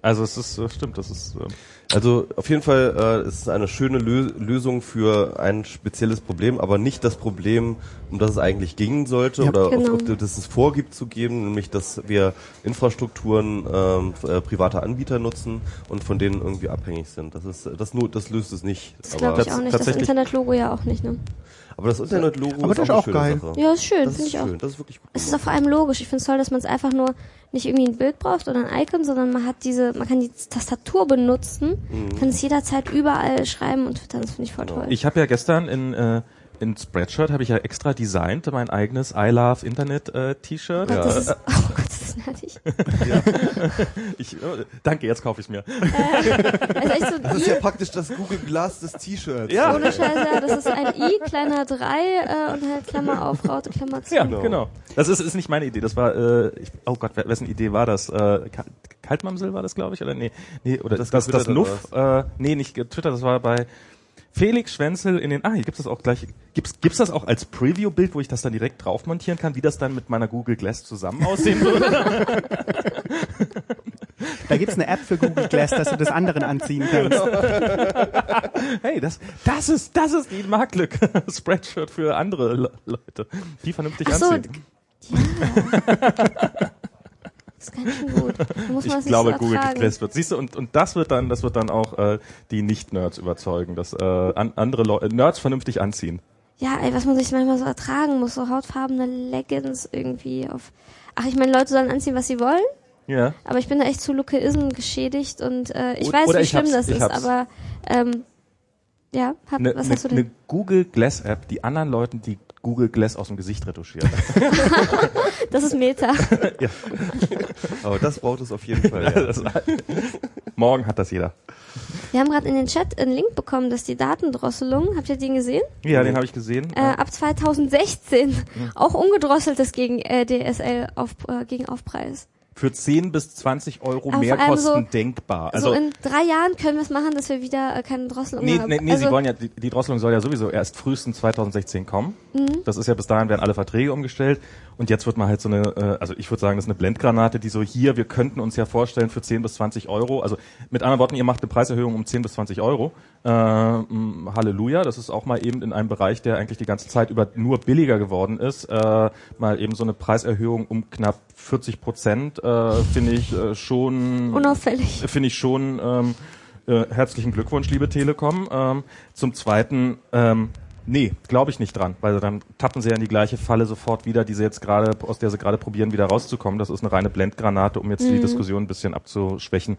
Also es ist stimmt, das ist äh also auf jeden Fall äh, ist es eine schöne Lö Lösung für ein spezielles Problem, aber nicht das Problem, um das es eigentlich gehen sollte ja, oder genau. auf, auf, das es vorgibt zu geben, nämlich dass wir Infrastrukturen ähm, äh, privater Anbieter nutzen und von denen irgendwie abhängig sind. Das ist das nur das löst es nicht. Das glaube ich auch nicht. Das Internetlogo ja auch nicht. Ne? Aber das Internet-Logo ist, ist auch, auch geil. Sache. Ja, ist schön, finde ich auch. Schön. Das ist wirklich gut. Es ist auch vor allem logisch. Ich finde es toll, dass man es einfach nur nicht irgendwie ein Bild braucht oder ein Icon, sondern man hat diese, man kann die Tastatur benutzen, mhm. kann es jederzeit überall schreiben und twittern. Das finde ich voll toll. Ich habe ja gestern in äh, in Spreadshirt habe ich ja extra designt, mein eigenes I Love Internet äh, T-Shirt. Oh, ja. Das ist, oh Gott, das ist nervig. [laughs] ja. ich, oh, danke, jetzt kaufe ich mir. Äh, also so das ist ja praktisch das Google Glass des T-Shirts. Ja. Ohne Scheiße, ja, das ist ein I, kleiner 3 äh, und halt Klammer auf, Raute, Klammer zu. Ja, genau. genau. Das ist, ist nicht meine Idee, das war, äh, ich, oh Gott, wessen Idee war das? Äh, Kaltmamsel war das, glaube ich, oder nee, nee oder das, das, das Nuff, äh, nee, nicht Twitter, das war bei Felix Schwenzel in den, ah, hier gibt's das auch gleich, gibt's, gibt's das auch als Preview-Bild, wo ich das dann direkt drauf montieren kann, wie das dann mit meiner Google Glass zusammen aussehen würde? Da gibt's eine App für Google Glass, dass du das anderen anziehen kannst. Hey, das, das ist, das ist die Marktlücke. [laughs] Spreadshirt für andere Le Leute, die vernünftig Ach so, anziehen. ja. Ist ganz schön gut. [laughs] Ich glaube, so Google. Glass wird. Siehst du, und, und das wird dann, das wird dann auch äh, die Nicht-Nerds überzeugen, dass äh, an, andere Leute, Nerds vernünftig anziehen. Ja, ey, was man sich manchmal so ertragen muss, so hautfarbene Leggings irgendwie auf. Ach, ich meine, Leute sollen anziehen, was sie wollen, Ja. aber ich bin da echt zu Lukeism geschädigt und äh, ich weiß, oder wie ich schlimm das ist, hab's. aber ähm, ja, hab, Eine was ne, hast du denn? ne Google Glass App, die anderen Leuten die Google Glass aus dem Gesicht retuschiert. [laughs] [laughs] Das ist Meta. [laughs] Aber das braucht es auf jeden Fall. Ja. Das- Morgen hat das jeder. Wir haben gerade in den Chat einen Link bekommen, dass die Datendrosselung, habt ihr den gesehen? Ja, den habe ich gesehen. Äh, ab 2016 auch ungedrosseltes gegen äh, DSL auf, äh, gegen Aufpreis. Für 10 bis 20 Euro Aber mehr Kosten so- denkbar. Also so in drei Jahren können wir es machen, dass wir wieder äh, keine Drosselung Nee, haben. nee, nee also, sie wollen ja, die, die Drosselung soll ja sowieso erst frühestens 2016 kommen. Mhm. Das ist ja bis dahin werden alle Verträge umgestellt. Und jetzt wird man halt so eine, äh, also ich würde sagen, das ist eine Blendgranate, die so hier, wir könnten uns ja vorstellen für 10 bis 20 Euro. Also mit anderen Worten, ihr macht eine Preiserhöhung um 10 bis 20 Euro. Äh, Halleluja, das ist auch mal eben in einem Bereich, der eigentlich die ganze Zeit über nur billiger geworden ist, äh, mal eben so eine Preiserhöhung um knapp 40 Prozent, äh, finde ich äh, schon Unauffällig. finde ich schon ähm, äh, herzlichen Glückwunsch, liebe Telekom. Ähm, zum Zweiten, ähm, nee, glaube ich nicht dran, weil dann tappen sie ja in die gleiche Falle sofort wieder, die sie jetzt gerade, aus der sie gerade probieren, wieder rauszukommen. Das ist eine reine Blendgranate, um jetzt Mhm. die Diskussion ein bisschen abzuschwächen.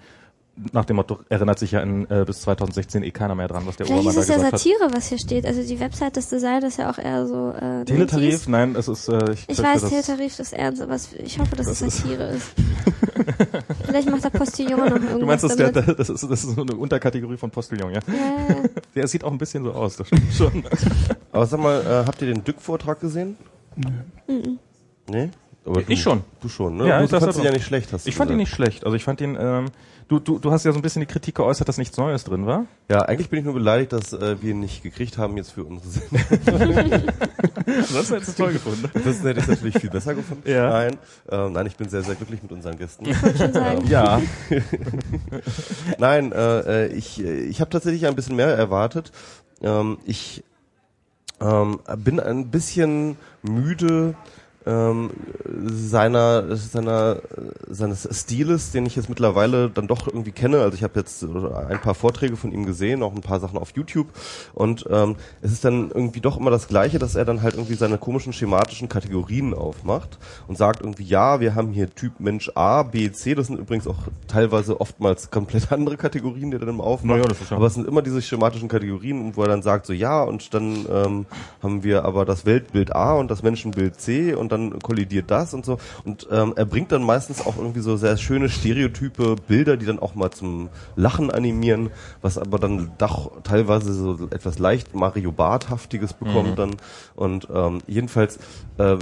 Nach dem Motto, erinnert sich ja in, äh, bis 2016 eh keiner mehr dran, was der Vielleicht Obermann ist da ja gesagt hat. Satire, was hier steht. Also die Website des Designs ist ja auch eher so äh, Teletarif? 90s. Nein, es ist, äh, ich, Ich weiß, das- Teletarif ist ernst, aber ich hoffe, dass Das es ist- Satire ist. [laughs] Vielleicht macht der Postillon noch irgendwas Du meinst, das, ist der, damit. das, ist, das ist so eine Unterkategorie von Postillon, ja? Ja, ja, ja. [laughs] Der sieht auch ein bisschen so aus, das stimmt schon. [laughs] Aber sag mal, äh, habt ihr den Dück-Vortrag gesehen? Nee? Aber du, Ich schon. Du schon, ne? Ja, du ich fandst da ihn ja nicht schlecht, hast du Ich fand ihn gesagt. nicht schlecht. Also ich fand ihn, ähm, du, du, du hast ja so ein bisschen die Kritik geäußert, dass nichts Neues drin war. Ja, eigentlich bin ich nur beleidigt, dass äh, wir ihn nicht gekriegt haben jetzt für unsere Sendung. [laughs] Das hättest du toll gefunden. Das hätte ich natürlich viel besser gefunden. Ja. Nein, ähm, nein, ich bin sehr, sehr glücklich mit unseren Gästen. sagen. Ja. [laughs] Nein, äh, äh, ich, äh, ich habe tatsächlich ein bisschen mehr erwartet. Ähm, ich ähm, bin ein bisschen müde ähm, seiner, seiner, seines Stiles, den ich jetzt mittlerweile dann doch irgendwie kenne. Also ich habe jetzt ein paar Vorträge von ihm gesehen, auch ein paar Sachen auf YouTube. Und ähm, es ist dann irgendwie doch immer das Gleiche, dass er dann halt irgendwie seine komischen schematischen Kategorien aufmacht und sagt irgendwie, ja, wir haben hier Typ Mensch A, B, C. Das sind übrigens auch teilweise oftmals komplett [laughs] andere Kategorien, die er dann aufmacht. Ja- Aber es sind immer diese schematischen Kategorien, wo er dann sagt, so ja, und dann ähm, haben wir aber das Weltbild A und das Menschenbild C und dann kollidiert das und so. Und ähm, er bringt dann meistens auch irgendwie so sehr schöne stereotype Bilder, die dann auch mal zum Lachen animieren, was aber dann doch teilweise so etwas leicht Mario Barthaftiges bekommt dann. Und ähm, jedenfalls, äh,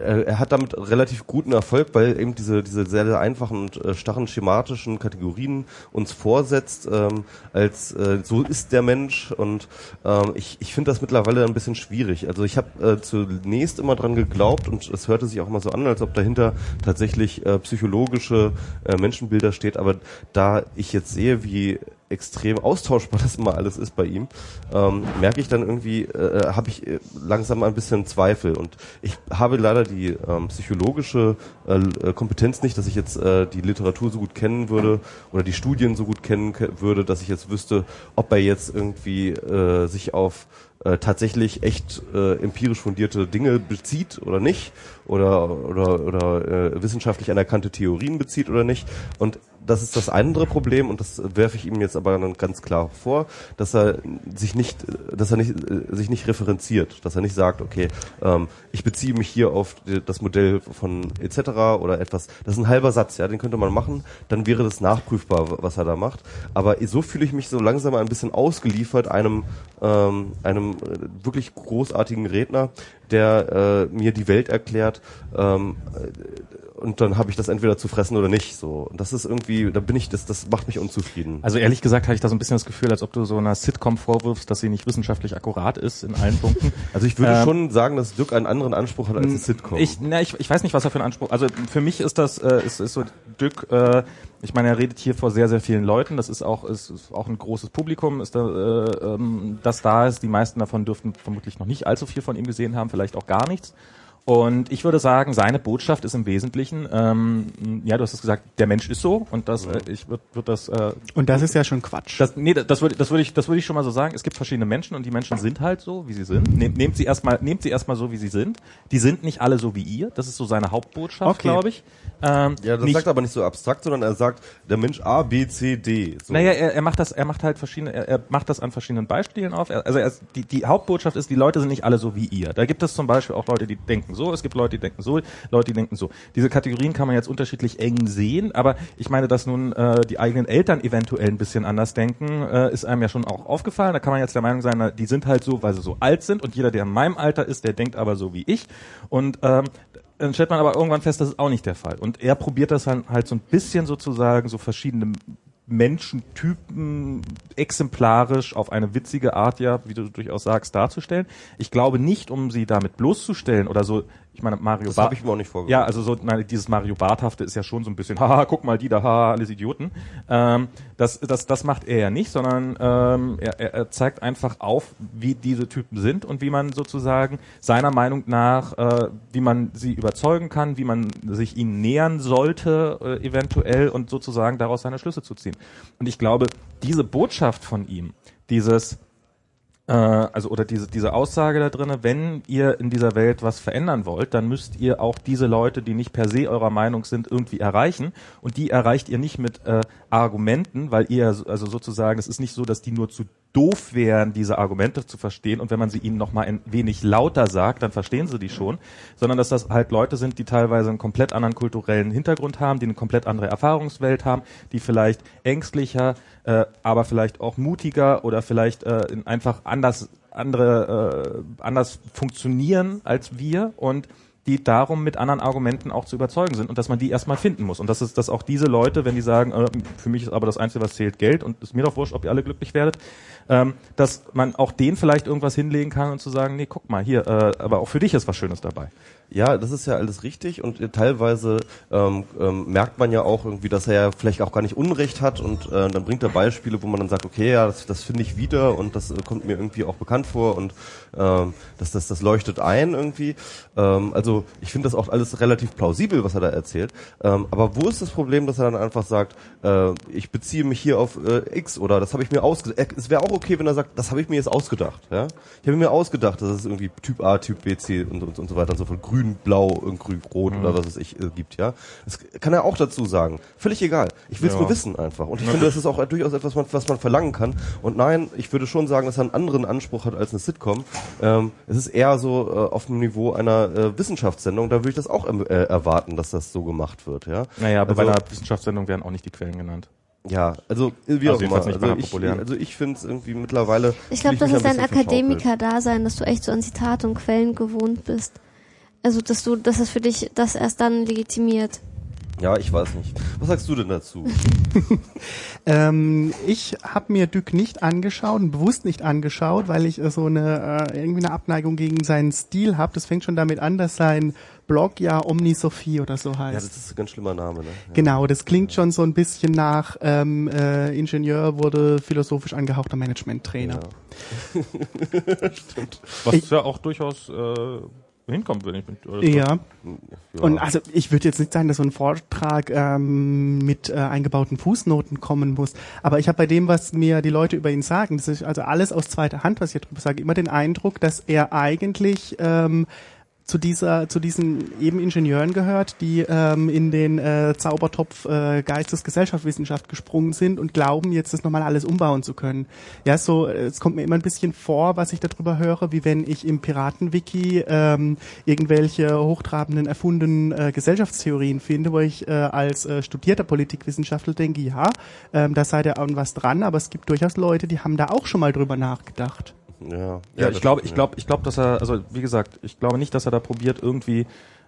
er, er hat damit relativ guten Erfolg, weil eben diese, diese sehr, sehr einfachen und äh, starren schematischen Kategorien uns vorsetzt, ähm, als äh, so ist der Mensch. Und ähm, ich, ich finde das mittlerweile ein bisschen schwierig. Also ich habe äh, zunächst immer dran geglaubt und es hörte sich auch immer so an, als ob dahinter tatsächlich äh, psychologische äh, Menschenbilder steht. Aber da ich jetzt sehe, wie extrem austauschbar [laughs] das immer alles ist bei ihm, ähm, merke ich dann irgendwie, äh, habe ich äh, langsam ein bisschen Zweifel und ich habe leider die ähm, psychologische äh, Kompetenz nicht, dass ich jetzt äh, die Literatur so gut kennen würde oder die Studien so gut kennen ke- würde, dass ich jetzt wüsste, ob er jetzt irgendwie äh, sich auf äh, tatsächlich echt äh, empirisch fundierte Dinge bezieht oder nicht? Oder oder oder äh, wissenschaftlich anerkannte Theorien bezieht oder nicht? Und das ist das andere Problem und das werfe ich ihm jetzt aber dann ganz klar vor, dass er sich nicht, dass er nicht, sich nicht referenziert, dass er nicht sagt, okay, ähm, ich beziehe mich hier auf das Modell von etc. oder etwas. Das ist ein halber Satz, ja, den könnte man machen, dann wäre das nachprüfbar, was er da macht. Aber so fühle ich mich so langsam ein bisschen ausgeliefert einem ähm, einem äh, wirklich großartigen Redner, der äh, mir die Welt erklärt. Ähm, und dann habe ich das entweder zu fressen oder nicht. So, und das ist irgendwie, da bin ich, das, das macht mich unzufrieden. Also ehrlich gesagt habe ich da so ein bisschen das Gefühl, als ob du so einer Sitcom vorwirfst, dass sie nicht wissenschaftlich akkurat ist in allen Punkten. [laughs] Also ich würde Ähm, schon sagen, dass Dirk einen anderen Anspruch hat als eine Sitcom. Ich, na, ich, ich weiß nicht, was er für einen Anspruch. Also für mich ist das äh, ist, ist so Dück, äh, ich meine, er redet hier vor sehr, sehr vielen Leuten. Das ist auch, ist, ist auch ein großes Publikum, ist da, äh, ähm, das da ist. Die meisten davon dürften vermutlich noch nicht allzu viel von ihm gesehen haben, vielleicht auch gar nichts. Und ich würde sagen, seine Botschaft ist im Wesentlichen, ähm, ja, du hast es gesagt, der Mensch ist so und das, äh, ich würde würd das. Äh, und das ist ja schon Quatsch. Das, nee, das würde das würd ich, das würde ich schon mal so sagen. Es gibt verschiedene Menschen und die Menschen sind halt so, wie sie sind. Nehmt, nehmt sie erstmal, nehmt sie erstmal so, wie sie sind. Die sind nicht alle so wie ihr. Das ist so seine Hauptbotschaft, Okay. glaube ich. Ähm, Ja, das nicht, sagt er aber nicht so abstrakt, sondern er sagt, der Mensch A, B, C, D. So. Naja, er, er macht das, er macht halt verschiedene, er, er macht das an verschiedenen Beispielen auf. Er, also er, die, die Hauptbotschaft ist, die Leute sind nicht alle so wie ihr. Da gibt es zum Beispiel auch Leute, die denken so, es gibt Leute, die denken so, Leute, die denken so. Diese Kategorien kann man jetzt unterschiedlich eng sehen, aber ich meine, dass nun äh, die eigenen Eltern eventuell ein bisschen anders denken, äh, ist einem ja schon auch aufgefallen. Da kann man jetzt der Meinung sein, na, die sind halt so, weil sie so alt sind und jeder, der in meinem Alter ist, der denkt aber so wie ich. Und ähm, dann stellt man aber irgendwann fest, das ist auch nicht der Fall. Und er probiert das dann halt so ein bisschen sozusagen, so verschiedene Menschentypen exemplarisch auf eine witzige Art, ja, wie du durchaus sagst, darzustellen. Ich glaube nicht, um sie damit bloßzustellen oder so, ich meine, Mario Das Barth- habe ich mir auch nicht vorgestellt. ja, also so nein, dieses Mario Barthafte ist ja schon so ein bisschen, [laughs] haha, guck mal, die da, haha, alles Idioten. Ähm, das, das, das macht er ja nicht, sondern ähm, er, er- er zeigt einfach auf, wie diese Typen sind und wie man sozusagen seiner Meinung nach, äh, wie man sie überzeugen kann, wie man sich ihnen nähern sollte, äh, eventuell und sozusagen daraus seine Schlüsse zu ziehen. Und ich glaube, diese Botschaft von ihm, dieses äh, also oder diese diese Aussage da drinne, wenn ihr in dieser Welt was verändern wollt, dann müsst ihr auch diese Leute, die nicht per se eurer Meinung sind, irgendwie erreichen. Und die erreicht ihr nicht mit äh, Argumenten, weil ihr so- also sozusagen, es ist nicht so, dass die nur zu doof wären, diese Argumente zu verstehen. Und wenn man sie ihnen noch mal ein wenig lauter sagt, dann verstehen sie die schon, sondern dass das halt Leute sind, die teilweise einen komplett anderen kulturellen Hintergrund haben, die eine komplett andere Erfahrungswelt haben, die vielleicht ängstlicher, äh, aber vielleicht auch mutiger oder vielleicht äh, in einfach anders andere äh, anders funktionieren als wir. Und die darum mit anderen Argumenten auch zu überzeugen sind und dass man die erstmal finden muss. Und das ist, dass auch diese Leute, wenn die sagen, äh, für mich ist aber das Einzige, was zählt, Geld und ist mir doch wurscht, ob ihr alle glücklich werdet, ähm, dass man auch denen vielleicht irgendwas hinlegen kann und zu sagen, nee, guck mal, hier, äh, aber auch für dich ist was Schönes dabei. Ja, das ist ja alles richtig und äh, teilweise ähm, ähm, merkt man ja auch irgendwie, dass er ja vielleicht auch gar nicht Unrecht hat und äh, dann bringt er Beispiele, wo man dann sagt, okay, ja, das, das finde ich wieder und das äh, kommt mir irgendwie auch bekannt vor und ähm, das, das, das leuchtet ein irgendwie. Ähm, also ich finde das auch alles relativ plausibel, was er da erzählt. Ähm, aber wo ist das Problem, dass er dann einfach sagt, äh, ich beziehe mich hier auf äh, X oder das habe ich mir ausgedacht. Es wäre auch okay, wenn er sagt, das habe ich mir jetzt ausgedacht. Ja? Ich habe mir ausgedacht, dass es irgendwie Typ A, Typ B, C und, und, und so weiter und so fort, grün, blau, und grün, rot oder was es ich äh, gibt. Ja, Das kann er auch dazu sagen. Völlig egal. Ich will es Ja. nur wissen einfach. Und ich finde, das ist auch durchaus etwas, was man, was man verlangen kann. Und nein, ich würde schon sagen, dass er einen anderen Anspruch hat als eine Sitcom. Ähm, es ist eher so äh, auf dem Niveau einer äh, Wissenschaftssendung. Da würde ich das auch ähm, äh, erwarten, dass das so gemacht wird. Ja. Naja, aber Also- bei einer Wissenschaftssendung werden auch nicht die Quellen genannt. Ja, also äh, wie Also auch immer. Also einer ich, also ich finde es irgendwie mittlerweile. Ich glaube, das ist ein dein. Akademiker-Dasein, dass du echt so an Zitate und Quellen gewohnt bist. Also, dass du, dass es für dich das erst dann legitimiert. Ja, ich weiß nicht. Was sagst du denn dazu? [laughs] Ähm, ich habe mir Dück nicht angeschaut, und bewusst nicht angeschaut, weil ich so eine äh, irgendwie eine Abneigung gegen seinen Stil habe. Das fängt schon damit an, dass sein Blog ja Omnisophie oder so heißt. ja, das ist ein ganz schlimmer Name, ne? Ja. Genau, das klingt schon so ein bisschen nach ähm, äh, Ingenieur wurde philosophisch angehauchter Management-Trainer. [laughs] Was Ich- ja auch durchaus äh, hinkommt, wenn ich mit. oder so. Ja. Ja. Und also ich würde jetzt nicht sagen, dass so ein Vortrag ähm, mit äh, eingebauten Fußnoten kommen muss, aber ich habe bei dem, was mir die Leute über ihn sagen, das ist also alles aus zweiter Hand, was ich darüber sage, immer den Eindruck, dass er eigentlich ähm, zu dieser, zu diesen eben Ingenieuren gehört, die ähm, in den äh, Zaubertopf äh, Geistesgesellschaftswissenschaft gesprungen sind und glauben, jetzt das nochmal alles umbauen zu können. Ja, so, es kommt mir immer ein bisschen vor, was ich darüber höre, wie wenn ich im Piratenwiki ähm, irgendwelche hochtrabenden, erfundenen äh, Gesellschaftstheorien finde, wo ich äh, als äh, studierter Politikwissenschaftler denke, ja, ähm, da sei da an was dran, aber es gibt durchaus Leute, die haben da auch schon mal drüber nachgedacht. Ja, Ja, ich glaube, ich glaube, ich glaube, dass er, also wie gesagt, ich glaube nicht, dass er da probiert irgendwie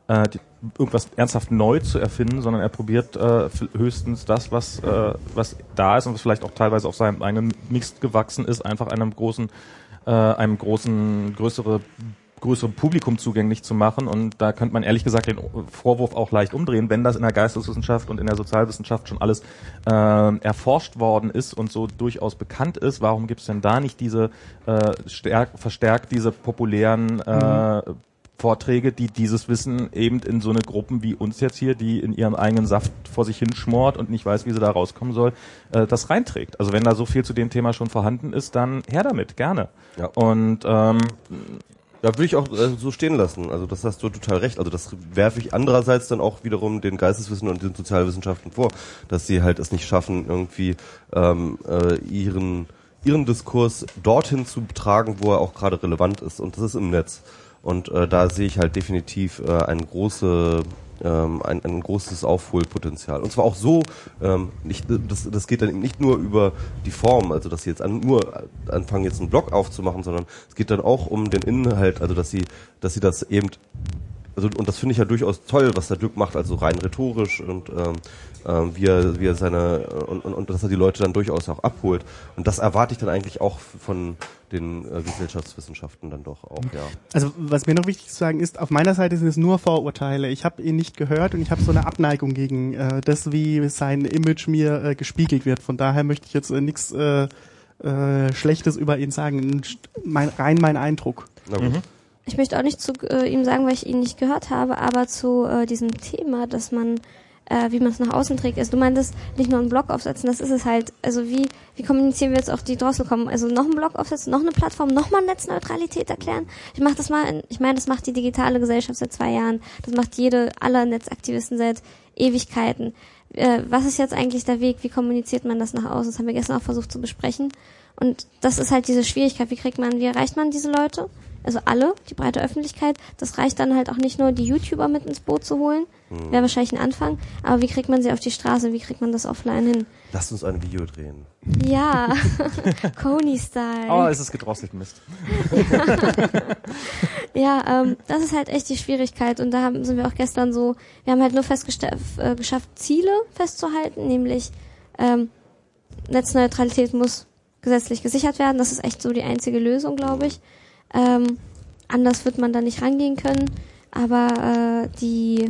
äh, die, irgendwas ernsthaft neu zu erfinden, sondern er probiert äh, höchstens das, was äh, was da ist und was vielleicht auch teilweise auf seinem eigenen Mist gewachsen ist, einfach einem großen, äh, einem großen, größere größerem Publikum zugänglich zu machen. Und da könnte man ehrlich gesagt den Vorwurf auch leicht umdrehen, wenn das in der Geisteswissenschaft und in der Sozialwissenschaft schon alles äh, erforscht worden ist und so durchaus bekannt ist. Warum gibt es denn da nicht diese äh, stärk, verstärkt diese populären äh, mhm. Vorträge, die dieses Wissen eben in so eine Gruppen wie uns jetzt hier, die in ihrem eigenen Saft vor sich hinschmort und nicht weiß, wie sie da rauskommen soll, äh, das reinträgt. Also wenn da so viel zu dem Thema schon vorhanden ist, dann her damit, gerne. Ja. Und ähm, ja, würde ich auch äh, so stehen lassen. Also das hast du total recht. Also das werfe ich andererseits dann auch wiederum den Geisteswissen und den Sozialwissenschaften vor, dass sie halt es nicht schaffen, irgendwie ähm, äh, ihren ihren Diskurs dorthin zu tragen, wo er auch gerade relevant ist. Und das ist im Netz. Und äh, da sehe ich halt definitiv äh, eine große ähm, ein, ein großes Aufholpotenzial. Und zwar auch so, ähm, nicht, das, das geht dann eben nicht nur über die Form, also dass sie jetzt an, nur anfangen, jetzt einen Blog aufzumachen, sondern es geht dann auch um den Inhalt, also dass sie, dass sie das eben also und das finde ich ja durchaus toll, was der Glück macht, also rein rhetorisch und ähm, ähm, wie, er, wie er seine und, und, und dass er die Leute dann durchaus auch abholt. Und das erwarte ich dann eigentlich auch von den äh, Gesellschaftswissenschaften dann doch auch, ja. Also was mir noch wichtig zu sagen ist, auf meiner Seite sind es nur Vorurteile. Ich habe ihn nicht gehört und ich habe so eine Abneigung gegen äh, das, wie sein Image mir äh, gespiegelt wird. Von daher möchte ich jetzt äh, nichts äh, äh, Schlechtes über ihn sagen. Mein, rein mein Eindruck. Na gut. Mhm. Ich möchte auch nicht zu äh, ihm sagen, weil ich ihn nicht gehört habe, aber zu äh, diesem Thema, dass man äh, wie man es nach außen trägt. Also du meintest, nicht nur einen Blog aufsetzen, das ist es halt. Also wie, wie kommunizieren wir jetzt auf die Drossel kommen? Also noch einen Blog aufsetzen, noch eine Plattform, noch mal Netzneutralität erklären. Ich mach das mal, in, ich meine, das macht die digitale Gesellschaft seit zwei Jahren. Das macht jede, aller Netzaktivisten seit Ewigkeiten. Äh, was ist jetzt eigentlich der Weg? Wie kommuniziert man das nach außen? Das haben wir gestern auch versucht zu besprechen. Und das ist halt diese Schwierigkeit. Wie kriegt man, wie erreicht man diese Leute? Also alle, die breite Öffentlichkeit. Das reicht dann halt auch nicht nur, die YouTuber mit ins Boot zu holen. Hm. Wäre wahrscheinlich ein Anfang. Aber wie kriegt man sie auf die Straße? Wie kriegt man das offline hin? Lass uns ein Video drehen. Ja, [laughs] Coney-Style. Oh, es ist gedrosselt, Mist. [laughs] ja, ähm, das ist halt echt die Schwierigkeit. Und da haben, sind wir auch gestern so, wir haben halt nur äh, geschafft, Ziele festzuhalten, nämlich ähm, Netzneutralität muss gesetzlich gesichert werden. Das ist echt so die einzige Lösung, glaube ich. Ähm, anders wird man da nicht rangehen können. Aber äh, die,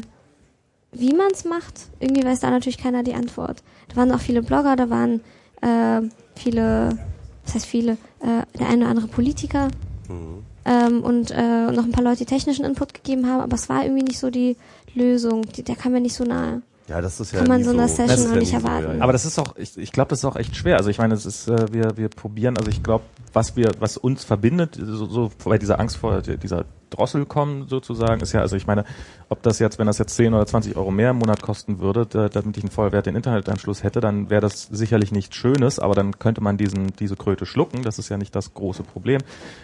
wie man es macht, irgendwie weiß da natürlich keiner die Antwort. Da waren auch viele Blogger, da waren äh, viele, was heißt viele, äh, der eine oder andere Politiker mhm. ähm, und äh, noch ein paar Leute, die technischen Input gegeben haben, aber es war irgendwie nicht so die Lösung, die, der kam mir nicht so nahe. Ja, das ist ja Kann man so einer Session noch nicht erwarten. So, ja, ja. Aber das ist auch, ich, ich glaube, das ist auch echt schwer. Also ich meine, es ist, äh, wir, wir probieren, also ich glaube, was wir, was uns verbindet, so, so bei dieser Angst vor dieser Drossel kommen sozusagen, ist ja, also ich meine, ob das jetzt, wenn das jetzt 10 oder 20 Euro mehr im Monat kosten würde, da, damit ich einen vollwertigen Internetanschluss hätte, dann wäre das sicherlich nichts Schönes, aber dann könnte man diesen, diese Kröte schlucken, das ist ja nicht das große Problem,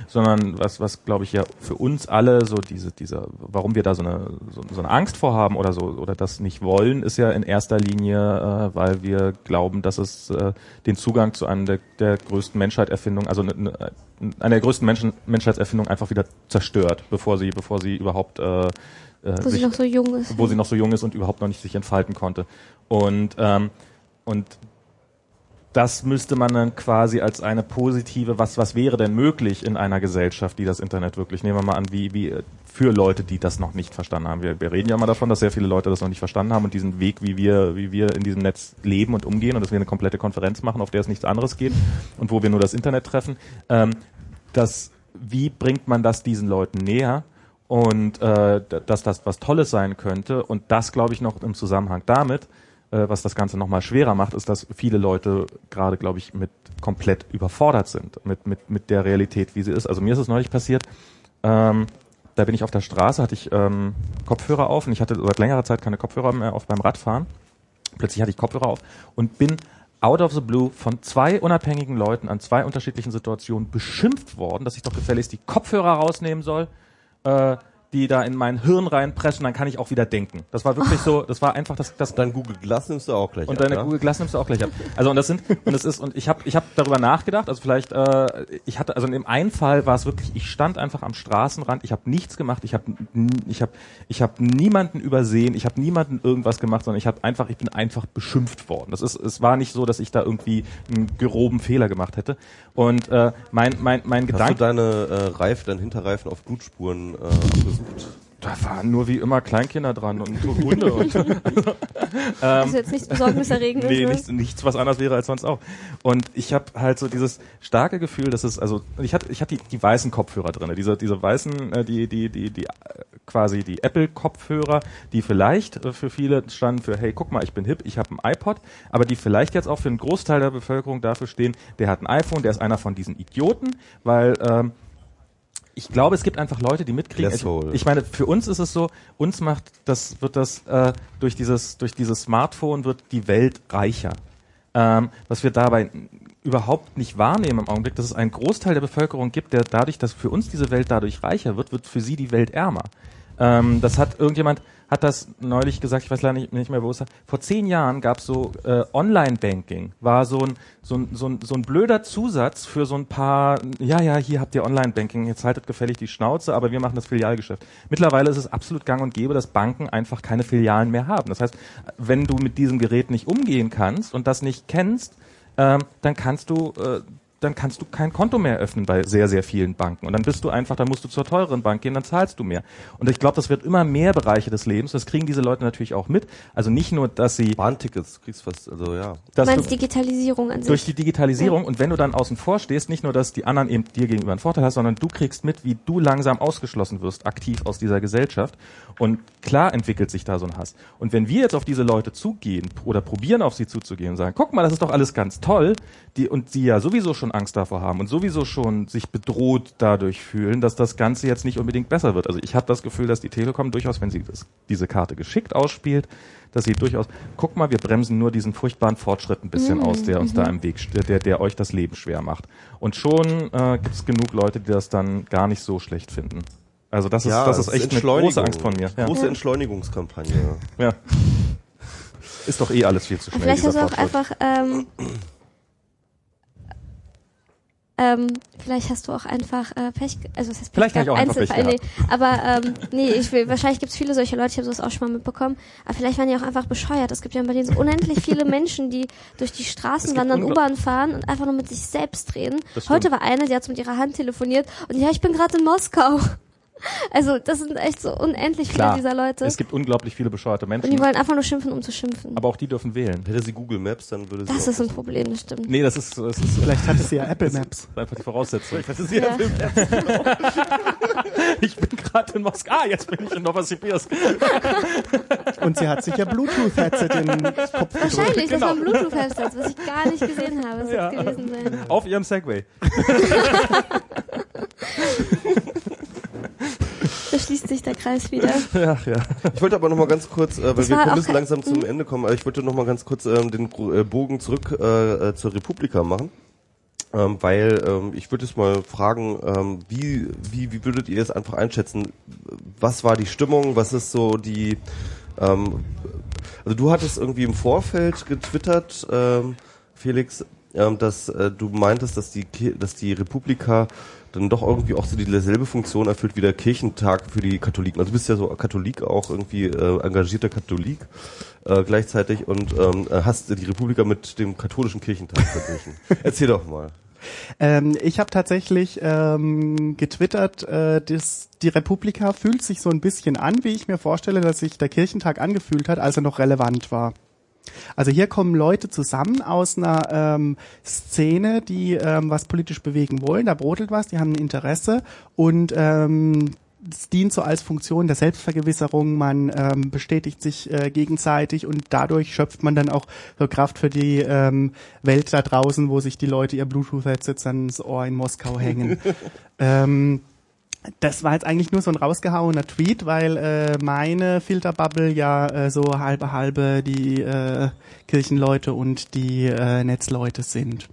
sondern was, was glaube ich ja für uns alle so diese, dieser, warum wir da so eine, so, so eine Angst vorhaben oder so, oder das nicht wollen, ist ja in erster Linie, äh, weil wir glauben, dass es äh, den Zugang zu einem der, der größten Menschheitserfindungen, also eine, eine der größten Menschen, Menschheitserfindungen einfach wieder zerstört, bevor sie, bevor sie überhaupt äh, äh, wo sich, sie noch so jung ist. Wo sie noch so jung ist und überhaupt noch nicht sich entfalten konnte. Und, ähm, und das müsste man dann quasi als eine positive, was, was wäre denn möglich in einer Gesellschaft, die das Internet wirklich, nehmen wir mal an, wie, wie für Leute, die das noch nicht verstanden haben. Wir, wir reden ja mal davon, dass sehr viele Leute das noch nicht verstanden haben und diesen Weg, wie wir, wie wir in diesem Netz leben und umgehen und dass wir eine komplette Konferenz machen, auf der es nichts anderes geht und wo wir nur das Internet treffen. Ähm, das, wie bringt man das diesen Leuten näher? und äh, dass das was Tolles sein könnte. Und das, glaube ich, noch im Zusammenhang damit, was das Ganze nochmal schwerer macht, ist, dass viele Leute gerade, glaube ich, mit komplett überfordert sind mit, mit, mit der Realität, wie sie ist. Also mir ist es neulich passiert, ähm, da bin ich auf der Straße, hatte ich ähm, Kopfhörer auf und ich hatte seit längerer Zeit keine Kopfhörer mehr auf beim Radfahren. Plötzlich hatte ich Kopfhörer auf und bin out of the blue von zwei unabhängigen Leuten an zwei unterschiedlichen Situationen beschimpft worden, dass ich doch gefälligst die Kopfhörer rausnehmen soll äh, die da in mein Hirn reinpressen, dann kann ich auch wieder denken. Das war wirklich so, das war einfach das, das Dein Google Glass nimmst du auch gleich und ab, deine ja? Google Glass nimmst du auch gleich ab. Also und das sind und es ist und ich habe ich habe darüber nachgedacht. Also vielleicht äh, ich hatte also in dem einen Fall war es wirklich, ich stand einfach am Straßenrand, ich habe nichts gemacht, ich habe ich habe ich habe niemanden übersehen, ich habe niemanden irgendwas gemacht, sondern ich habe einfach ich bin einfach beschimpft worden. Das ist es war nicht so, dass ich da irgendwie einen groben Fehler gemacht hätte. Und äh, mein mein mein Hast du Gedanke deine äh, Reifen, deinen Hinterreifen auf Blutspuren äh, abgesucht? Da waren nur wie immer Kleinkinder dran und Hunde und [laughs] Also jetzt nichts besorgniserregendes. Nee, ne? nichts, nichts, was anders wäre als sonst auch. Und ich habe halt so dieses starke Gefühl, dass es, also ich hatte, ich hatte die, die weißen Kopfhörer drinne, diese, diese weißen, äh, die, die, die, die, äh, quasi die Apple-Kopfhörer, die vielleicht äh, für viele standen für, hey, guck mal, ich bin hip, ich habe ein iPod, aber die vielleicht jetzt auch für einen Großteil der Bevölkerung dafür stehen, der hat ein iPhone, der ist einer von diesen Idioten, weil ähm, ich glaube, es gibt einfach Leute, die mitkriegen. Ich, Glasshole. ich meine, für uns ist es so, uns macht das, wird das äh, durch dieses, durch dieses Smartphone wird die Welt reicher. Ähm, was wir dabei überhaupt nicht wahrnehmen im Augenblick, dass es einen Großteil der Bevölkerung gibt, der dadurch, dass für uns diese Welt dadurch reicher wird, wird für sie die Welt ärmer. Ähm, das hat irgendjemand hat das neulich gesagt, ich weiß leider nicht, nicht mehr, wo es war. Vor zehn Jahren gab es so äh, Online-Banking, war so ein, so, ein, so, ein, so ein blöder Zusatz für so ein paar, ja, ja, hier habt ihr Online-Banking, jetzt haltet gefällig die Schnauze, aber wir machen das Filialgeschäft. Mittlerweile ist es absolut gang und gäbe, dass Banken einfach keine Filialen mehr haben. Das heißt, wenn du mit diesem Gerät nicht umgehen kannst und das nicht kennst, ähm, dann kannst du äh, dann kannst du kein Konto mehr öffnen bei sehr, sehr vielen Banken. Und dann bist du einfach, dann musst du zur teureren Bank gehen, dann zahlst du mehr. Und ich glaube, das wird immer mehr Bereiche des Lebens. Das kriegen diese Leute natürlich auch mit. Also nicht nur, dass sie Bahntickets, kriegst fast, also ja. Du dass meinst du, Digitalisierung an sich. durch die Digitalisierung und wenn du dann außen vor stehst, nicht nur, dass die anderen eben dir gegenüber einen Vorteil hast, sondern du kriegst mit, wie du langsam ausgeschlossen wirst, aktiv aus dieser Gesellschaft. Und klar entwickelt sich da so ein Hass. Und wenn wir jetzt auf diese Leute zugehen oder probieren auf sie zuzugehen und sagen, guck mal, das ist doch alles ganz toll, die, und die ja sowieso schon Angst davor haben und sowieso schon sich bedroht dadurch fühlen, dass das Ganze jetzt nicht unbedingt besser wird. Also ich habe das Gefühl, dass die Telekom durchaus, wenn sie das, diese Karte geschickt ausspielt, dass sie durchaus, guck mal, wir bremsen nur diesen furchtbaren Fortschritt ein bisschen aus, der uns da im Weg, der, der euch das Leben schwer macht. Und schon äh, gibt es genug Leute, die das dann gar nicht so schlecht finden. Also das ist, das ist echt eine große Angst von mir. Ja. Große Entschleunigungskampagne. ja. Ist doch eh alles viel zu schnell. vielleicht hast dieser du auch einfach, ähm, ähm, vielleicht hast du auch einfach äh, Pech, also was heißt Pech Vielleicht ich auch einfach Pech Einzelfall, nee, [laughs] aber ähm, nee, ich will, wahrscheinlich gibt es viele solche Leute, ich habe sowas auch schon mal mitbekommen, aber vielleicht waren die auch einfach bescheuert. Es gibt ja in Berlin so unendlich viele [laughs] Menschen, die durch die Straßen wandern, U-Bahn fahren und einfach nur mit sich selbst reden. Heute war eine, die hat mit ihrer Hand telefoniert und ja, ich bin gerade in Moskau. Also das sind echt so unendlich viele Klar, dieser Leute. es gibt unglaublich viele bescheuerte Und Menschen, die wollen einfach nur schimpfen, um zu schimpfen. aber auch die dürfen wählen. Hätte sie Google Maps, dann würde sie Das ist ein Problem, das stimmt. Nee, das ist, das ist Vielleicht hatte sie ja [laughs] Apple Maps. einfach die Voraussetzung. Ja. [laughs] Ich bin gerade in Moskau. Ah, jetzt bin ich in Novosibirsk. [laughs] Und sie hat sich ja Bluetooth-Headset in den Kopf gedrückt. Wahrscheinlich, das Genau. war ein Bluetooth-Headset, was ich gar nicht gesehen habe. Das Ja. gewesen sein. Auf ihrem Segway. Da schließt sich der Kreis wieder. Ja, ja. Ich wollte aber noch mal ganz kurz, äh, weil Das wir müssen langsam zum Mhm. Ende kommen, aber ich wollte noch mal ganz kurz ähm, den äh, Bogen zurück äh, äh, zur Republika machen. Ähm, weil ähm, ich würde jetzt mal fragen, ähm, wie, wie, wie würdet ihr es einfach einschätzen? Was war die Stimmung? Was ist so die ähm, also du hattest irgendwie im Vorfeld getwittert, ähm, Felix, ähm, dass äh, du meintest, dass die dass die Republika dann doch irgendwie auch so dieselbe Funktion erfüllt wie der Kirchentag für die Katholiken. Also du bist ja so Katholik auch irgendwie äh, engagierter Katholik äh, gleichzeitig und ähm, hast die Republika mit dem katholischen Kirchentag verglichen. [laughs] Erzähl doch mal. Ähm, ich habe tatsächlich ähm, getwittert, äh, dass die Republika fühlt sich so ein bisschen an, wie ich mir vorstelle, dass sich der Kirchentag angefühlt hat, als er noch relevant war. Also hier kommen Leute zusammen aus einer ähm, Szene, die ähm, was politisch bewegen wollen. Da brodelt was, die haben ein Interesse und ähm, es dient so als Funktion der Selbstvergewisserung. Man ähm, bestätigt sich äh, gegenseitig und dadurch schöpft man dann auch so Kraft für die ähm, Welt da draußen, wo sich die Leute ihr Bluetooth-Headsets ans Ohr in Moskau hängen. [laughs] ähm, das war jetzt eigentlich nur so ein rausgehauener Tweet, weil äh, meine Filterbubble ja äh, so halbe halbe die äh, Kirchenleute und die äh, Netzleute sind.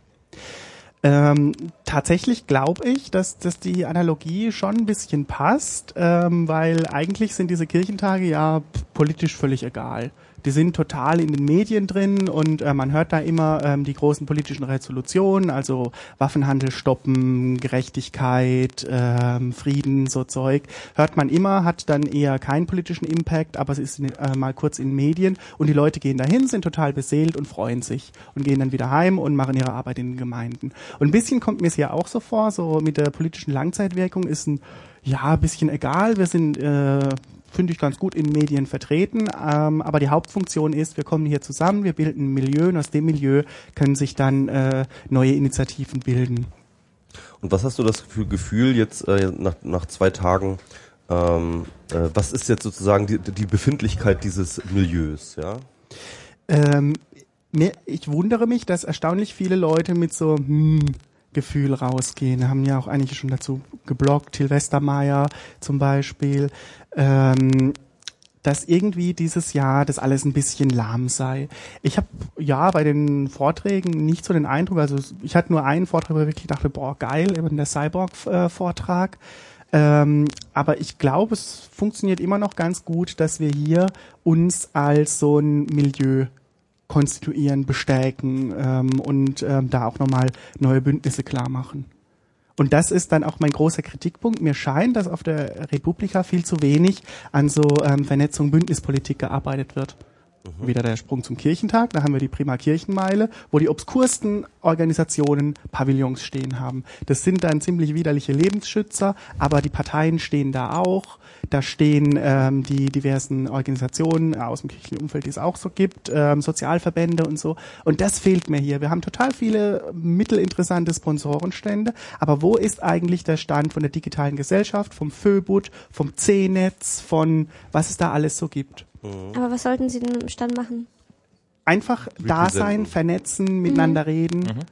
Ähm, tatsächlich glaube ich, dass, dass die Analogie schon ein bisschen passt, ähm, weil eigentlich sind diese Kirchentage ja politisch völlig egal die sind total in den Medien drin und äh, man hört da immer ähm, die großen politischen Resolutionen, also Waffenhandel stoppen, Gerechtigkeit, ähm, Frieden, so Zeug, hört man immer, hat dann eher keinen politischen Impact, aber es ist äh, mal kurz in Medien und die Leute gehen dahin, sind total beseelt und freuen sich und gehen dann wieder heim und machen ihre Arbeit in den Gemeinden. Und ein bisschen kommt mir es ja auch so vor, so mit der politischen Langzeitwirkung ist ein ja, bisschen egal. Wir sind äh, finde ich ganz gut in Medien vertreten. Ähm, aber die Hauptfunktion ist, wir kommen hier zusammen, wir bilden ein Milieu und aus dem Milieu können sich dann äh, neue Initiativen bilden. Und was hast du das Gefühl jetzt äh, nach, nach zwei Tagen? Ähm, äh, was ist jetzt sozusagen die, die Befindlichkeit dieses Milieus? Ja. Ähm, mir, ich wundere mich, dass erstaunlich viele Leute mit so hm, Gefühl rausgehen. Haben ja auch einige schon dazu geblockt, Till Westermeier zum Beispiel, ähm, dass irgendwie dieses Jahr das alles ein bisschen lahm sei. Ich habe ja bei den Vorträgen nicht so den Eindruck, also ich hatte nur einen Vortrag, wo ich wirklich dachte, boah, geil, eben der Cyborg-Vortrag. Ähm, aber ich glaube, es funktioniert immer noch ganz gut, dass wir hier uns als so ein Milieu konstituieren, bestärken ähm, und ähm, da auch nochmal neue Bündnisse klar machen. Und das ist dann auch mein großer Kritikpunkt. Mir scheint, dass auf der Republika viel zu wenig an so ähm, Vernetzung, Bündnispolitik gearbeitet wird. Mhm. Wieder der Sprung zum Kirchentag, da haben wir die Prima Kirchenmeile, wo die obskursten Organisationen Pavillons stehen haben. Das sind dann ziemlich widerliche Lebensschützer, aber die Parteien stehen da auch. Da stehen ähm, die diversen Organisationen aus dem kirchlichen Umfeld, die es auch so gibt, ähm, Sozialverbände und so. Und das fehlt mir hier. Wir haben total viele mittelinteressante Sponsorenstände, aber wo ist eigentlich der Stand von der digitalen Gesellschaft, vom Föbut, vom C-Netz, von was es da alles so gibt? Mhm. Aber was sollten Sie denn im Stand machen? Einfach da sein, vernetzen, miteinander mhm. reden. Mhm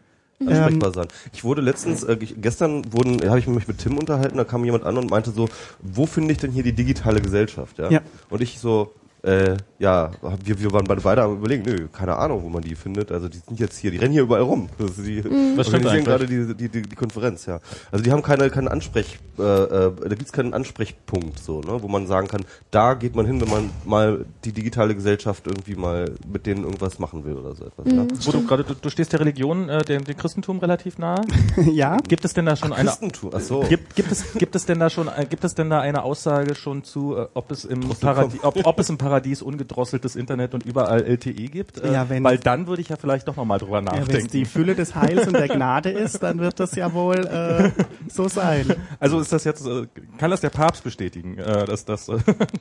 ansprechbar ähm, sein. Ich wurde letztens, äh, gestern wurden, habe ich mich mit Tim unterhalten, da kam jemand an und meinte so, wo finde ich denn hier die digitale Gesellschaft? Ja. ja. Und ich so, äh, ja, wir, wir waren beide am überlegen, nö, keine Ahnung, wo man die findet. Also die sind jetzt hier, die rennen hier überall rum. [laughs] Das ist die mhm. Organisieren gerade die, die, die, die Konferenz, ja. Also die haben keine, keinen Ansprech, äh, äh, da gibt's keinen Ansprechpunkt so, ne, wo man sagen kann, da geht man hin, wenn man mal die digitale Gesellschaft irgendwie mal mit denen irgendwas machen will oder so etwas. Mhm, ja. Wo du gerade, du, du stehst der Religion, äh, dem, dem Christentum relativ nahe. [laughs] ja. Gibt es denn da schon Ach, eine Christentum? Ach so. Gibt, gibt es gibt es denn da schon äh, gibt es denn da eine Aussage schon zu, äh, ob es im Paradies ob, ob es im Paradies ungedrosseltes Internet und überall LTE gibt? Äh, ja, weil dann würde ich ja vielleicht doch nochmal drüber nachdenken. Ja, wenn es die Fülle des Heils und der Gnade ist, dann wird das ja wohl äh, [laughs] so sein. Also ist das jetzt, äh, kann das der Papst bestätigen, äh, dass das... Äh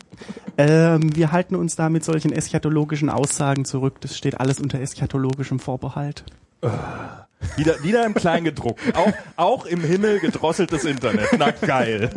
[laughs] ähm, wir halten uns da mit solchen eschatologischen Aussagen zurück. Das steht alles unter eschatologischem Vorbehalt. Wieder, wieder im Kleingedruckt. Auch, auch im Himmel gedrosseltes Internet. Na geil.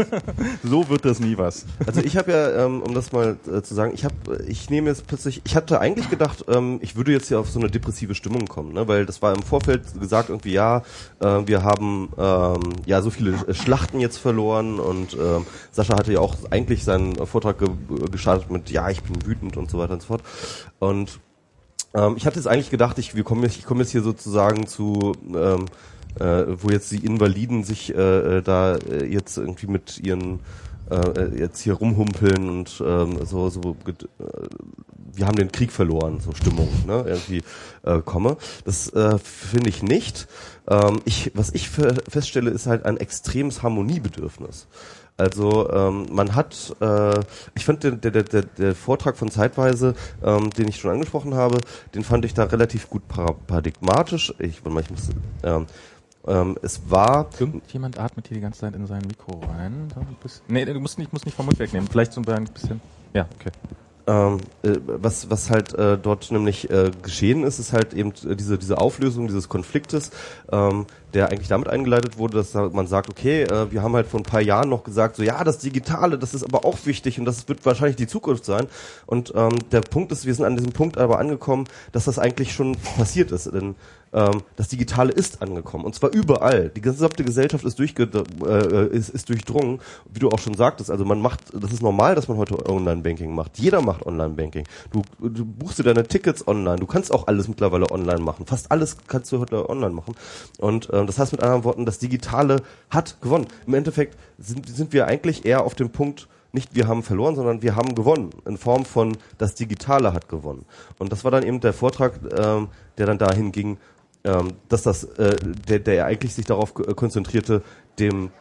So wird das nie was. Also ich habe ja, ähm, um das mal äh, zu sagen, ich habe, ich nehme jetzt plötzlich, ich hatte eigentlich gedacht, ähm, ich würde jetzt hier auf so eine depressive Stimmung kommen, ne? weil das war im Vorfeld gesagt irgendwie, ja, äh, wir haben ähm, ja so viele Schlachten jetzt verloren und ähm, Sascha hatte ja auch eigentlich seinen Vortrag ge gestartet mit, ja, ich bin wütend und so weiter und so fort. Und ähm, ich hatte jetzt eigentlich gedacht, ich, wir kommen jetzt, ich komme jetzt hier sozusagen zu, ähm, äh, wo jetzt die Invaliden sich äh, äh da äh, jetzt irgendwie mit ihren äh, jetzt hier rumhumpeln und ähm, so, so äh, wir haben den Krieg verloren, so Stimmung, ne, irgendwie äh, komme. Das äh, finde ich nicht. Ähm, ich, was ich feststelle, ist halt ein extremes Harmoniebedürfnis. Also ähm, man hat, äh, ich fand der, der, der, der Vortrag von Zeitweise, ähm, den ich schon angesprochen habe, den fand ich da relativ gut paradigmatisch. Ich, warte mal, ich muss, ähm, ähm, es war. Irgendjemand atmet hier die ganze Zeit in sein Mikro rein. Nee, du musst nicht, musst nicht vom Mund wegnehmen. Vielleicht so ein bisschen. Ja, okay. Ähm, äh, was, was halt äh, dort nämlich äh, geschehen ist, ist halt eben diese, diese Auflösung dieses Konfliktes, ähm, der eigentlich damit eingeleitet wurde, dass man sagt, okay, äh, wir haben halt vor ein paar Jahren noch gesagt, so ja, das Digitale, das ist aber auch wichtig und das wird wahrscheinlich die Zukunft sein. Und ähm, der Punkt ist, wir sind an diesem Punkt aber angekommen, dass das eigentlich schon passiert ist. Denn ähm, das Digitale ist angekommen. Und zwar überall. Die gesamte Gesellschaft ist, durchge äh, ist, ist durchdrungen. Wie du auch schon sagtest, also man macht, das ist normal, dass man heute Online-Banking macht. Jeder macht Online-Banking. Du, du buchst dir deine Tickets online. Du kannst auch alles mittlerweile online machen. Fast alles kannst du heute online machen. Und äh, das heißt mit anderen Worten, das Digitale hat gewonnen. Im Endeffekt sind, sind wir eigentlich eher auf dem Punkt, nicht wir haben verloren, sondern wir haben gewonnen in Form von das Digitale hat gewonnen. Und das war dann eben der Vortrag, ähm, der dann dahin ging, ähm, dass das, äh, der, der eigentlich sich darauf äh, konzentrierte, dem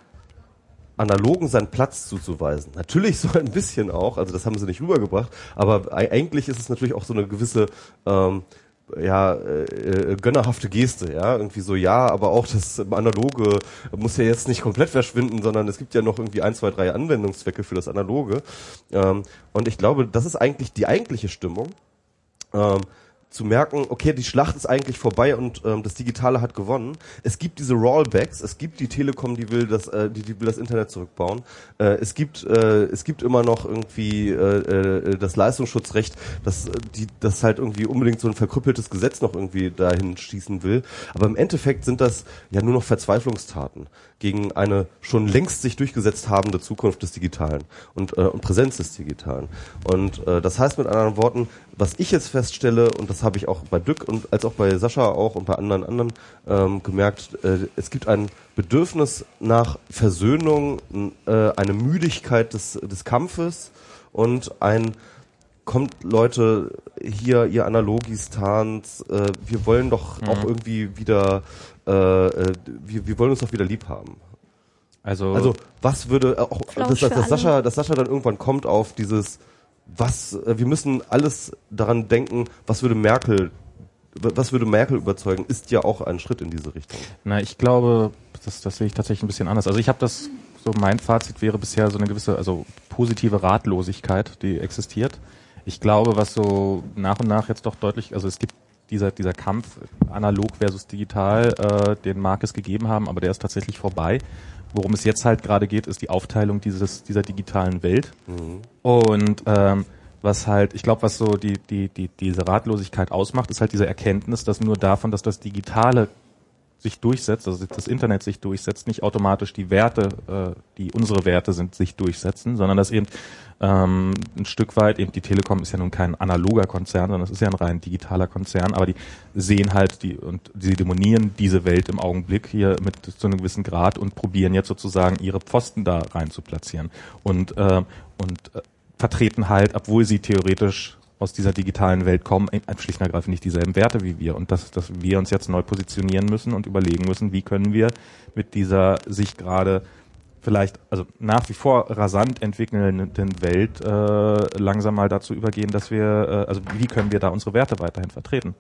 Analogen seinen Platz zuzuweisen. Natürlich [laughs] so ein bisschen auch, also das haben sie nicht rübergebracht, aber eigentlich ist es natürlich auch so eine gewisse ähm, ja, äh, äh, gönnerhafte Geste, ja, irgendwie so, ja, aber auch das Analoge muss ja jetzt nicht komplett verschwinden, sondern es gibt ja noch irgendwie ein, zwei, drei Anwendungszwecke für das Analoge. Ähm, und ich glaube, das ist eigentlich die eigentliche Stimmung. Ähm, zu merken, okay, die Schlacht ist eigentlich vorbei und ähm, das Digitale hat gewonnen. Es gibt diese Rollbacks, es gibt die Telekom, die will das, äh, die, die will das Internet zurückbauen. Äh, es gibt, äh, es gibt immer noch irgendwie äh, äh, das Leistungsschutzrecht, das, äh, die, das halt irgendwie unbedingt so ein verkrüppeltes Gesetz noch irgendwie dahin schießen will. Aber im Endeffekt sind das ja nur noch Verzweiflungstaten gegen eine schon längst sich durchgesetzt habende Zukunft des Digitalen und, äh, und Präsenz des Digitalen. Und äh, das heißt mit anderen Worten, was ich jetzt feststelle, und das habe ich auch bei Dück und als auch bei Sascha auch und bei anderen anderen ähm, gemerkt, äh, es gibt ein Bedürfnis nach Versöhnung, äh, eine Müdigkeit des, des Kampfes und ein kommt Leute hier, ihr Analogistans, äh, wir wollen doch mhm. auch irgendwie wieder, äh, äh, wir, wir wollen uns doch wieder lieb haben. Also, also was würde äh, auch, dass, dass, Sascha, dass Sascha dann irgendwann kommt auf dieses, was, äh, wir müssen alles daran denken, was würde Merkel, was würde Merkel überzeugen, ist ja auch ein Schritt in diese Richtung. Na, ich glaube, das, das sehe ich tatsächlich ein bisschen anders. Also ich habe das, so mein Fazit wäre bisher so eine gewisse, also positive Ratlosigkeit, die existiert ich glaube, was so nach und nach jetzt doch deutlich, also es gibt dieser, dieser Kampf analog versus digital, äh, den mag es gegeben haben, aber der ist tatsächlich vorbei. Worum es jetzt halt gerade geht, ist die Aufteilung dieses, dieser digitalen Welt. Mhm. Und ähm, was halt, ich glaube, was so die, die, die, diese Ratlosigkeit ausmacht, ist halt diese Erkenntnis, dass nur davon, dass das Digitale sich durchsetzt, also das Internet sich durchsetzt, nicht automatisch die Werte, äh, die unsere Werte sind, sich durchsetzen, sondern dass eben ähm, ein Stück weit, eben die Telekom ist ja nun kein analoger Konzern, sondern es ist ja ein rein digitaler Konzern, aber die sehen halt die und sie demonieren diese Welt im Augenblick hier mit zu einem gewissen Grad und probieren jetzt sozusagen ihre Pfosten da rein zu platzieren und äh, und äh, vertreten halt, obwohl sie theoretisch aus dieser digitalen Welt kommen, schlicht und ergreifend nicht dieselben Werte wie wir. Und dass, dass wir uns jetzt neu positionieren müssen und überlegen müssen, wie können wir mit dieser sich gerade vielleicht, also nach wie vor rasant entwickelnden Welt äh, langsam mal dazu übergehen, dass wir, äh, also wie können wir da unsere Werte weiterhin vertreten?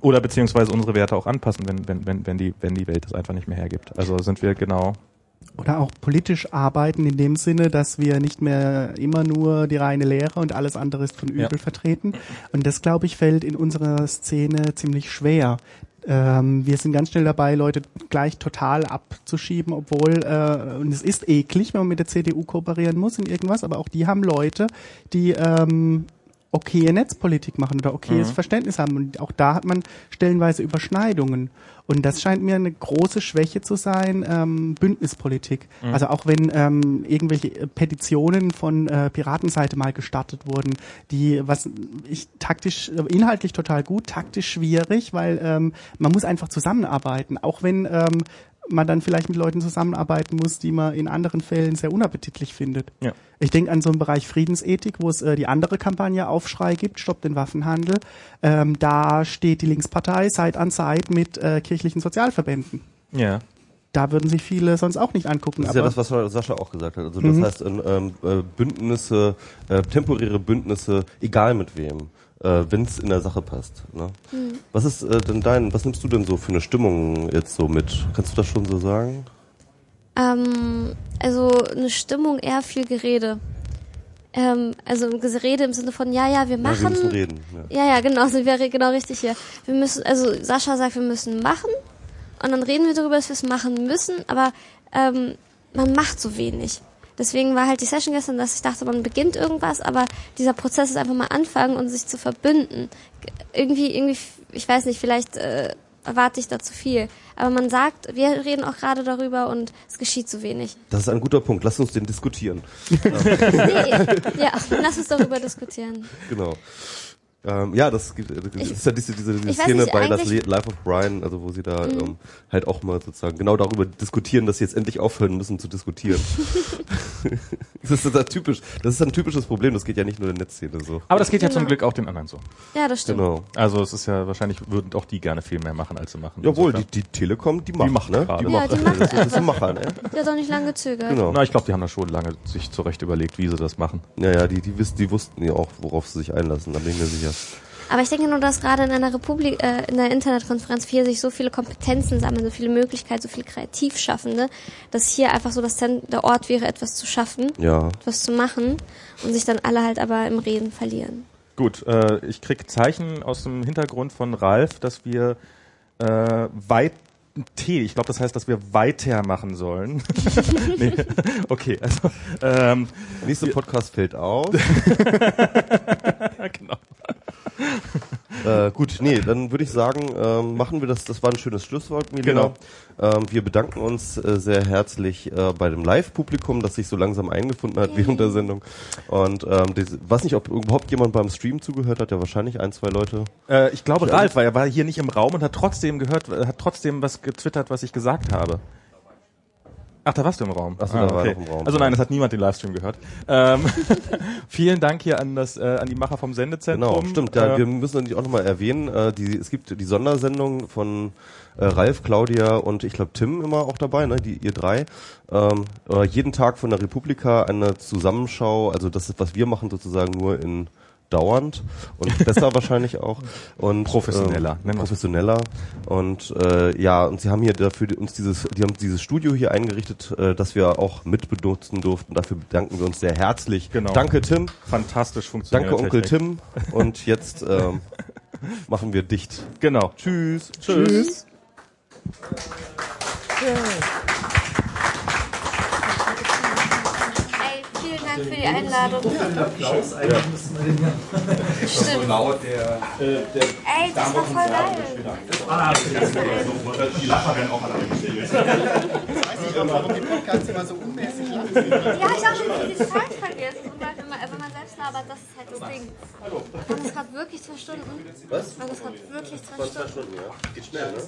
Oder beziehungsweise unsere Werte auch anpassen, wenn, wenn, wenn, wenn, die, wenn die Welt das einfach nicht mehr hergibt. Also sind wir genau oder auch politisch arbeiten in dem Sinne, dass wir nicht mehr immer nur die reine Lehre und alles andere ist von übel ja. vertreten. Und das, glaube ich, fällt in unserer Szene ziemlich schwer. Ähm, wir sind ganz schnell dabei, Leute gleich total abzuschieben, obwohl, äh, und es ist eklig, wenn man mit der CDU kooperieren muss in irgendwas, aber auch die haben Leute, die ähm, okaye Netzpolitik machen oder okayes mhm. Verständnis haben. Und auch da hat man stellenweise Überschneidungen. Und das scheint mir eine große Schwäche zu sein, ähm, Bündnispolitik. Mhm. Also auch wenn ähm, irgendwelche Petitionen von äh, Piratenseite mal gestartet wurden, die, was ich taktisch, inhaltlich total gut, taktisch schwierig, weil ähm, man muss einfach zusammenarbeiten. Auch wenn ähm, man dann vielleicht mit Leuten zusammenarbeiten muss, die man in anderen Fällen sehr unappetitlich findet. Ja. Ich denke an so einen Bereich Friedensethik, wo es äh, die andere Kampagne Aufschrei gibt, Stopp den Waffenhandel. Ähm, da steht die Linkspartei Side an Side mit äh, kirchlichen Sozialverbänden. Ja. Da würden sich viele sonst auch nicht angucken. Das ist ja das, was Sascha auch gesagt hat. Also das mhm. heißt, ähm, äh, Bündnisse, äh, temporäre Bündnisse, egal mit wem äh, wenn es in der Sache passt. Ne? Mhm. Was ist äh, denn dein, was nimmst du denn so für eine Stimmung jetzt so mit? Kannst du das schon so sagen? Ähm, also eine Stimmung eher viel Gerede. Ähm, also Gerede im Sinne von ja, ja, wir machen. Ja, wir müssen reden. Ja, ja, ja genau, sind wir genau richtig hier. Wir müssen, also Sascha sagt, wir müssen machen und dann reden wir darüber, dass wir es machen müssen, aber ähm, man macht so wenig. Deswegen war halt die Session gestern, dass ich dachte, man beginnt irgendwas, aber dieser Prozess ist einfach mal anfangen und sich zu verbünden. Irgendwie, irgendwie, ich weiß nicht, vielleicht äh, erwarte ich da zu viel. Aber man sagt, wir reden auch gerade darüber und es geschieht zu wenig. Das ist ein guter Punkt. Lass uns den diskutieren. [laughs] Nee, ja, lass uns darüber diskutieren. Genau. Ähm, ja, das, gibt, das Ich- ist ja diese, diese, diese Szene nicht, bei das Life of Brian, also wo sie da Mhm. ähm, halt auch mal sozusagen genau darüber diskutieren, dass sie jetzt endlich aufhören müssen zu diskutieren. [laughs] das ist das typisch. Das ist ein typisches Problem. Das geht ja nicht nur in der Netzszene so. Aber das geht ja Genau. zum Glück auch den anderen so. Ja, das stimmt. Genau. Also es ist ja wahrscheinlich würden auch die gerne viel mehr machen, als sie machen. Jawohl, die, die Telekom, die macht, macht ne? gerade. Ja, die [laughs] macht das, das ist ein. Macher, ne? Die hat auch nicht lange gezögert. Genau. Na, ich glaube, die haben da schon lange sich zurecht überlegt, wie sie das machen. Ja, ja, die, die, wissen, die wussten ja auch, worauf sie sich einlassen, da bin ich mir sicher. Aber ich denke nur, dass gerade in einer Republik, äh, in der Internetkonferenz 4 sich so viele Kompetenzen sammeln, so viele Möglichkeiten, so viele Kreativschaffende, dass hier einfach so das Zent der Ort wäre, etwas zu schaffen, Ja. etwas zu machen und sich dann alle halt aber im Reden verlieren. Gut, äh, ich krieg Zeichen aus dem Hintergrund von Ralf, dass wir äh, weit T, ich glaube, das heißt, dass wir weitermachen sollen. [laughs] nee. Okay, also ähm, Nächster Podcast fällt aus. [laughs] [laughs] genau. [laughs] Äh, gut, nee, dann würde ich sagen, ähm, machen wir das. Das war ein schönes Schlusswort, Milena. Ähm, wir bedanken uns äh, sehr herzlich äh, bei dem Live-Publikum, das sich so langsam eingefunden hat während der Sendung. Und ähm, diese, weiß nicht, ob überhaupt jemand beim Stream zugehört hat. Ja, wahrscheinlich ein, zwei Leute. Äh, ich glaube, Ralf, weil er war hier nicht im Raum und hat trotzdem gehört, hat trotzdem was getwittert, was ich gesagt habe. Ach, da warst du im Raum. Ach so, da war er noch im Raum. Also nein, es hat niemand den Livestream gehört. Ähm, [laughs] vielen Dank hier an das, äh, an die Macher vom Sendezentrum. Genau, stimmt. Ja, Äh, wir müssen natürlich auch nochmal erwähnen, äh, die, es gibt die Sondersendung von äh, Ralf, Claudia und ich glaube Tim immer auch dabei, ne, die ihr drei. Ähm, äh, jeden Tag von der Republika eine Zusammenschau, also das ist, was wir machen sozusagen nur in dauernd und besser [laughs] wahrscheinlich auch und Professioneller, wir's. professioneller und äh, ja und sie haben hier dafür uns dieses die haben dieses Studio hier eingerichtet äh, dass wir auch mitbenutzen durften dafür bedanken wir uns sehr herzlich Genau. danke Tim fantastisch funktioniert. Danke, Onkel Tim. Und jetzt ähm, [laughs] machen wir dicht. Genau. Tschüss. Tschüss. Ey, Dank für die Einladung. Applaus eigentlich müssen wir den ja. Stimmt. laut der. Ey, das war voll geil. Die Lacher werden auch alle eingestellt. Warum die Podcasts immer so unmäßig lang Ja, ich habe schon die Zeit vergessen. Und weil, wenn man, wenn man selbst labert, das ist halt das Ding. Waren das gerade wirklich zwei Stunden? Was? Waren das gerade wirklich zwei Stunden? Stunden, ja. Geht schnell, ne?